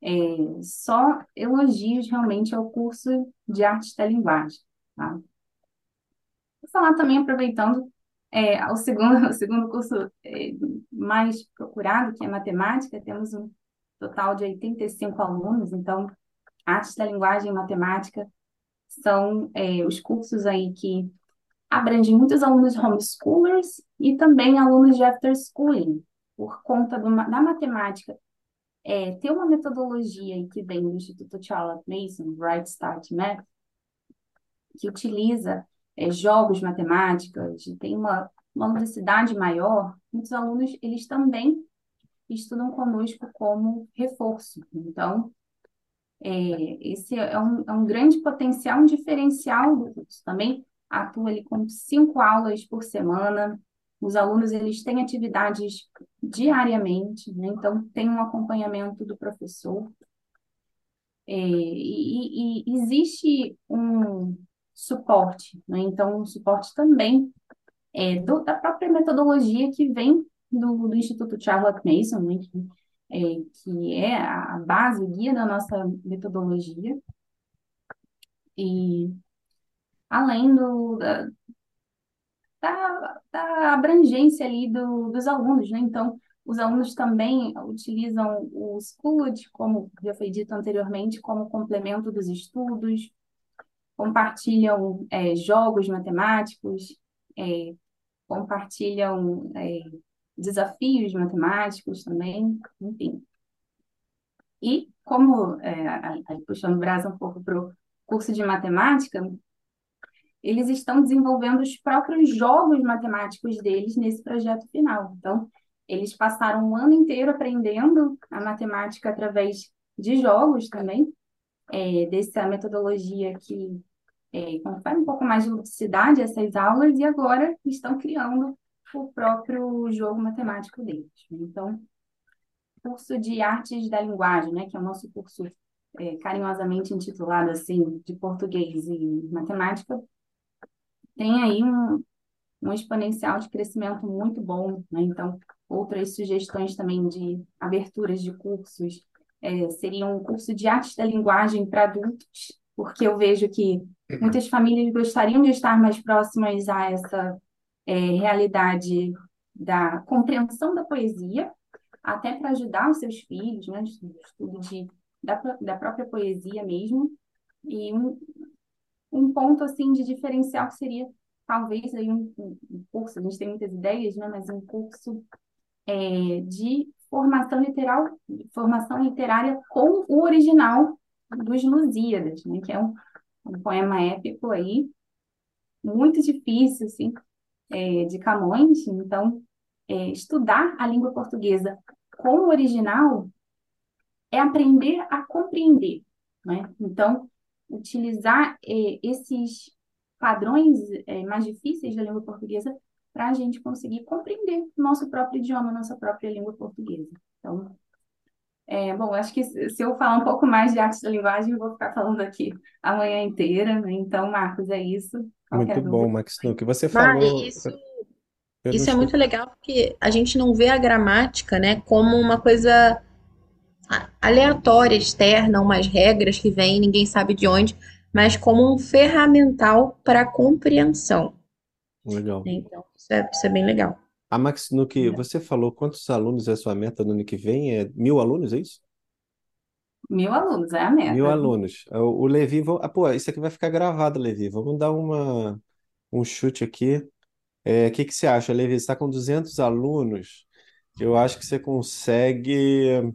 é, só elogios realmente ao curso de artes da linguagem. Tá? Vou falar também, aproveitando, é, o, segundo, o segundo curso é, mais procurado, que é matemática, temos um total de 85 alunos, então, artes da linguagem e matemática são é, os cursos aí que abrangem muitos alunos homeschoolers e também alunos de after schooling, por conta do, da matemática é, ter uma metodologia que vem do Instituto Charlotte Mason, Right Start Math, que utiliza é, jogos matemáticos, tem uma, uma maior, muitos alunos, eles também estudam conosco como reforço. Então, é, esse é um, é um grande potencial, um diferencial do curso. Também atua ali com cinco aulas por semana, os alunos eles têm atividades diariamente, né? então tem um acompanhamento do professor. É, e, e, existe um suporte, né? então um suporte também é, do, da própria metodologia que vem do, do Instituto Charlotte Mason, né? que, é, que é a base, o guia da nossa metodologia. E além do, da, da, abrangência ali do, dos alunos, né? Então, os alunos também utilizam o Schooled, como já foi dito anteriormente, como complemento dos estudos, compartilham é, jogos matemáticos, é, compartilham é, desafios matemáticos também, enfim. E como, é, puxando o braço um pouco para o curso de matemática, eles estão desenvolvendo os próprios jogos matemáticos deles nesse projeto final. Então, eles passaram um ano inteiro aprendendo a matemática através de jogos também, é, dessa metodologia que é, confere um pouco mais de ludicidade essas aulas, e agora estão criando o próprio jogo matemático deles. Então, curso de artes da linguagem, né, que é o nosso curso é, carinhosamente intitulado assim, de português e matemática, tem aí um, um exponencial de crescimento muito bom, né? Então, outras sugestões também de aberturas de cursos é, seriam um curso de arte da linguagem para adultos, porque eu vejo que muitas famílias gostariam de estar mais próximas a essa é, realidade da compreensão da poesia, até para ajudar os seus filhos, né, estudo de, da, da própria poesia mesmo. E um, um ponto assim de diferencial seria talvez aí um, um, curso, a gente tem muitas ideias, né, mas um curso é, de formação literal, formação literária com o original dos Lusíadas, né, que é um, um poema épico aí, muito difícil, assim, é, de Camões, então é, estudar a língua portuguesa com o original é aprender a compreender, né? Então, utilizar é, esses padrões é, mais difíceis da língua portuguesa para a gente conseguir compreender o nosso próprio idioma, nossa própria língua portuguesa. Então, é, bom, acho que se eu falar um pouco mais de arte da linguagem, eu vou ficar falando aqui a manhã inteira, né? Então, Marcos, é isso. Qualquer muito bom, Max, que você falou. isso, isso é muito legal porque a gente não vê a gramática, né, como uma coisa aleatória, externa, umas regras que vêm, ninguém sabe de onde, mas como um ferramental para compreensão. Legal. Então, Isso é, isso é bem legal. A Max, no que você falou, quantos alunos é a sua meta no ano que vem? É mil alunos, é isso? Mil alunos, é a Mil meta. alunos. O, o Levi, vão- ah, pô, isso aqui vai ficar gravado, Levi. Vamos dar uma, um chute aqui. É, o que que você acha, Levi? Você está com 200 alunos. Eu acho que você consegue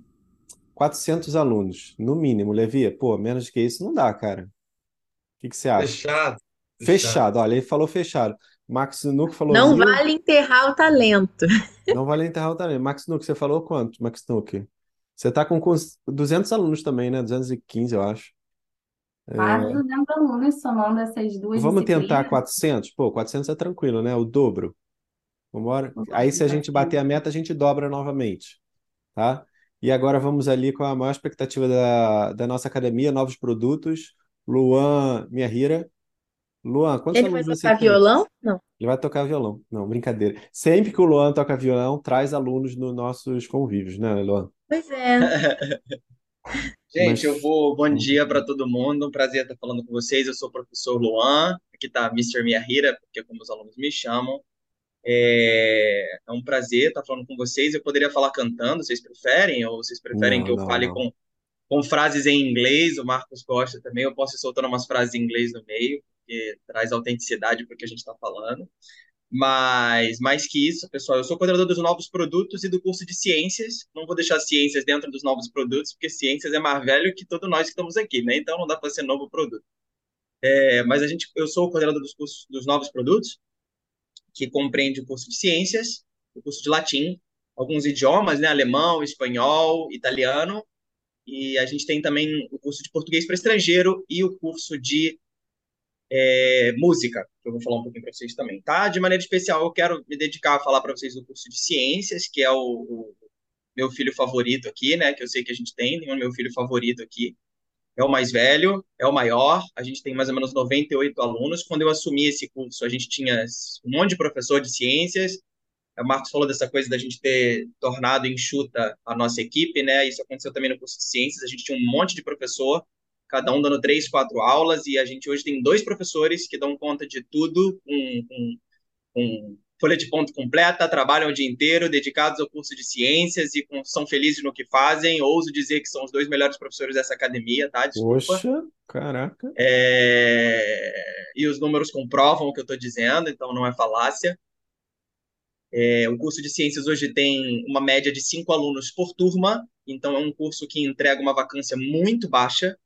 400 alunos, no mínimo, Levi. Pô, menos que isso não dá, cara. O que que você acha? Fechado, fechado. Fechado, olha, ele falou fechado. Max Nuco falou Não mil. vale enterrar o talento. Não vale enterrar o talento. Max Nuco, você falou quanto, Max Nuco? Você tá com cons- 200 alunos também, né? 215, eu acho. Quase 200 alunos somando essas duas Vamos tentar disciplinas. 400? Pô, 400 é tranquilo, né? O dobro. Vambora? Vamos Aí, se a gente tentar. bater a meta, a gente dobra novamente, tá? E agora vamos ali com a maior expectativa da, da nossa academia, novos produtos. Luan Miyahira. Luan, quantos Ele vai alunos tocar tem? violão? Não. Ele vai tocar violão. Não, brincadeira. Sempre que o Luan toca violão, traz alunos nos nossos convívios, né, Luan? Pois é. Gente, Mas- eu vou. Bom dia para todo mundo. Um prazer estar falando com vocês. Eu sou o professor Luan. Aqui está Mr. Miyahira, porque é como os alunos me chamam. É, é um prazer estar falando com vocês. Eu poderia falar cantando, vocês preferem? Ou vocês preferem Não, que eu não, fale não. com, com frases em inglês? O Marcos gosta também. Eu posso ir soltando umas frases em inglês no meio, porque traz autenticidade para o que a gente está falando. Mas, mais que isso, pessoal, eu sou coordenador dos novos produtos e do curso de ciências. Não vou deixar ciências dentro dos novos produtos, porque ciências é mais velho que todos nós que estamos aqui, né? Então não dá para ser novo produto. É, mas a gente, eu sou coordenador dos cursos dos novos produtos, que compreende o curso de ciências, o curso de latim, alguns idiomas, né? Alemão, espanhol, italiano, e a gente tem também o curso de português para estrangeiro e o curso de é, música, que eu vou falar um pouquinho para vocês também, tá? De maneira especial, eu quero me dedicar a falar para vocês do curso de ciências, que é o, o meu filho favorito aqui, né? Que eu sei que a gente tem, o meu filho favorito aqui. É o mais velho, é o maior. A gente tem mais ou menos 98 alunos. Quando eu assumi esse curso, a gente tinha um monte de professor de ciências. O Marcos falou dessa coisa da gente ter tornado enxuta a nossa equipe, né? Isso aconteceu também no curso de ciências. A gente tinha um monte de professor, cada um dando três, quatro aulas, e a gente hoje tem dois professores que dão conta de tudo, com, com, com folha de ponto completa, trabalham o dia inteiro, dedicados ao curso de ciências e com, são felizes no que fazem. Ouso dizer que são os dois melhores professores dessa academia, tá? Desculpa. Poxa, caraca. É, E os números comprovam o que eu estou dizendo, então não é falácia. É, o curso de ciências hoje tem uma média de cinco alunos por turma, então é um curso que entrega uma vacância muito baixa,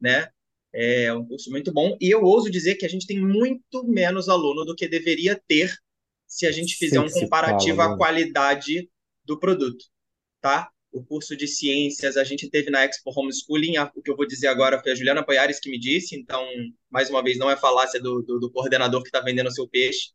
né? É um curso muito bom. E eu ouso dizer que a gente tem muito menos aluno do que deveria ter se a gente fizer um comparativo fala, à mano. qualidade do produto, tá? O curso de ciências a gente teve na Expo Homeschooling, a- o que eu vou dizer agora foi a Juliana Poiares que me disse, então, mais uma vez, não é falácia do, do, do coordenador que está vendendo o seu peixe.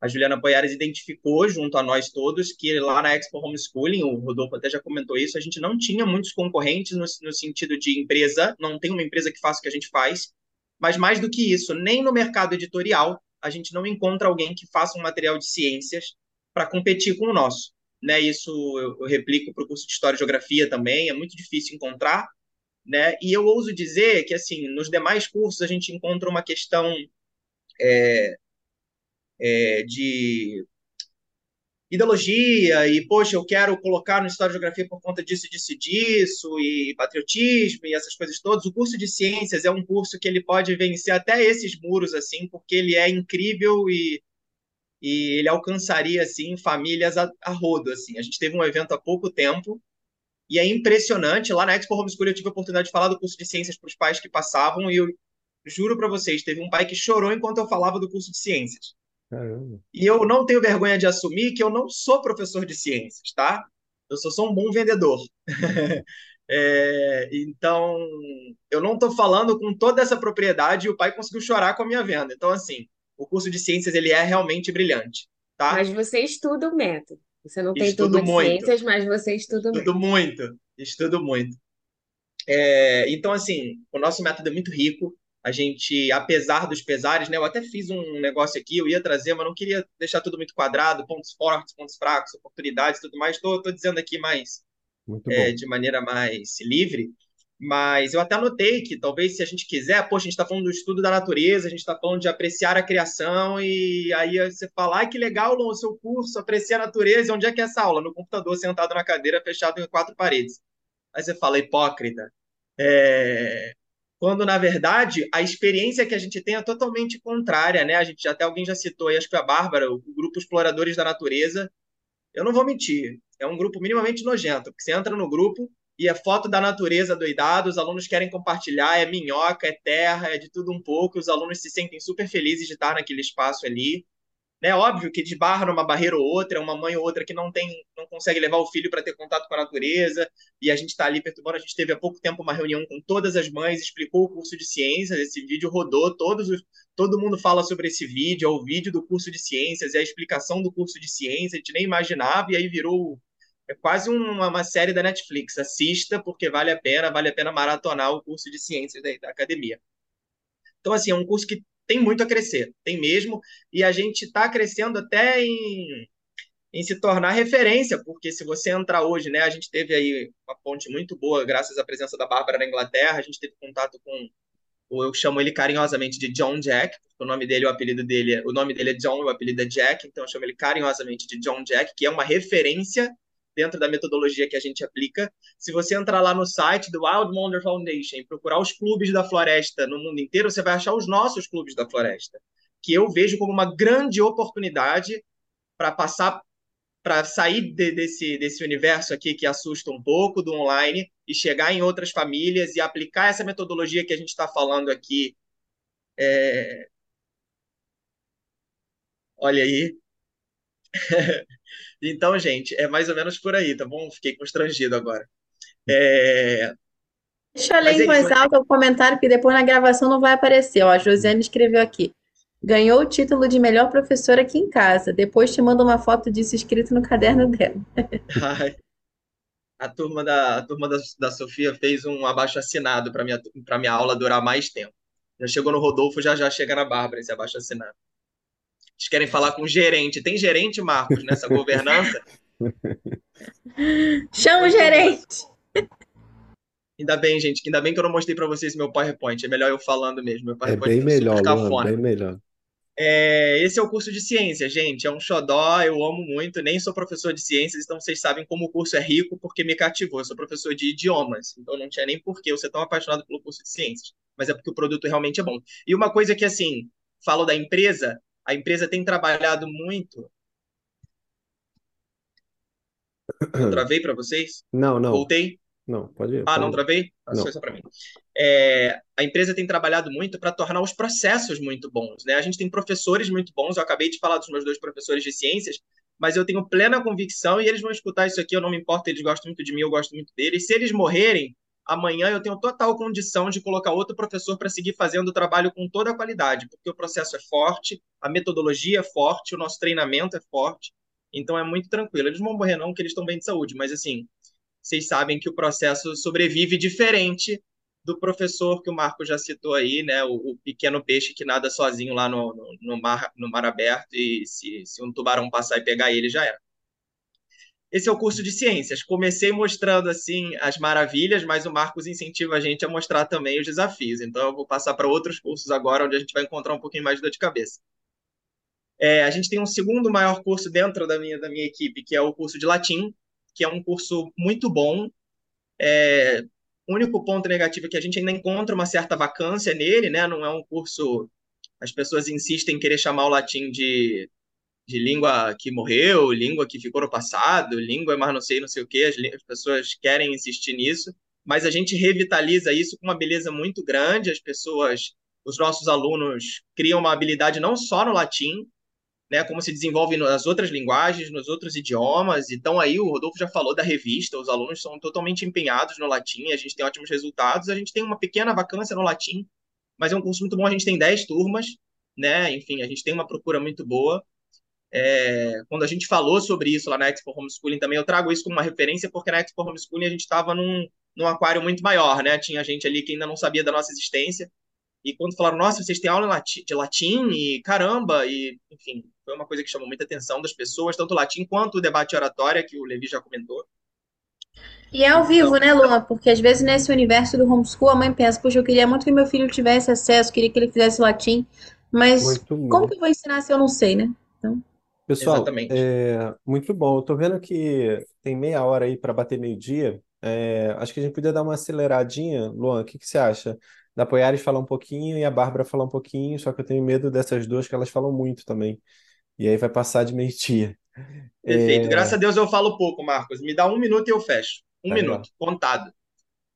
A Juliana Poiares identificou, junto a nós todos, que lá na Expo Homeschooling, o Rodolfo até já comentou isso, a gente não tinha muitos concorrentes no, no sentido de empresa, não tem uma empresa que faça o que a gente faz, mas mais do que isso, nem no mercado editorial a gente não encontra alguém que faça um material de ciências para competir com o nosso. Né? Isso eu, eu replico para o curso de História e Geografia também, é muito difícil encontrar. Né? E eu ouso dizer que, assim, nos demais cursos a gente encontra uma questão é, é, de ideologia e, poxa, eu quero colocar no História e Geografia por conta disso, disso e disso, e patriotismo e essas coisas todas. O curso de ciências é um curso que ele pode vencer até esses muros, assim, porque ele é incrível e, e ele alcançaria, assim, famílias a, a rodo, assim. A gente teve um evento há pouco tempo e é impressionante. Lá na Expo Homeschooling eu tive a oportunidade de falar do curso de ciências para os pais que passavam e eu juro para vocês, teve um pai que chorou enquanto eu falava do curso de ciências. Caramba. E eu não tenho vergonha de assumir que eu não sou professor de ciências, tá? Eu sou só um bom vendedor. É, então, eu não estou falando com toda essa propriedade e o pai conseguiu chorar com a minha venda. Então, assim, o curso de ciências ele é realmente brilhante, tá? Mas você estuda o método. Você não tem Estudo turma de muito. ciências, mas você estuda o método. Estudo muito, estudo muito. É, então, assim, o nosso método é muito rico. A gente, apesar dos pesares, né? Eu até fiz um negócio aqui, eu ia trazer, mas não queria deixar tudo muito quadrado, pontos fortes, pontos fracos, oportunidades, tudo mais. Estou dizendo aqui mais é, de maneira mais livre. Mas eu até anotei que talvez se a gente quiser, poxa, a gente está falando do estudo da natureza, a gente está falando de apreciar a criação, e aí você fala, ai que legal o seu curso, apreciar a natureza, onde é que é essa aula? No computador, sentado na cadeira, fechado em quatro paredes. Aí você fala, hipócrita. É... Quando, na verdade, a experiência que a gente tem é totalmente contrária, né? A gente até alguém já citou aí, acho que a Bárbara, o grupo Exploradores da Natureza. Eu não vou mentir, é um grupo minimamente nojento, porque você entra no grupo, e é foto da natureza doidado, os alunos querem compartilhar, é minhoca, é terra, é de tudo um pouco, os alunos se sentem super felizes de estar naquele espaço ali. Né? Óbvio que desbarra numa barreira ou outra, é uma mãe ou outra que não tem, não consegue levar o filho para ter contato com a natureza, e a gente está ali perturbando. A gente teve há pouco tempo uma reunião com todas as mães, explicou o curso de ciências, esse vídeo rodou, todos os, todo mundo fala sobre esse vídeo, é o vídeo do curso de ciências, é a explicação do curso de ciências, a gente nem imaginava, e aí virou é quase uma, uma, série da Netflix. Assista, porque vale a pena, vale a pena maratonar o curso de ciências da, da academia. Então, assim, é um curso que tem muito a crescer, tem mesmo, e a gente está crescendo até em, em se tornar referência, porque se você entrar hoje, né, a gente teve aí uma ponte muito boa, graças à presença da Bárbara na Inglaterra, a gente teve contato com, eu chamo ele carinhosamente de John Jack, o nome dele, o apelido dele, o nome dele é John, o apelido é Jack, então eu chamo ele carinhosamente de John Jack, que é uma referência dentro da metodologia que a gente aplica. Se você entrar lá no site do Wild Wonder Foundation e procurar os clubes da floresta no mundo inteiro, você vai achar os nossos clubes da floresta, que eu vejo como uma grande oportunidade para passar para sair de, desse, desse universo aqui que assusta um pouco do online e chegar em outras famílias e aplicar essa metodologia que a gente está falando aqui. É... Olha aí. Então, gente, é mais ou menos por aí, tá bom? Fiquei constrangido agora. É... Deixa eu ler em é voz alta o comentário, que depois na gravação não vai aparecer. Ó, a Josiane escreveu aqui. Ganhou o título de melhor professora aqui em casa. Depois te manda uma foto disso escrito no caderno dela. Ai, a turma da, a turma da, da Sofia fez um abaixo assinado para minha, minha aula durar mais tempo. Já chegou no Rodolfo, já já chega na Bárbara esse abaixo assinado. Eles querem falar com o gerente. Tem gerente, Marcos, nessa governança? Chama o gerente. Ainda bem, gente, ainda bem que eu não mostrei para vocês meu PowerPoint. É melhor eu falando mesmo. Meu É PowerPoint bem foi super melhor, Luan, bem melhor. É, esse é o curso de ciência, gente. É um xodó, eu amo muito. Nem sou professor de ciências, então vocês sabem como o curso é rico, porque me cativou. Eu sou professor de idiomas, então não tinha nem por que eu ser tão apaixonado pelo curso de ciências. Mas é porque o produto realmente é bom. E uma coisa que, assim, falo da empresa, a empresa tem trabalhado muito. Eu travei para vocês? Não, não, Voltei? não, pode ir, Ah, pode não travei? Ah, Não. Só isso para mim. É, a empresa tem trabalhado muito para tornar os processos muito bons, né? A gente tem professores muito bons. Eu acabei de falar dos meus dois professores de ciências, mas eu tenho plena convicção e eles vão escutar isso aqui. Eu não me importo, eles gostam muito de mim, eu gosto muito deles. Se eles morrerem amanhã, eu tenho total condição de colocar outro professor para seguir fazendo o trabalho com toda a qualidade, porque o processo é forte, a metodologia é forte, o nosso treinamento é forte. Então é muito tranquilo. Eles não vão morrer não, porque eles estão bem de saúde, mas assim, vocês sabem que o processo sobrevive diferente do professor que o Marco já citou aí, né? O, o pequeno peixe que nada sozinho lá no, no, no mar, no mar aberto e se, se um tubarão passar e pegar ele, já era. Esse é o curso de ciências. Comecei mostrando assim as maravilhas, mas o Marcos incentiva a gente a mostrar também os desafios. Então eu vou passar para outros cursos agora, onde a gente vai encontrar um pouquinho mais de dor de cabeça. É, a gente tem um segundo maior curso dentro da minha, da minha equipe, que é o curso de latim, que é um curso muito bom. É, o único ponto negativo é que a gente ainda encontra uma certa vacância nele, né? Não é um curso. As pessoas insistem em querer chamar o latim de, de língua que morreu, língua que ficou no passado, língua mais não sei, não sei o quê. As, as pessoas querem insistir nisso, mas a gente revitaliza isso com uma beleza muito grande. As pessoas, os nossos alunos criam uma habilidade não só no latim, né, como se desenvolve nas outras linguagens, nos outros idiomas. Então aí o Rodolfo já falou da revista, os alunos são totalmente empenhados no latim, a gente tem ótimos resultados, a gente tem uma pequena vacância no latim, mas é um curso muito bom, a gente tem 10 turmas, né? Enfim, a gente tem uma procura muito boa. É, quando a gente falou sobre isso lá na Expo Homeschooling também, eu trago isso como uma referência, porque na Expo Homeschooling a gente estava num, num aquário muito maior, né? Tinha gente ali que ainda não sabia da nossa existência, e quando falaram, nossa, vocês têm aula de latim, e caramba, e enfim, foi uma coisa que chamou muita atenção das pessoas, tanto o latim quanto o debate oratória, que o Levi já comentou. E é ao vivo, Então, né, Luan? Porque às vezes nesse universo do homeschool a mãe pensa, poxa, eu queria muito que meu filho tivesse acesso, queria que ele fizesse latim, mas como que eu vou ensinar se eu não sei, né? Então, Pessoal, exatamente. é, muito bom. Eu tô vendo que tem meia hora aí para bater meio-dia. É, acho que a gente podia dar uma aceleradinha. Luan, o que que você acha? Da Poiares falar um pouquinho e a Bárbara falar um pouquinho, só que eu tenho medo dessas duas que elas falam muito também. E aí vai passar de meio-dia. Perfeito. É, Graças a Deus eu falo pouco, Marcos. Me dá um minuto e eu fecho. Um tá legal. minuto, contado.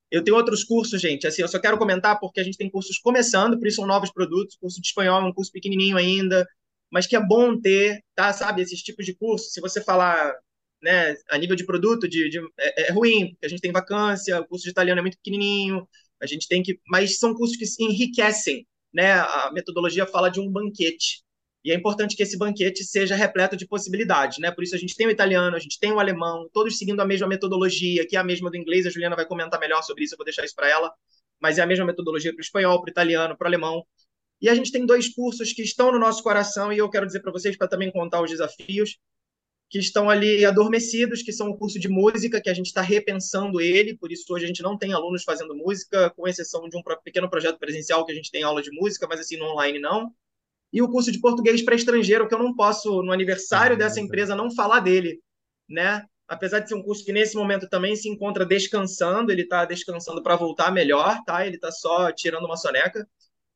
Eu tenho outros cursos, gente. Assim, eu só quero comentar porque a gente tem cursos começando, por isso são novos produtos. O curso de espanhol é um curso pequenininho ainda, mas que é bom ter, tá? Sabe, esses tipos de curso. Se você falar, né, a nível de produto, de, de- é, é ruim, porque a gente tem vacância, o curso de italiano é muito pequenininho, a gente tem que. Mas são cursos que se enriquecem, né? A metodologia fala de um banquete. E é importante que esse banquete seja repleto de possibilidades, né? Por isso a gente tem o italiano, a gente tem o alemão, todos seguindo a mesma metodologia, que é a mesma do inglês. A Juliana vai comentar melhor sobre isso, eu vou deixar isso para ela. Mas é a mesma metodologia para o espanhol, para o italiano, para o alemão. E a gente tem dois cursos que estão no nosso coração e eu quero dizer para vocês, para também contar os desafios, que estão ali adormecidos, que são o curso de música, que a gente está repensando ele, por isso hoje a gente não tem alunos fazendo música, com exceção de um pequeno projeto presencial que a gente tem aula de música, mas assim, no online não e o curso de português para estrangeiro, que eu não posso, no aniversário dessa empresa, não falar dele, né? Apesar de ser um curso que nesse momento também se encontra descansando, ele está descansando para voltar melhor, tá? Ele está só tirando uma soneca,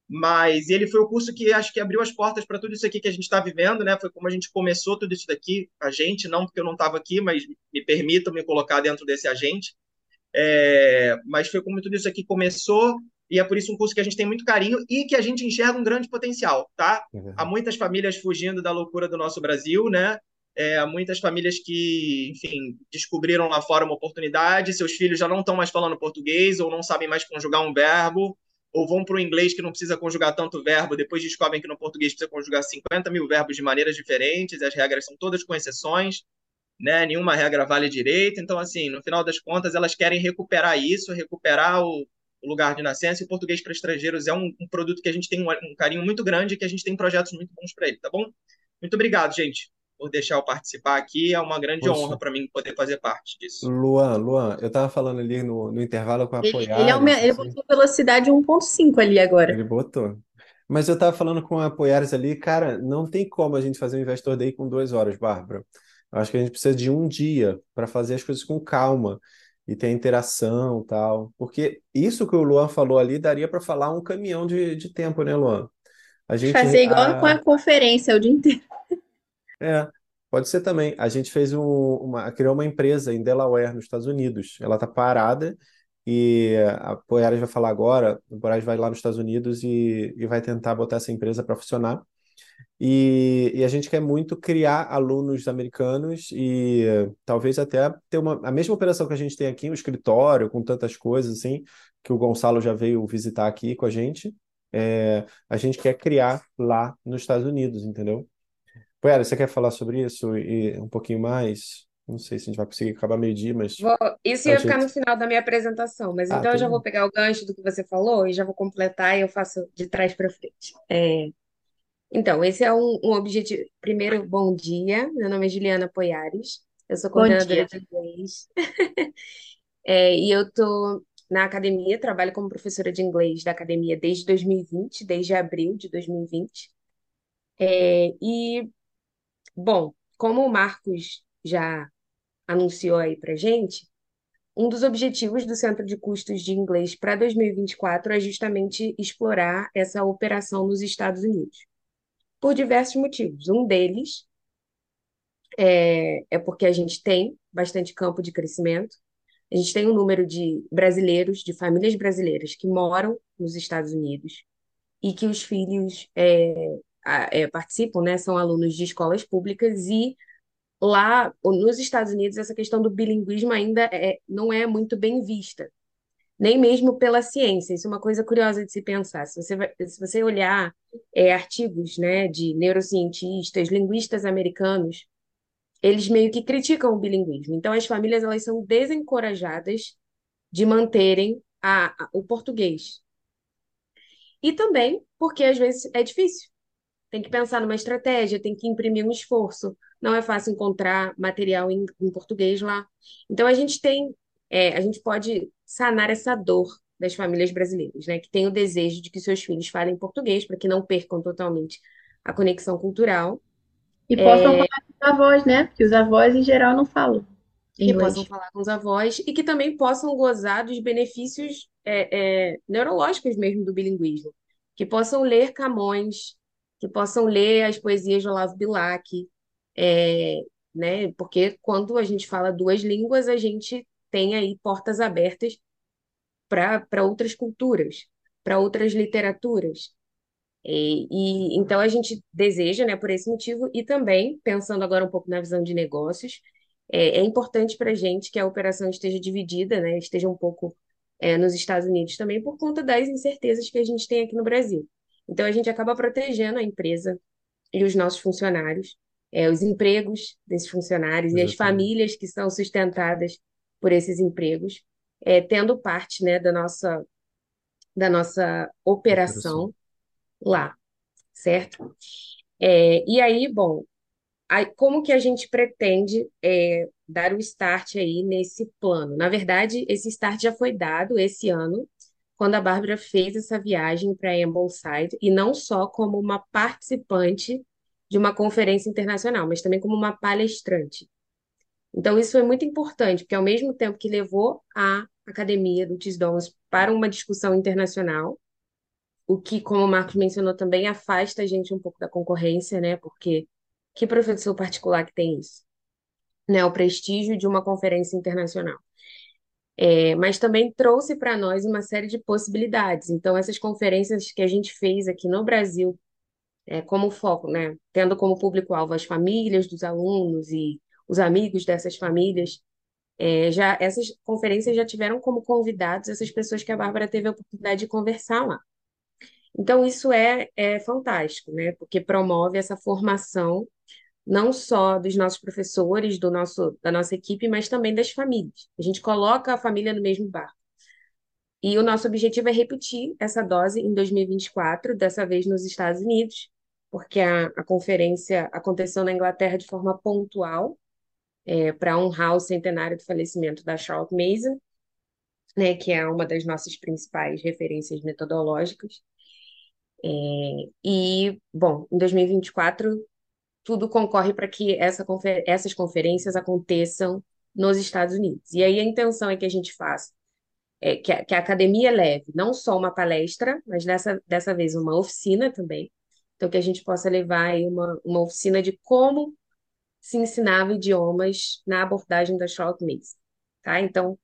mas ele foi o curso que acho que abriu as portas para tudo isso aqui que a gente está vivendo, né? Foi como a gente começou tudo isso daqui, a gente, não porque eu não estava aqui, mas me permitam me colocar dentro desse agente. É, mas foi como tudo isso aqui começou, e é por isso um curso que a gente tem muito carinho e que a gente enxerga um grande potencial, tá? É Há muitas famílias fugindo da loucura do nosso Brasil, né? É, há muitas famílias que, enfim, descobriram lá fora uma oportunidade, seus filhos já não estão mais falando português, ou não sabem mais conjugar um verbo, ou vão para o inglês que não precisa conjugar tanto verbo, depois descobrem que no português precisa conjugar 50 mil verbos de maneiras diferentes, as regras são todas com exceções né? Nenhuma regra vale direito. Então, assim, no final das contas, elas querem recuperar isso, recuperar o, lugar de nascença. E o português para estrangeiros é um, um produto que a gente tem um, um carinho muito grande e que a gente tem projetos muito bons para ele, tá bom? Muito obrigado, gente, por deixar eu participar aqui. É uma grande Poxa, honra para mim poder fazer parte disso. Luan, Luan, eu tava falando ali no, no intervalo com a ele, ele, ele assim, botou velocidade 1.5 ali agora. ele botou. Mas eu tava falando com a Poiares ali, cara, não tem como a gente fazer um Investor Day com duas horas, Bárbara. Eu acho que a gente precisa de um dia para fazer as coisas com calma e ter interação e tal. Porque isso que o Luan falou ali daria para falar um caminhão de, de tempo, né, Luan? A gente. Fazer igual com A, a conferência o dia inteiro. É, pode ser também. A gente fez um, uma, criou uma empresa em Delaware, nos Estados Unidos. Ela tá parada e a Poiares vai falar agora. A Poiares vai lá nos Estados Unidos e, e vai tentar botar essa empresa para funcionar. E, e a gente quer muito criar alunos americanos e talvez até ter uma, a mesma operação que a gente tem aqui, um escritório com tantas coisas assim, que o Gonçalo já veio visitar aqui com a gente. É, a gente quer criar lá nos Estados Unidos, entendeu? Poiara, você quer falar sobre isso e um pouquinho mais? Não sei se a gente vai conseguir acabar meio-dia, mas Vou- Isso ia ficar jeito. no final da minha apresentação, mas Ah, então eu já vou pegar o gancho do que você falou e já vou completar e eu faço de trás para frente. É, então, esse é um, um objetivo. Primeiro, bom dia. Meu nome é Juliana Poiares. Eu sou Bom coordenadora dia. de inglês. É, e eu tô na academia, trabalho como professora de inglês da academia desde 2020, desde abril de 2020. É, e, bom, como o Marcos já anunciou aí pra gente, um dos objetivos do Centro de Custos de Inglês para 2024 é justamente explorar essa operação nos Estados Unidos, por diversos motivos. Um deles é, é porque a gente tem bastante campo de crescimento. A gente tem um número de brasileiros, de famílias brasileiras que moram nos Estados Unidos e que os filhos é, é, participam, né? São alunos de escolas públicas e lá nos Estados Unidos essa questão do bilinguismo ainda é, não é muito bem vista, nem mesmo pela ciência. Isso é uma coisa curiosa de se pensar. Se você vai- se você olhar é, artigos, né, de neurocientistas, linguistas americanos eles meio que criticam o bilinguismo. Então, as famílias elas são desencorajadas de manterem a, a- o português. E também porque às vezes é difícil. Tem que pensar numa estratégia, tem que imprimir um esforço. Não é fácil encontrar material em, em português lá. Então, a gente tem é, a gente pode sanar essa dor das famílias brasileiras, né, que têm o desejo de que seus filhos falem português para que não percam totalmente a conexão cultural. E possam falar com os avós, né? Porque os avós, em geral, não falam que inglês. possam falar com os avós e que também possam gozar dos benefícios é, é, neurológicos mesmo do bilinguismo, que possam ler Camões, que possam ler as poesias de Olavo Bilac, é, né? Porque quando a gente fala duas línguas, a gente tem aí portas abertas para outras culturas, para outras literaturas. E, e então a gente deseja, né, por esse motivo, e também, pensando agora um pouco na visão de negócios, é, é importante para a gente que a operação esteja dividida, né, esteja um pouco é, nos Estados Unidos também, por conta das incertezas que a gente tem aqui no Brasil. Então a gente acaba protegendo a empresa e os nossos funcionários, é, os empregos desses funcionários e as Exatamente. famílias que são sustentadas por esses empregos, é, tendo parte, né, da nossa, da nossa Operação. operação lá, certo? É, e aí, bom, aí, como que a gente pretende é, dar o start aí nesse plano? Na verdade, esse start já foi dado esse ano, quando a Bárbara fez essa viagem para Ambleside, e não só como uma participante de uma conferência internacional, mas também como uma palestrante. Então, isso foi muito importante, porque ao mesmo tempo que levou a academia do TISDOMS para uma discussão internacional, o que, como o Marcos mencionou também, afasta a gente um pouco da concorrência, né? Porque que professor particular que tem isso? Né? O prestígio de uma conferência internacional. É, mas também trouxe para nós uma série de possibilidades. Então, essas conferências que a gente fez aqui no Brasil, é, como foco, né? Tendo como público-alvo as famílias dos alunos e os amigos dessas famílias, é, já essas conferências já tiveram como convidados essas pessoas que a Bárbara teve a oportunidade de conversar lá. Então, isso é, é fantástico, né? Porque promove essa formação não só dos nossos professores, do nosso, da nossa equipe, mas também das famílias. A gente coloca a família no mesmo barco. E o nosso objetivo é repetir essa dose em 2024, dessa vez nos Estados Unidos, porque a, a conferência aconteceu na Inglaterra de forma pontual, é, para honrar o centenário do falecimento da Charlotte Mason, né, que é uma das nossas principais referências metodológicas. É, e, bom, em 2024, tudo concorre para que essa confer essas conferências aconteçam nos Estados Unidos. E aí a intenção é que a gente faça, é, que, a, que a academia leve não só uma palestra, mas dessa, dessa vez uma oficina também. Então, que a gente possa levar uma, uma oficina de como se ensinava idiomas na abordagem da Charlotte Mason, tá? Então,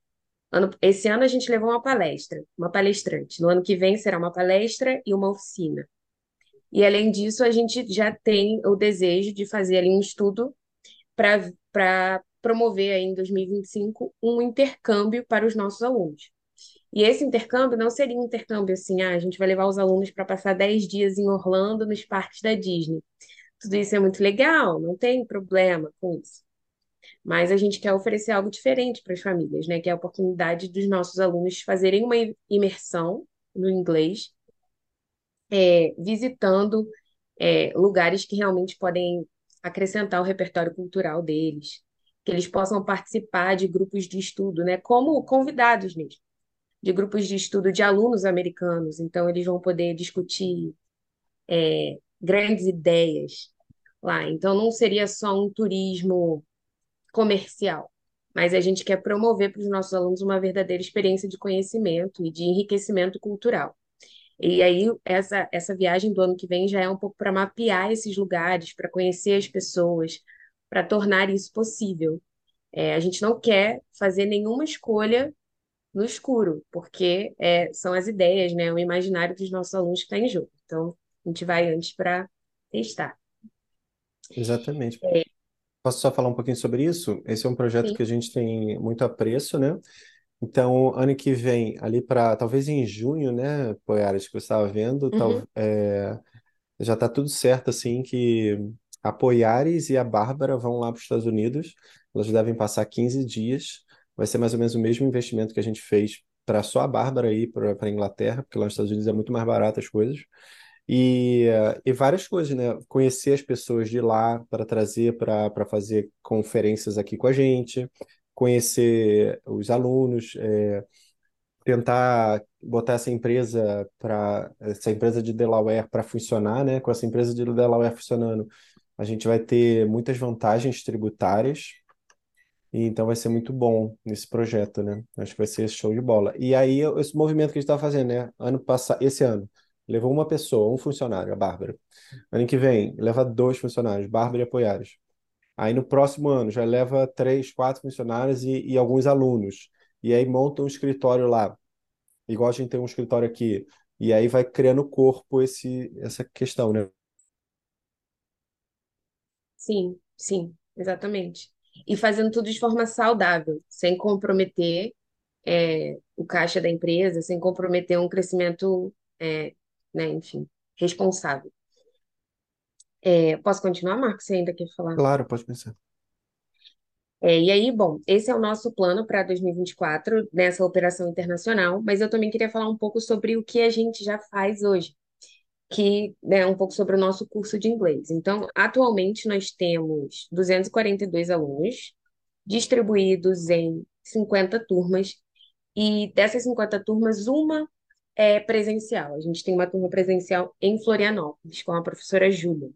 ano, esse ano a gente levou uma palestra, uma palestrante. No ano que vem será uma palestra e uma oficina. E além disso, a gente já tem o desejo de fazer ali um estudo para promover aí em 2025 um intercâmbio para os nossos alunos. E esse intercâmbio não seria um intercâmbio assim, ah, a gente vai levar os alunos para passar 10 dias em Orlando, nos parques da Disney. Tudo isso é muito legal, não tem problema com isso. Mas a gente quer oferecer algo diferente para as famílias, né? Que é a oportunidade dos nossos alunos fazerem uma imersão no inglês, é, visitando é, lugares que realmente podem acrescentar o repertório cultural deles, que eles possam participar de grupos de estudo, né? Como convidados mesmo, de grupos de estudo de alunos americanos. Então, eles vão poder discutir é, grandes ideias lá. Então, não seria só um turismo comercial, mas a gente quer promover para os nossos alunos uma verdadeira experiência de conhecimento e de enriquecimento cultural. E aí, essa, essa viagem do ano que vem já é um pouco para mapear esses lugares, para conhecer as pessoas, para tornar isso possível. É, a gente não quer fazer nenhuma escolha no escuro, porque é, são as ideias, né, o imaginário dos nossos alunos que está em jogo. Então, a gente vai antes para testar. Exatamente. É, Posso só falar um pouquinho sobre isso? Esse é um projeto sim. que a gente tem muito apreço, né? Então, ano que vem, ali para talvez em junho, né, Poiares, que você estava vendo, tal, Uhum. é, já está tudo certo, assim, que a Poiares e a Bárbara vão lá para os Estados Unidos. Elas devem passar 15 dias. Vai ser mais ou menos o mesmo investimento que a gente fez para só a Bárbara ir para a Inglaterra, porque lá nos Estados Unidos é muito mais barato as coisas. E, eh, e várias coisas, né? Conhecer as pessoas de lá para trazer para para fazer conferências aqui com a gente. Conhecer os alunos, é, tentar botar essa empresa para essa empresa de Delaware para funcionar, né? Com essa empresa de Delaware funcionando, a gente vai ter muitas vantagens tributárias. E então vai ser muito bom nesse projeto, né? Acho que vai ser show de bola. E aí esse movimento que a gente está fazendo, né? Ano passado, esse ano, levou uma pessoa, um funcionário, a Bárbara. Ano que vem, leva dois funcionários, Bárbara e apoiados. Aí no próximo ano já leva três, quatro funcionários e, e alguns alunos. E aí monta um escritório lá, igual a gente tem um escritório aqui. E aí vai criando corpo esse, essa questão, né? Sim, sim, exatamente. E fazendo tudo de forma saudável, sem comprometer é, o caixa da empresa, sem comprometer um crescimento, é, né, enfim, responsável. É, posso continuar, Marcos? Você ainda quer falar? Claro, pode pensar. É, e aí, bom, esse é o nosso plano para 2024 nessa operação internacional, mas eu também queria falar um pouco sobre o que a gente já faz hoje, que é né, um pouco sobre o nosso curso de inglês. Então, atualmente nós temos 242 alunos distribuídos em 50 turmas, e dessas 50 turmas, uma é presencial. A gente tem uma turma presencial em Florianópolis, com a professora Júlia.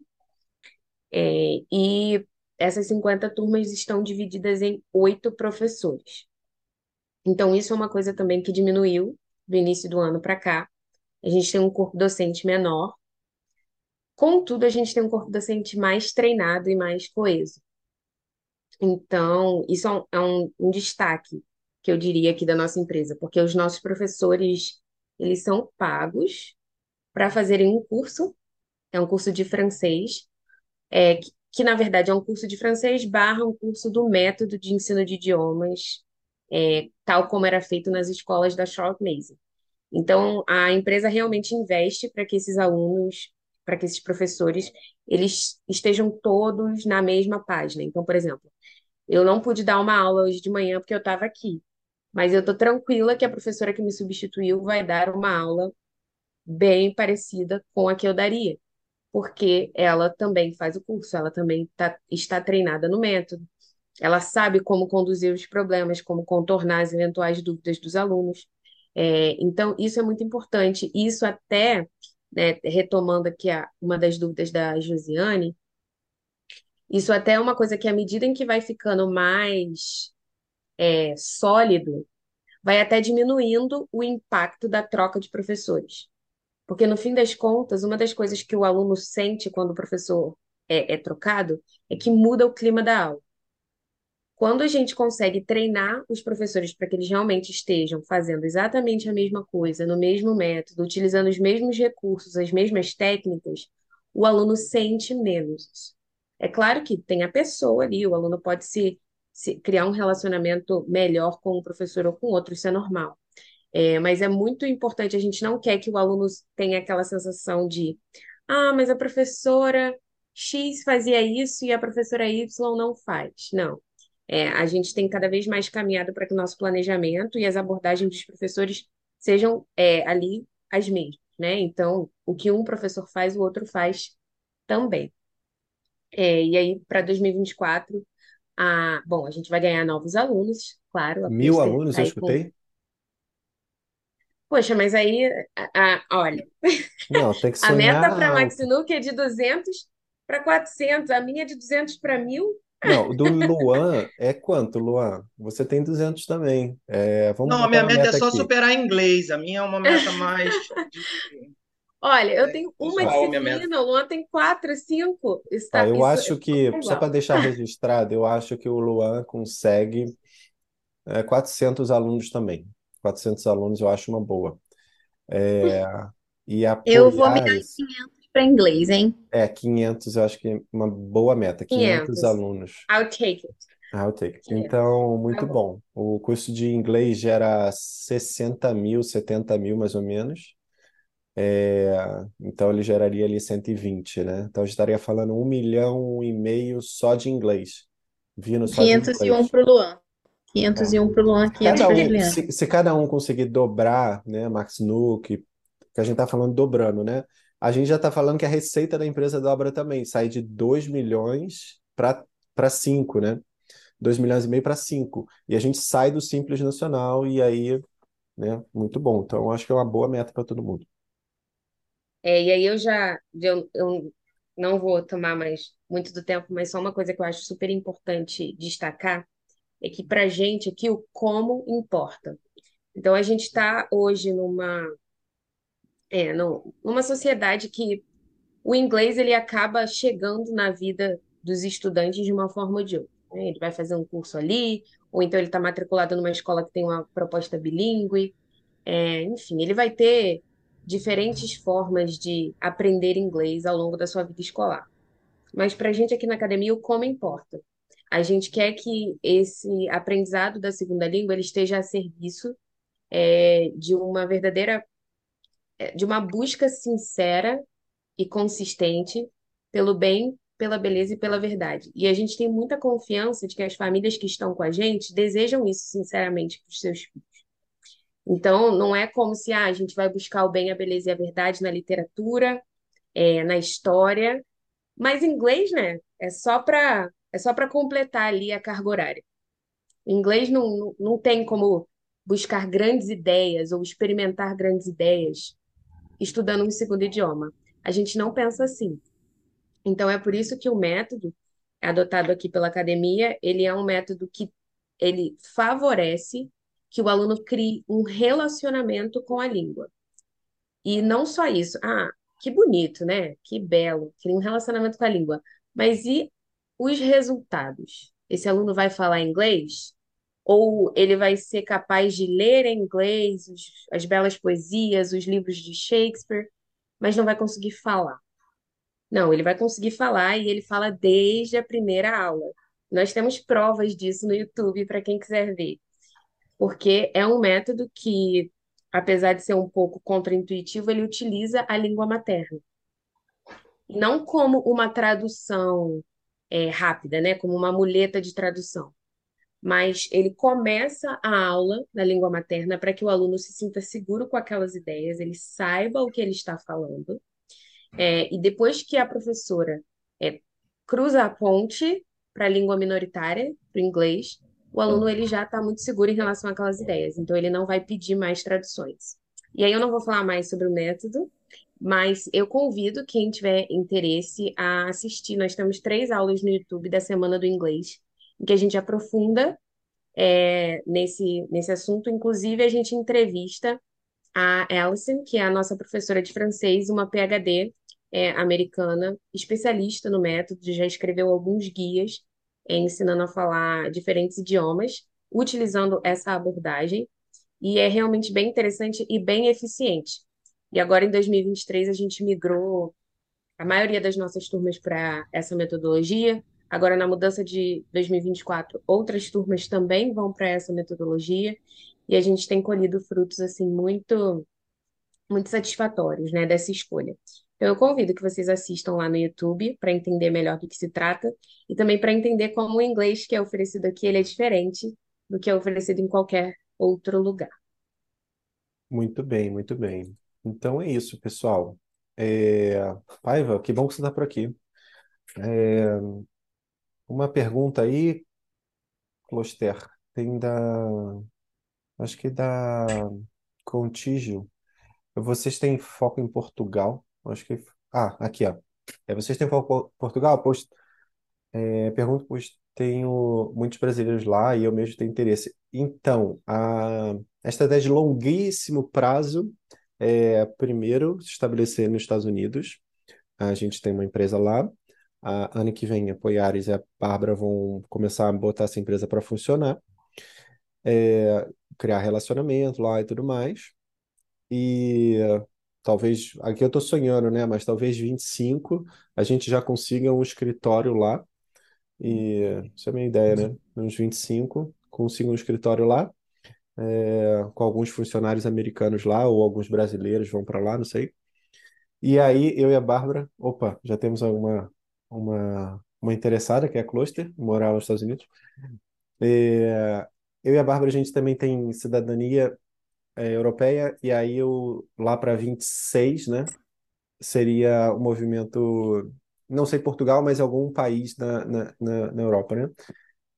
É, e essas 50 turmas estão divididas em oito professores. Então, isso é uma coisa também que diminuiu do início do ano para cá. A gente tem um corpo docente menor. Contudo, a gente tem um corpo docente mais treinado e mais coeso. Então, isso é um, é um, um destaque que eu diria aqui da nossa empresa, porque os nossos professores, eles são pagos para fazerem um curso, é um curso de francês, é, que, que, na verdade é um curso de francês barra um curso do método de ensino de idiomas, é, tal como era feito nas escolas da Charlotte Mason. Então, a empresa realmente investe para que esses alunos, para que esses professores, eles estejam todos na mesma página. Então, por exemplo, eu não pude dar uma aula hoje de manhã porque eu estava aqui, mas eu estou tranquila que a professora que me substituiu vai dar uma aula bem parecida com a que eu daria porque ela também faz o curso, ela também tá, está treinada no método, ela sabe como conduzir os problemas, como contornar as eventuais dúvidas dos alunos. É, então, isso é muito importante. Isso até, né, retomando aqui a, uma das dúvidas da Josiane, isso até é uma coisa que, à medida em que vai ficando mais é, sólido, vai até diminuindo o impacto da troca de professores. Porque, no fim das contas, uma das coisas que o aluno sente quando o professor é, é trocado é que muda o clima da aula. Quando a gente consegue treinar os professores para que eles realmente estejam fazendo exatamente a mesma coisa, no mesmo método, utilizando os mesmos recursos, as mesmas técnicas, o aluno sente menos isso. É claro que tem a pessoa ali, o aluno pode se, se criar um relacionamento melhor com o professor ou com outro, isso é normal. É, mas é muito importante, a gente não quer que o aluno tenha aquela sensação de, ah, mas a professora X fazia isso e a professora Y não faz. Não. É, a gente tem cada vez mais caminhado para que o nosso planejamento e as abordagens dos professores sejam é, ali as mesmas, né? Então, o que um professor faz, o outro faz também. É, e aí, para 2024, a, bom, a gente vai ganhar novos alunos, claro. Mil alunos, eu escutei? Com... Poxa, mas aí, a, a, olha, Não, tem que a sonhar meta para a alto. Maxinuc é de 200 para 400, a minha é de 200 para 1000. Não, o do Luan é quanto, Luan? Você tem 200 também. É, vamos Não, a botar minha uma meta é meta só aqui. superar inglês. A minha é uma meta mais Olha, eu tenho uma pessoal, minha meta. disciplina, o Luan tem quatro, cinco. Isso Tá, tá, eu isso acho que, tá só para deixar registrado, eu acho que o Luan consegue é, 400 alunos também. 400 alunos eu acho uma boa. É, e Eu vou mirar em apoiares, 500 para inglês, hein? é, 500 eu acho que é uma boa meta. 500 500. alunos. I'll take it. Ah, eu tenho. 500. Então, Tá muito bom. bom. O curso de inglês gera 60 mil, 70 mil mais ou menos. É, então, ele geraria ali 120, né? Então, eu estaria falando um milhão e meio só de inglês. Vindo só de 501 inglês. para o Luan. É. 501 para o Luan, 500 Cada para um, se, se cada um conseguir dobrar, né, Max Nuke, que a gente está falando dobrando, né? A gente já está falando que a receita da empresa dobra também, sai de 2 milhões para para 5, né? 2 milhões e meio para 5. E a gente sai do Simples Nacional e aí, né, muito bom. Então, acho que é uma boa meta para todo mundo. É, e aí eu já, eu, eu não vou tomar mais muito do tempo, mas só uma coisa que eu acho super importante destacar é que para gente aqui o como importa. Então a gente está hoje numa, é, numa sociedade que o inglês ele acaba chegando na vida dos estudantes de uma forma ou de outra. né? Ele vai fazer um curso ali, ou então ele está matriculado numa escola que tem uma proposta bilíngue. É, enfim, ele vai ter diferentes formas de aprender inglês ao longo da sua vida escolar. Mas para a gente aqui na academia, o como importa. A gente quer que esse aprendizado da segunda língua ele esteja a serviço é, de uma verdadeira, é, de uma busca sincera e consistente pelo bem, pela beleza e pela verdade. E a gente tem muita confiança de que as famílias que estão com a gente desejam isso sinceramente para os seus filhos. Então, não é como se ah, a gente vai buscar o bem, a beleza e a verdade na literatura, é, na história, mas inglês, né? É só para é só para completar ali a carga horária. Inglês não, não, não tem como buscar grandes ideias ou experimentar grandes ideias estudando um segundo idioma. A gente não pensa assim. Então é por isso que o método adotado aqui pela academia, ele é um método que ele favorece que o aluno crie um relacionamento com a língua. E não só isso. Ah, que bonito, né? Que belo, cria um relacionamento com a língua. Mas e os resultados? Esse aluno vai falar inglês? Ou ele vai ser capaz de ler em inglês os- as belas poesias, os livros de Shakespeare, mas não vai conseguir falar? Não, ele vai conseguir falar e ele fala desde a primeira aula. Nós temos provas disso no YouTube para quem quiser ver, porque é um método que, apesar de ser um pouco contraintuitivo, ele utiliza a língua materna. Não como uma tradução é, rápida, né? Como uma muleta de tradução. Mas ele começa a aula na língua materna para que o aluno se sinta seguro com aquelas ideias, ele saiba o que ele está falando. É, e depois que a professora é, cruza a ponte para a língua minoritária, para o inglês, o aluno ele já está muito seguro em relação àquelas ideias. Então ele não vai pedir mais traduções. E aí eu não vou falar mais sobre o método, mas eu convido quem tiver interesse a assistir. Nós temos três aulas no YouTube da Semana do Inglês, em que a gente aprofunda é, nesse, nesse assunto. Inclusive, a gente entrevista a Alison, que é a nossa professora de francês, uma PhD é, americana, especialista no método, já escreveu alguns guias é, ensinando a falar diferentes idiomas, utilizando essa abordagem, e é realmente bem interessante e bem eficiente. E agora, em 2023, a gente migrou a maioria das nossas turmas para essa metodologia. Agora, na mudança de 2024, outras turmas também vão para essa metodologia e a gente tem colhido frutos assim muito muito satisfatórios, né, dessa escolha. Então, eu convido que vocês assistam lá no YouTube para entender melhor do que se trata e também para entender como o inglês que é oferecido aqui ele é diferente do que é oferecido em qualquer outro lugar. Muito bem, muito bem. Então é isso, pessoal. É... Paiva, que bom que você está por aqui. É, Uma pergunta aí, Closter, tem da. Acho que da Contígio. Vocês têm foco em Portugal? Acho que. Ah, aqui, ó. É, vocês têm foco em Portugal? Pois, é, pergunto, pois tenho muitos brasileiros lá e eu mesmo tenho interesse. Então, a, esta ideia de longuíssimo prazo é, primeiro, se estabelecer nos Estados Unidos. A gente tem uma empresa lá. A ano que vem, a Poiares e a Bárbara vão começar a botar essa empresa para funcionar, é, criar relacionamento lá e tudo mais. E talvez, aqui eu estou sonhando, né? Mas talvez 25 a gente já consiga um escritório lá. E isso é a minha ideia, né? Uns 25 consiga um escritório lá, é, com alguns funcionários americanos lá, ou alguns brasileiros vão para lá, não sei. E aí, eu e a Bárbara, opa, já temos uma, uma, uma interessada, que é a Cluster, morar nos Estados Unidos. É, eu e a Bárbara, a gente também tem cidadania é, europeia, e aí eu, lá para 26, né, seria o movimento, não sei Portugal, mas algum país na, na, na, na Europa, né?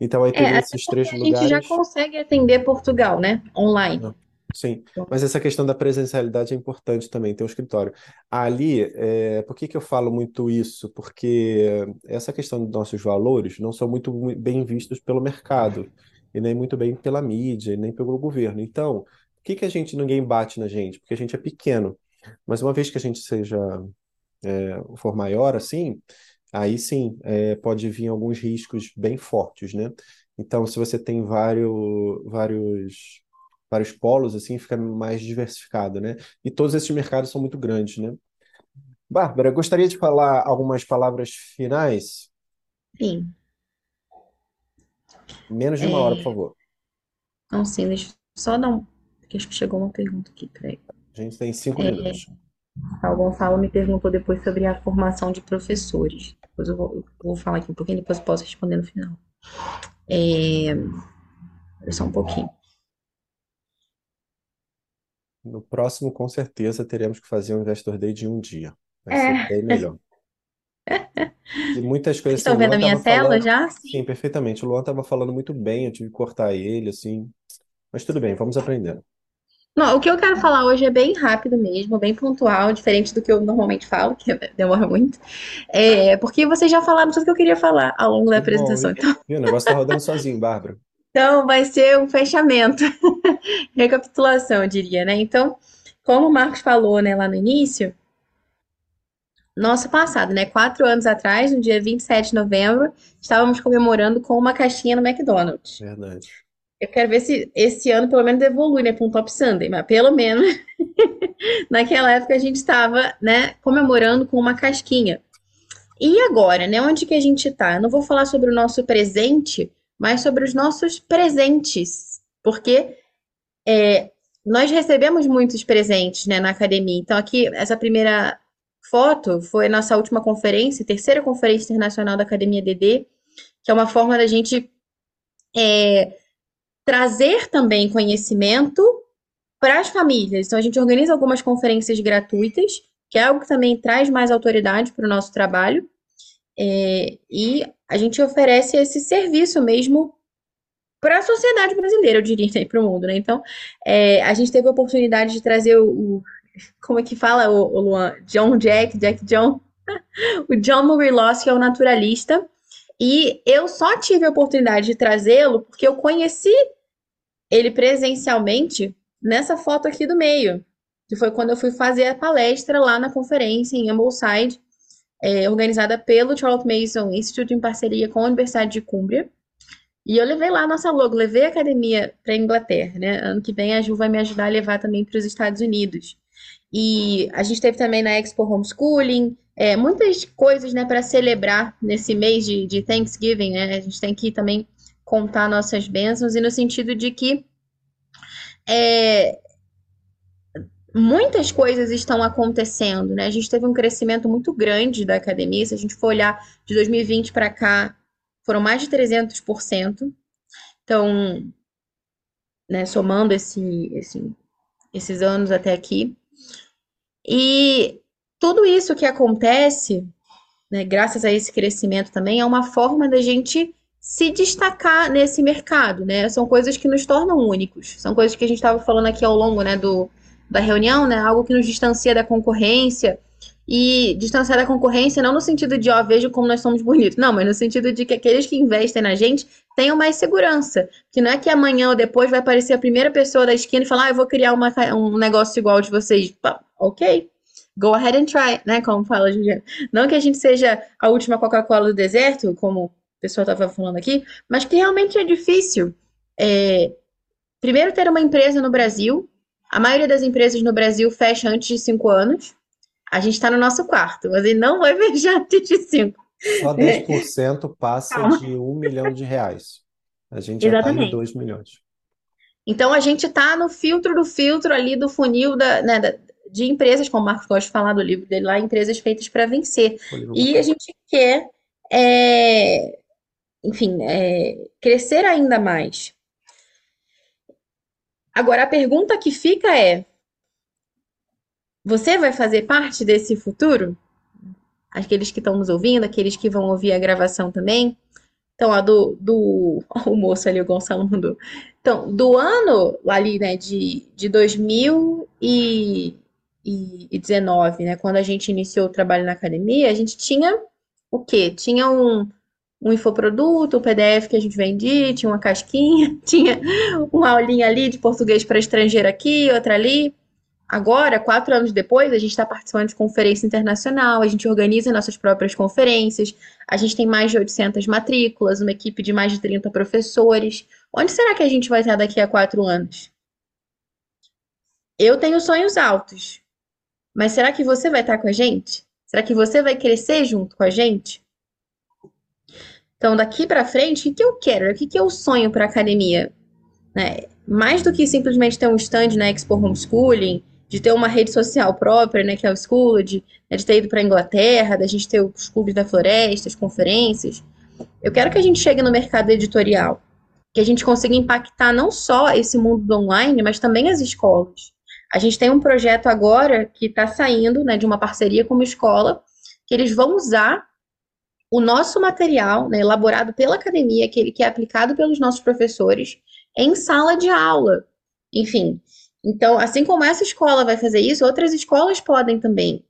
Então aí teria É, esses até porque três a gente já lugares. consegue atender Portugal, né? Online. Sim, Então, mas essa questão da presencialidade é importante também, ter um escritório. Ali, é, por que que eu falo muito isso? Porque essa questão dos nossos valores não são muito mu- bem vistos pelo mercado, e nem muito bem pela mídia, e nem pelo governo. Então, por que que a gente, ninguém bate na gente? Porque a gente é pequeno. Mas uma vez que a gente seja, é, for maior assim, aí sim, é, pode vir alguns riscos bem fortes, né? Então, se você tem vários, vários vários polos, assim, fica mais diversificado, né? E todos esses mercados são muito grandes, né? Bárbara, gostaria de falar algumas palavras finais? sim. Menos de uma hora, por É, favor. não, sim, deixa eu só dar um. Porque acho que chegou uma pergunta aqui, peraí. A gente tem cinco É, minutos. o Gonçalo me perguntou depois sobre a formação de professores. Depois eu vou, eu vou falar aqui um pouquinho, depois eu posso responder no final. É, espera só um pouquinho. No próximo, com certeza, teremos que fazer um Investor Day de um dia. Vai ser É, bem melhor. E muitas coisas, estão vendo a minha tela falando, já? sim, perfeitamente. O Luan estava falando muito bem, eu tive que cortar ele, assim. Mas tudo bem, vamos aprendendo. Não, o que eu quero falar hoje é bem rápido mesmo, bem pontual, diferente do que eu normalmente falo, que demora muito. É, porque vocês já falaram tudo que eu queria falar ao longo da bom, apresentação. hein? Então, E o negócio está rodando sozinho, Bárbara. então vai ser um fechamento, recapitulação, eu diria, né? Então, como o Marcos falou, né, lá no início, nosso passado, né? Quatro anos atrás, no dia 27 de novembro, estávamos comemorando com uma caixinha no McDonald's. Verdade. Eu quero ver se esse ano pelo menos evolui, né, para um Top Sunday, mas pelo menos naquela época a gente estava, né, comemorando com uma casquinha. E agora, né, onde que a gente está? Eu não vou falar sobre o nosso presente, mas sobre os nossos presentes, porque é, nós recebemos muitos presentes, né, na academia. Então aqui essa primeira foto foi nossa última conferência, terceira conferência internacional da Academia DD, que é uma forma da gente é, trazer também conhecimento para as famílias. Então, a gente organiza algumas conferências gratuitas, que é algo que também traz mais autoridade para o nosso trabalho, é, e a gente oferece esse serviço mesmo para a sociedade brasileira, eu diria, e para o mundo, né? Então, é, a gente teve a oportunidade de trazer o, o como é que fala, o, o Luan? John Jack, Jack John, o John Murray Loss, que é o naturalista, e eu só tive a oportunidade de trazê-lo porque eu conheci ele presencialmente nessa foto aqui do meio, que foi quando eu fui fazer a palestra lá na conferência em Ambleside, é, organizada pelo Charles Mason Institute em parceria com a Universidade de Cumbria. E eu levei lá a nossa logo, levei a academia para a Inglaterra, né? Ano que vem a Ju vai me ajudar a levar também para os Estados Unidos. E a gente teve também na Expo Homeschooling, é, muitas coisas, né, para celebrar nesse mês de, de Thanksgiving, né? A gente tem que também contar nossas bênçãos e no sentido de que é, muitas coisas estão acontecendo, né? A gente teve um crescimento muito grande da academia. Se a gente for olhar de 2020 para cá, foram mais de 300%. Então, né, somando esse, esse, esses anos até aqui. E tudo isso que acontece, né, graças a esse crescimento também, é uma forma da gente se destacar nesse mercado, né? São coisas que nos tornam únicos. São coisas que a gente estava falando aqui ao longo, né, do, da reunião, né? Algo que nos distancia da concorrência. E distanciar da concorrência não no sentido de, ó, vejo como nós somos bonitos. Não, mas no sentido de que aqueles que investem na gente tenham mais segurança. Que não é que amanhã ou depois vai aparecer a primeira pessoa da esquina e falar, ah, eu vou criar uma, um negócio igual de vocês. Ok, go ahead and try, né? Como fala a Juliana. Não que a gente seja a última Coca-Cola do deserto, como o pessoal estava falando aqui, mas que realmente é difícil. É, primeiro, ter uma empresa no Brasil. A maioria das empresas no Brasil fecha antes de cinco anos. A gente está no nosso quarto, mas ele não vai fechar antes de cinco. Só 10% passa Calma. de um milhão de reais. A gente já está em Exatamente. 2 milhões. Então a gente está no filtro do filtro ali do funil da, né, da- de empresas, como o Marcos gosta de falar do livro dele lá, empresas feitas para vencer. E a gente quer, é, enfim, é, crescer ainda mais. Agora a pergunta que fica é: você vai fazer parte desse futuro? Aqueles que estão nos ouvindo, aqueles que vão ouvir a gravação também. Então, ó, do, do o moço ali, o Gonçalo mandou. Então, do ano ali, né, de, de 2019, né, quando a gente iniciou o trabalho na academia, a gente tinha o quê? Tinha um, um infoproduto, um PDF que a gente vendia, tinha uma casquinha, tinha uma aulinha ali de português para estrangeiro aqui, outra ali. Agora, quatro anos depois, a gente está participando de conferência internacional, a gente organiza nossas próprias conferências, a gente tem mais de 800 matrículas, uma equipe de mais de 30 professores. Onde será que a gente vai estar daqui a quatro anos? Eu tenho sonhos altos, mas será que você vai estar com a gente? Será que você vai crescer junto com a gente? Então, daqui para frente, o que eu quero? O que eu sonho para a academia? Né? Mais do que simplesmente ter um stand na Expo Homeschooling, de ter uma rede social própria, né, que é o Schooled, né, de ter ido para a Inglaterra, da gente ter os clubes da floresta, as conferências. Eu quero que a gente chegue no mercado editorial, que a gente consiga impactar não só esse mundo do online, mas também as escolas. A gente tem um projeto agora que está saindo, né, de uma parceria com uma escola, que eles vão usar o nosso material, né, elaborado pela academia, que, que é aplicado pelos nossos professores, em sala de aula. Enfim, então, assim como essa escola vai fazer isso, outras escolas podem também.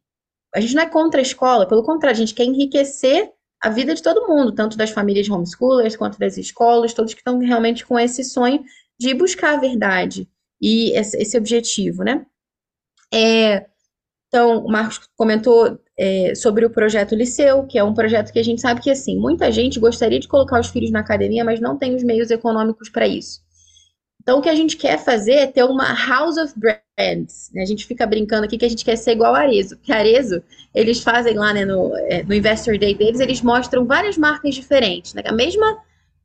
A gente não é contra a escola, pelo contrário, a gente quer enriquecer a vida de todo mundo, tanto das famílias homeschoolers quanto das escolas, todos que estão realmente com esse sonho de buscar a verdade e esse objetivo, né? É, então, o Marcos comentou é, sobre o projeto Liceu, que é um projeto que a gente sabe que, assim, muita gente gostaria de colocar os filhos na academia, mas não tem os meios econômicos para isso. Então, o que a gente quer fazer é ter uma House of Brands. Né? A gente fica brincando aqui que a gente quer ser igual a Arezo. Que a Arezo, eles fazem lá né, no, é, no Investor Day deles, eles mostram várias marcas diferentes. Né? A mesma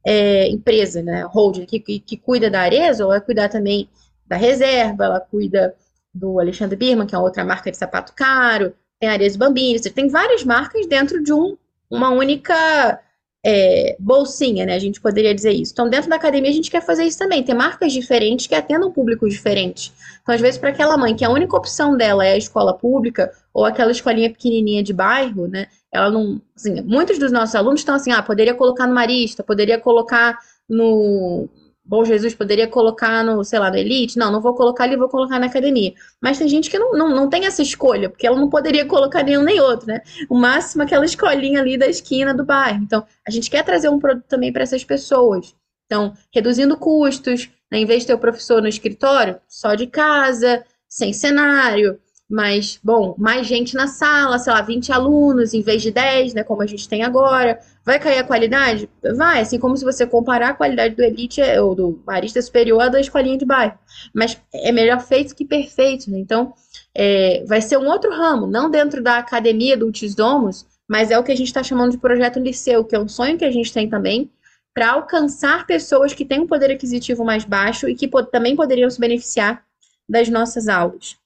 é, empresa, né, holding, que, que, que, cuida da Arezo, vai cuidar também da Reserva, ela cuida do Alexandre Birman, que é outra marca de sapato caro, tem a Arezo Bambini, tem várias marcas dentro de um, uma única é, bolsinha, né? A gente poderia dizer isso. Então, dentro da academia, a gente quer fazer isso também, ter marcas diferentes que atendam públicos diferentes. Então, às vezes, para aquela mãe que a única opção dela é a escola pública ou aquela escolinha pequenininha de bairro, né? Ela não. Assim, muitos dos nossos alunos estão assim, ah, poderia colocar no Marista, poderia colocar no Bom Jesus poderia colocar no, sei lá, no Elite. Não, não vou colocar ali, vou colocar na academia. Mas tem gente que não, não, não tem essa escolha, porque ela não poderia colocar nenhum nem outro, né? O máximo aquela escolinha ali da esquina do bairro. Então, a gente quer trazer um produto também para essas pessoas. Então, reduzindo custos, né? em vez de ter o professor no escritório, só de casa, sem cenário, mas, bom, mais gente na sala, sei lá, 20 alunos em vez de 10, né, como a gente tem agora. Vai cair a qualidade? Vai, assim como se você comparar a qualidade do Elite ou do Marista Superior à da escolinha de bairro. Mas é melhor feito que perfeito, né? Então, é, vai ser um outro ramo, não dentro da academia do Ultisdomos, mas é o que a gente está chamando de projeto liceu, que é um sonho que a gente tem também, para alcançar pessoas que têm um poder aquisitivo mais baixo e que também poderiam se beneficiar das nossas aulas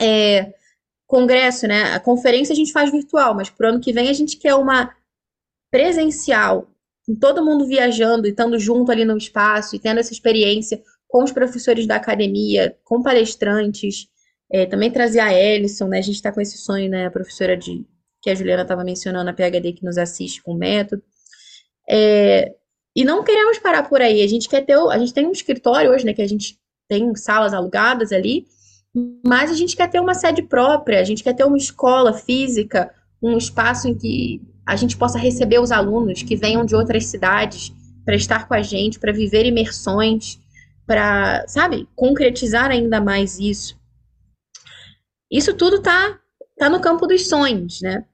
é, congresso, né? A conferência a gente faz virtual, mas pro ano que vem a gente quer uma presencial, com todo mundo viajando e estando junto ali no espaço e tendo essa experiência com os professores da academia, com palestrantes, é, também trazer a Ellison, né? A gente está com esse sonho, né? A professora de que a Juliana estava mencionando, a PhD que nos assiste com o método. É, e não queremos parar por aí. A gente quer ter, a gente tem um escritório hoje, né? Que a gente tem salas alugadas ali, mas a gente quer ter uma sede própria, a gente quer ter uma escola física, um espaço em que a gente possa receber os alunos que venham de outras cidades para estar com a gente, para viver imersões, para, sabe, concretizar ainda mais isso. Isso tudo tá tá no campo dos sonhos, né?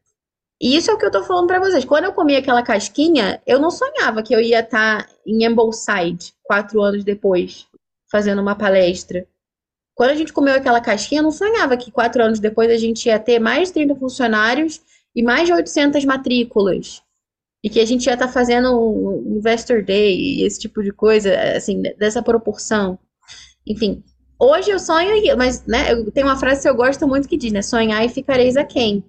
E isso é o que eu tô falando para vocês. Quando eu comi aquela casquinha, eu não sonhava que eu ia estar tá em Ambleside quatro anos depois, fazendo uma palestra. Quando a gente comeu aquela casquinha, não sonhava que quatro anos depois a gente ia ter mais de 30 funcionários e mais de 800 matrículas. E que a gente ia estar tá fazendo um Investor Day e esse tipo de coisa, assim, dessa proporção. Enfim, hoje eu sonho, mas né, eu tenho uma frase que eu gosto muito que diz, né? Sonhar e ficareis a quem?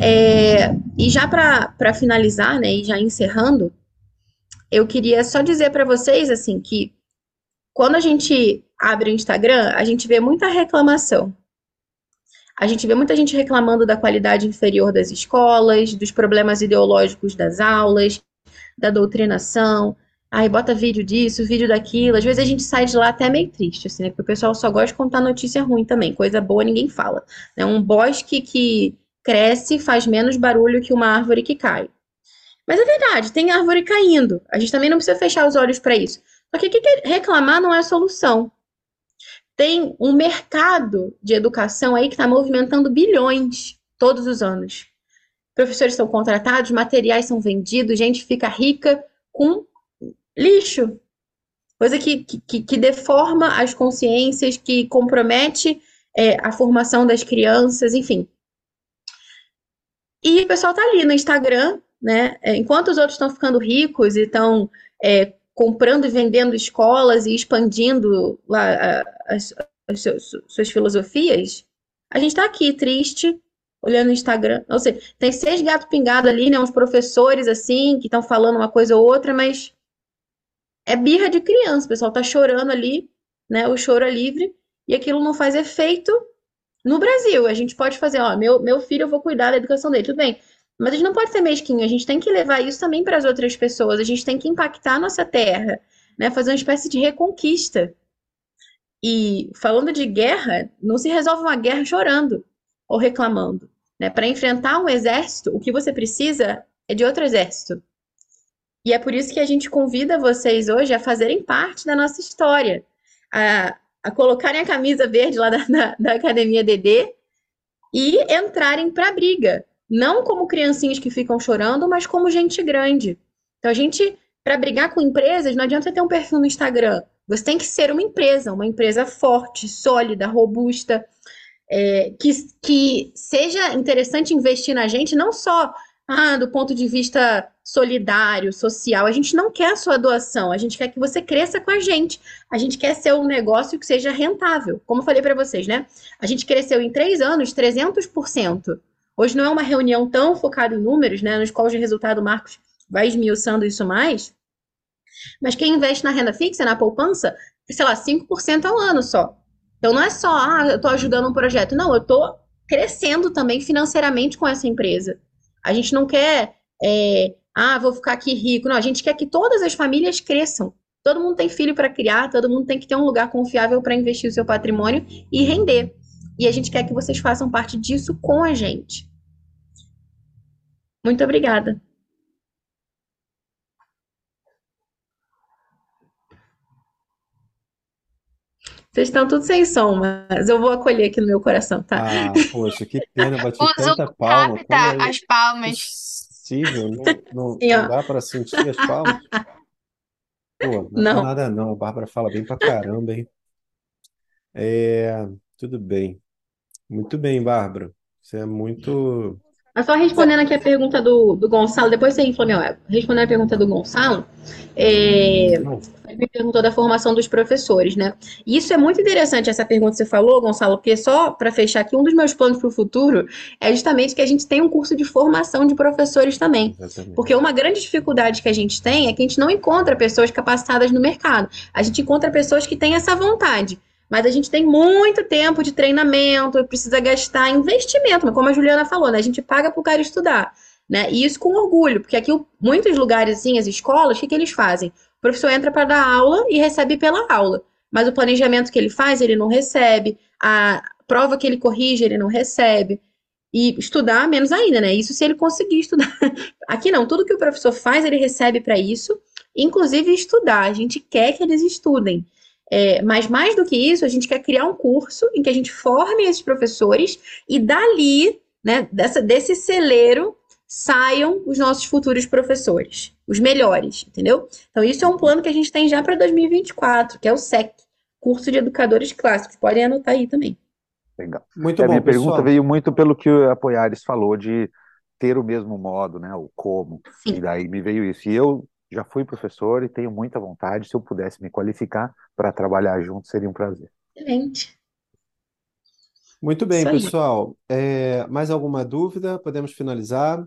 É, e já para finalizar, né, e já encerrando, eu queria só dizer para vocês, assim, que quando a gente abre o Instagram, a gente vê muita reclamação. A gente vê muita gente reclamando da qualidade inferior das escolas, dos problemas ideológicos das aulas, da doutrinação. Aí bota vídeo disso, vídeo daquilo. Às vezes a gente sai de lá até meio triste, assim, né? Porque o pessoal só gosta de contar notícia ruim também. Coisa boa ninguém fala. É um bosque que cresce faz menos barulho que uma árvore que cai. Mas é verdade, tem árvore caindo. A gente também não precisa fechar os olhos para isso. Só que, que reclamar não é solução. Tem um mercado de educação aí que está movimentando bilhões todos os anos. Professores são contratados, materiais são vendidos, gente fica rica com lixo. Coisa que, que, que deforma as consciências, que compromete é, a formação das crianças, enfim. E o pessoal tá ali no Instagram, né? É, enquanto os outros estão ficando ricos e estão é, comprando e vendendo escolas e expandindo lá as, as suas filosofias, a gente está aqui triste, olhando o Instagram. Ou seja, tem seis gatos pingados ali, né? Uns professores assim, que estão falando uma coisa ou outra, mas é birra de criança. O pessoal tá chorando ali, né? O choro é livre, e aquilo não faz efeito no Brasil. A gente pode fazer, ó, meu, meu filho, eu vou cuidar da educação dele, tudo bem. Mas a gente não pode ser mesquinho, a gente tem que levar isso também para as outras pessoas, a gente tem que impactar a nossa terra, né? Fazer uma espécie de reconquista. E falando de guerra, não se resolve uma guerra chorando ou reclamando. Né? Para enfrentar um exército, o que você precisa é de outro exército. E é por isso que a gente convida vocês hoje a fazerem parte da nossa história, a, a colocarem a camisa verde lá da, da, da Academia DD e entrarem para a briga não como criancinhas que ficam chorando, mas como gente grande. Então, a gente, para brigar com empresas, não adianta ter um perfil no Instagram. Você tem que ser uma empresa, uma empresa forte, sólida, robusta, é, que, que seja interessante investir na gente, não só ah, do ponto de vista solidário, social. A gente não quer a sua doação, a gente quer que você cresça com a gente. A gente quer ser um negócio que seja rentável. Como eu falei para vocês, né? A gente cresceu em três anos 300%. Hoje não é uma reunião tão focada em números, né, nos quais o resultado Marcos vai esmiuçando isso mais. Mas quem investe na renda fixa, na poupança, sei lá, 5% ao ano só. Então não é só, ah, eu estou ajudando um projeto. Não, eu estou crescendo também financeiramente com essa empresa. A gente não quer, é, ah, vou ficar aqui rico. Não, a gente quer que todas as famílias cresçam. Todo mundo tem filho para criar, todo mundo tem que ter um lugar confiável para investir o seu patrimônio e render. E a gente quer que vocês façam parte disso com a gente. Muito obrigada. Vocês estão tudo sem som, mas eu vou acolher aqui no meu coração, tá? Ah, poxa, que pena, bati tanta palma. capta Como é as palmas. possível? Não, não, não dá para sentir as palmas? Pô, não Não. nada não. A Bárbara fala bem pra caramba, hein? É, tudo bem. Muito bem, Bárbara. Você é muito. Mas só respondendo aqui a pergunta do, do Gonçalo, depois você infla, meu ego. Respondendo a pergunta do Gonçalo, é, ele me perguntou da formação dos professores, né? E isso é muito interessante, essa pergunta que você falou, Gonçalo, porque só para fechar aqui, um dos meus planos para o futuro é justamente que a gente tenha um curso de formação de professores também. exatamente. Porque uma grande dificuldade que a gente tem é que a gente não encontra pessoas capacitadas no mercado. A gente encontra pessoas que têm essa vontade. Mas a gente tem muito tempo de treinamento, precisa gastar investimento. Como a Juliana falou, né? A gente paga para o cara estudar. Né? E isso com orgulho, porque aqui muitos lugares, assim, as escolas, o que, que eles fazem? O professor entra para dar aula e recebe pela aula. Mas o planejamento que ele faz, ele não recebe. A prova que ele corrige, ele não recebe. E estudar, menos ainda, né? Isso se ele conseguir estudar. Aqui não, tudo que o professor faz, ele recebe para isso, inclusive estudar. A gente quer que eles estudem. É, mas mais do que isso, a gente quer criar um curso em que a gente forme esses professores e dali, né, dessa, desse celeiro, saiam os nossos futuros professores, os melhores, entendeu? Então, isso é um plano que a gente tem já para 2024, que é o SEC, Curso de Educadores Clássicos. Podem anotar aí também. Legal. Muito É, a bom, minha pergunta pessoal. veio muito pelo que o Apoiares falou, de ter o mesmo modo, né? O como. Sim. E daí me veio isso. E eu já fui professor e tenho muita vontade. Se eu pudesse me qualificar para trabalhar junto, seria um prazer. Excelente. Muito bem, pessoal. É, mais alguma dúvida? Podemos finalizar?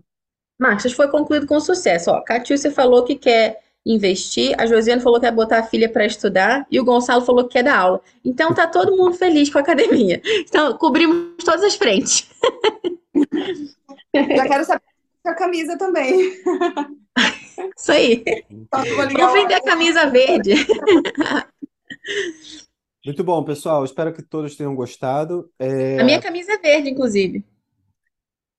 Marcos, foi concluído com sucesso. Ó, Catiúcia falou que quer investir, a Josiane falou que quer botar a filha para estudar e o Gonçalo falou que quer dar aula. Então tá todo mundo feliz com a academia. Então cobrimos todas as frentes. Já quero saber a camisa também. Isso aí. Vamos vender a camisa verde. Muito bom, pessoal. Espero que todos tenham gostado. É... A minha camisa é verde, inclusive.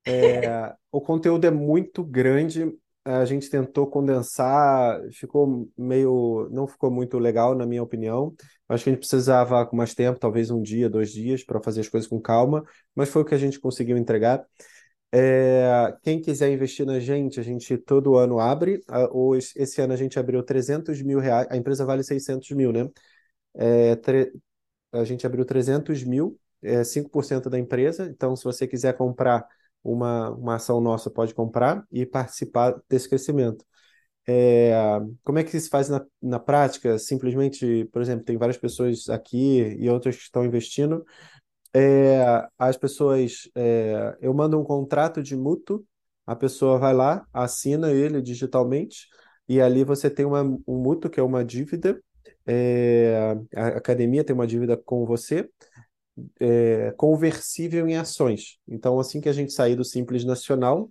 É... O conteúdo é muito grande. A gente tentou condensar, ficou meio. Não ficou muito legal, na minha opinião. Acho que a gente precisava com mais tempo, talvez um dia, dois dias, para fazer as coisas com calma, mas foi o que a gente conseguiu entregar. É, quem quiser investir na gente, a gente todo ano abre. Hoje, esse ano a gente abriu 300 mil reais. A empresa vale 600 mil, né? É, tre... A gente abriu 300 mil, é 5% da empresa. Então, se você quiser comprar uma, uma ação nossa, pode comprar e participar desse crescimento. É, como é que isso faz na, na prática? Simplesmente, por exemplo, tem várias pessoas aqui e outras que estão investindo é, as pessoas, é, eu mando um contrato de mútuo, a pessoa vai lá, assina ele digitalmente, e ali você tem uma, um mútuo, que é uma dívida, é, a academia tem uma dívida com você, é, conversível em ações. Então, assim que a gente sair do Simples Nacional,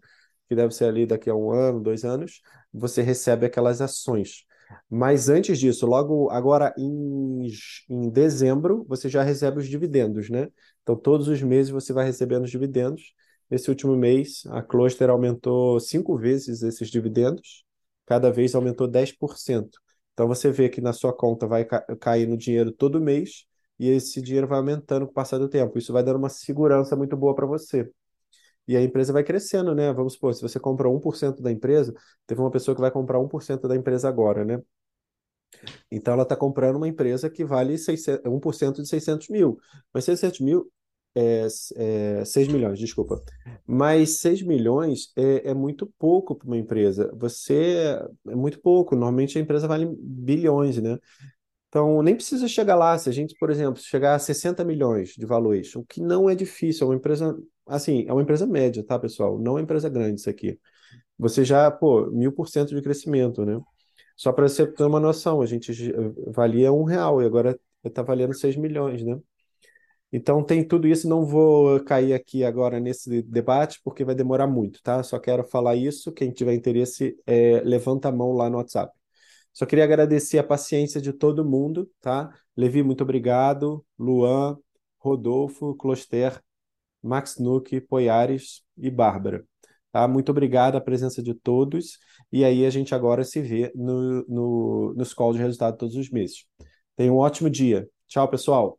que deve ser ali daqui a um ano, dois anos, você recebe aquelas ações. Mas antes disso, logo agora em, em dezembro, você já recebe os dividendos, né? Então, todos os meses você vai recebendo os dividendos. Nesse último mês, a Cluster aumentou cinco vezes esses dividendos, cada vez aumentou 10%. Então, você vê que na sua conta vai ca cair no dinheiro todo mês e esse dinheiro vai aumentando com o passar do tempo. Isso vai dando uma segurança muito boa para você. E a empresa vai crescendo, né? Vamos supor, se você compra 1% da empresa, teve uma pessoa que vai comprar 1% da empresa agora, né? Então ela está comprando uma empresa que vale 600, 1% de 600 mil. Mas 600 mil é, é 6 milhões, desculpa. Mas 6 milhões é, é muito pouco para uma empresa. Você é muito pouco. Normalmente a empresa vale bilhões, né? Então, nem precisa chegar lá. Se a gente, por exemplo, chegar a 60 milhões de valuation, que não é difícil, é uma empresa, assim, é uma empresa média, tá, pessoal? Não é uma empresa grande isso aqui. Você já, pô, mil por cento de crescimento, né? Só para você ter uma noção, a gente valia um real e agora está valendo 6 milhões, né? Então tem tudo isso, não vou cair aqui agora nesse debate, porque vai demorar muito, tá? Só quero falar isso, quem tiver interesse, é, levanta a mão lá no WhatsApp. Só queria agradecer a paciência de todo mundo, tá? Levi, muito obrigado. Luan, Rodolfo, Closter, Max Nuke, Poiares e Bárbara. Tá? Muito obrigado a presença de todos. E aí a gente agora se vê no, no, nos calls de resultado todos os meses. Tenha um ótimo dia. Tchau, pessoal.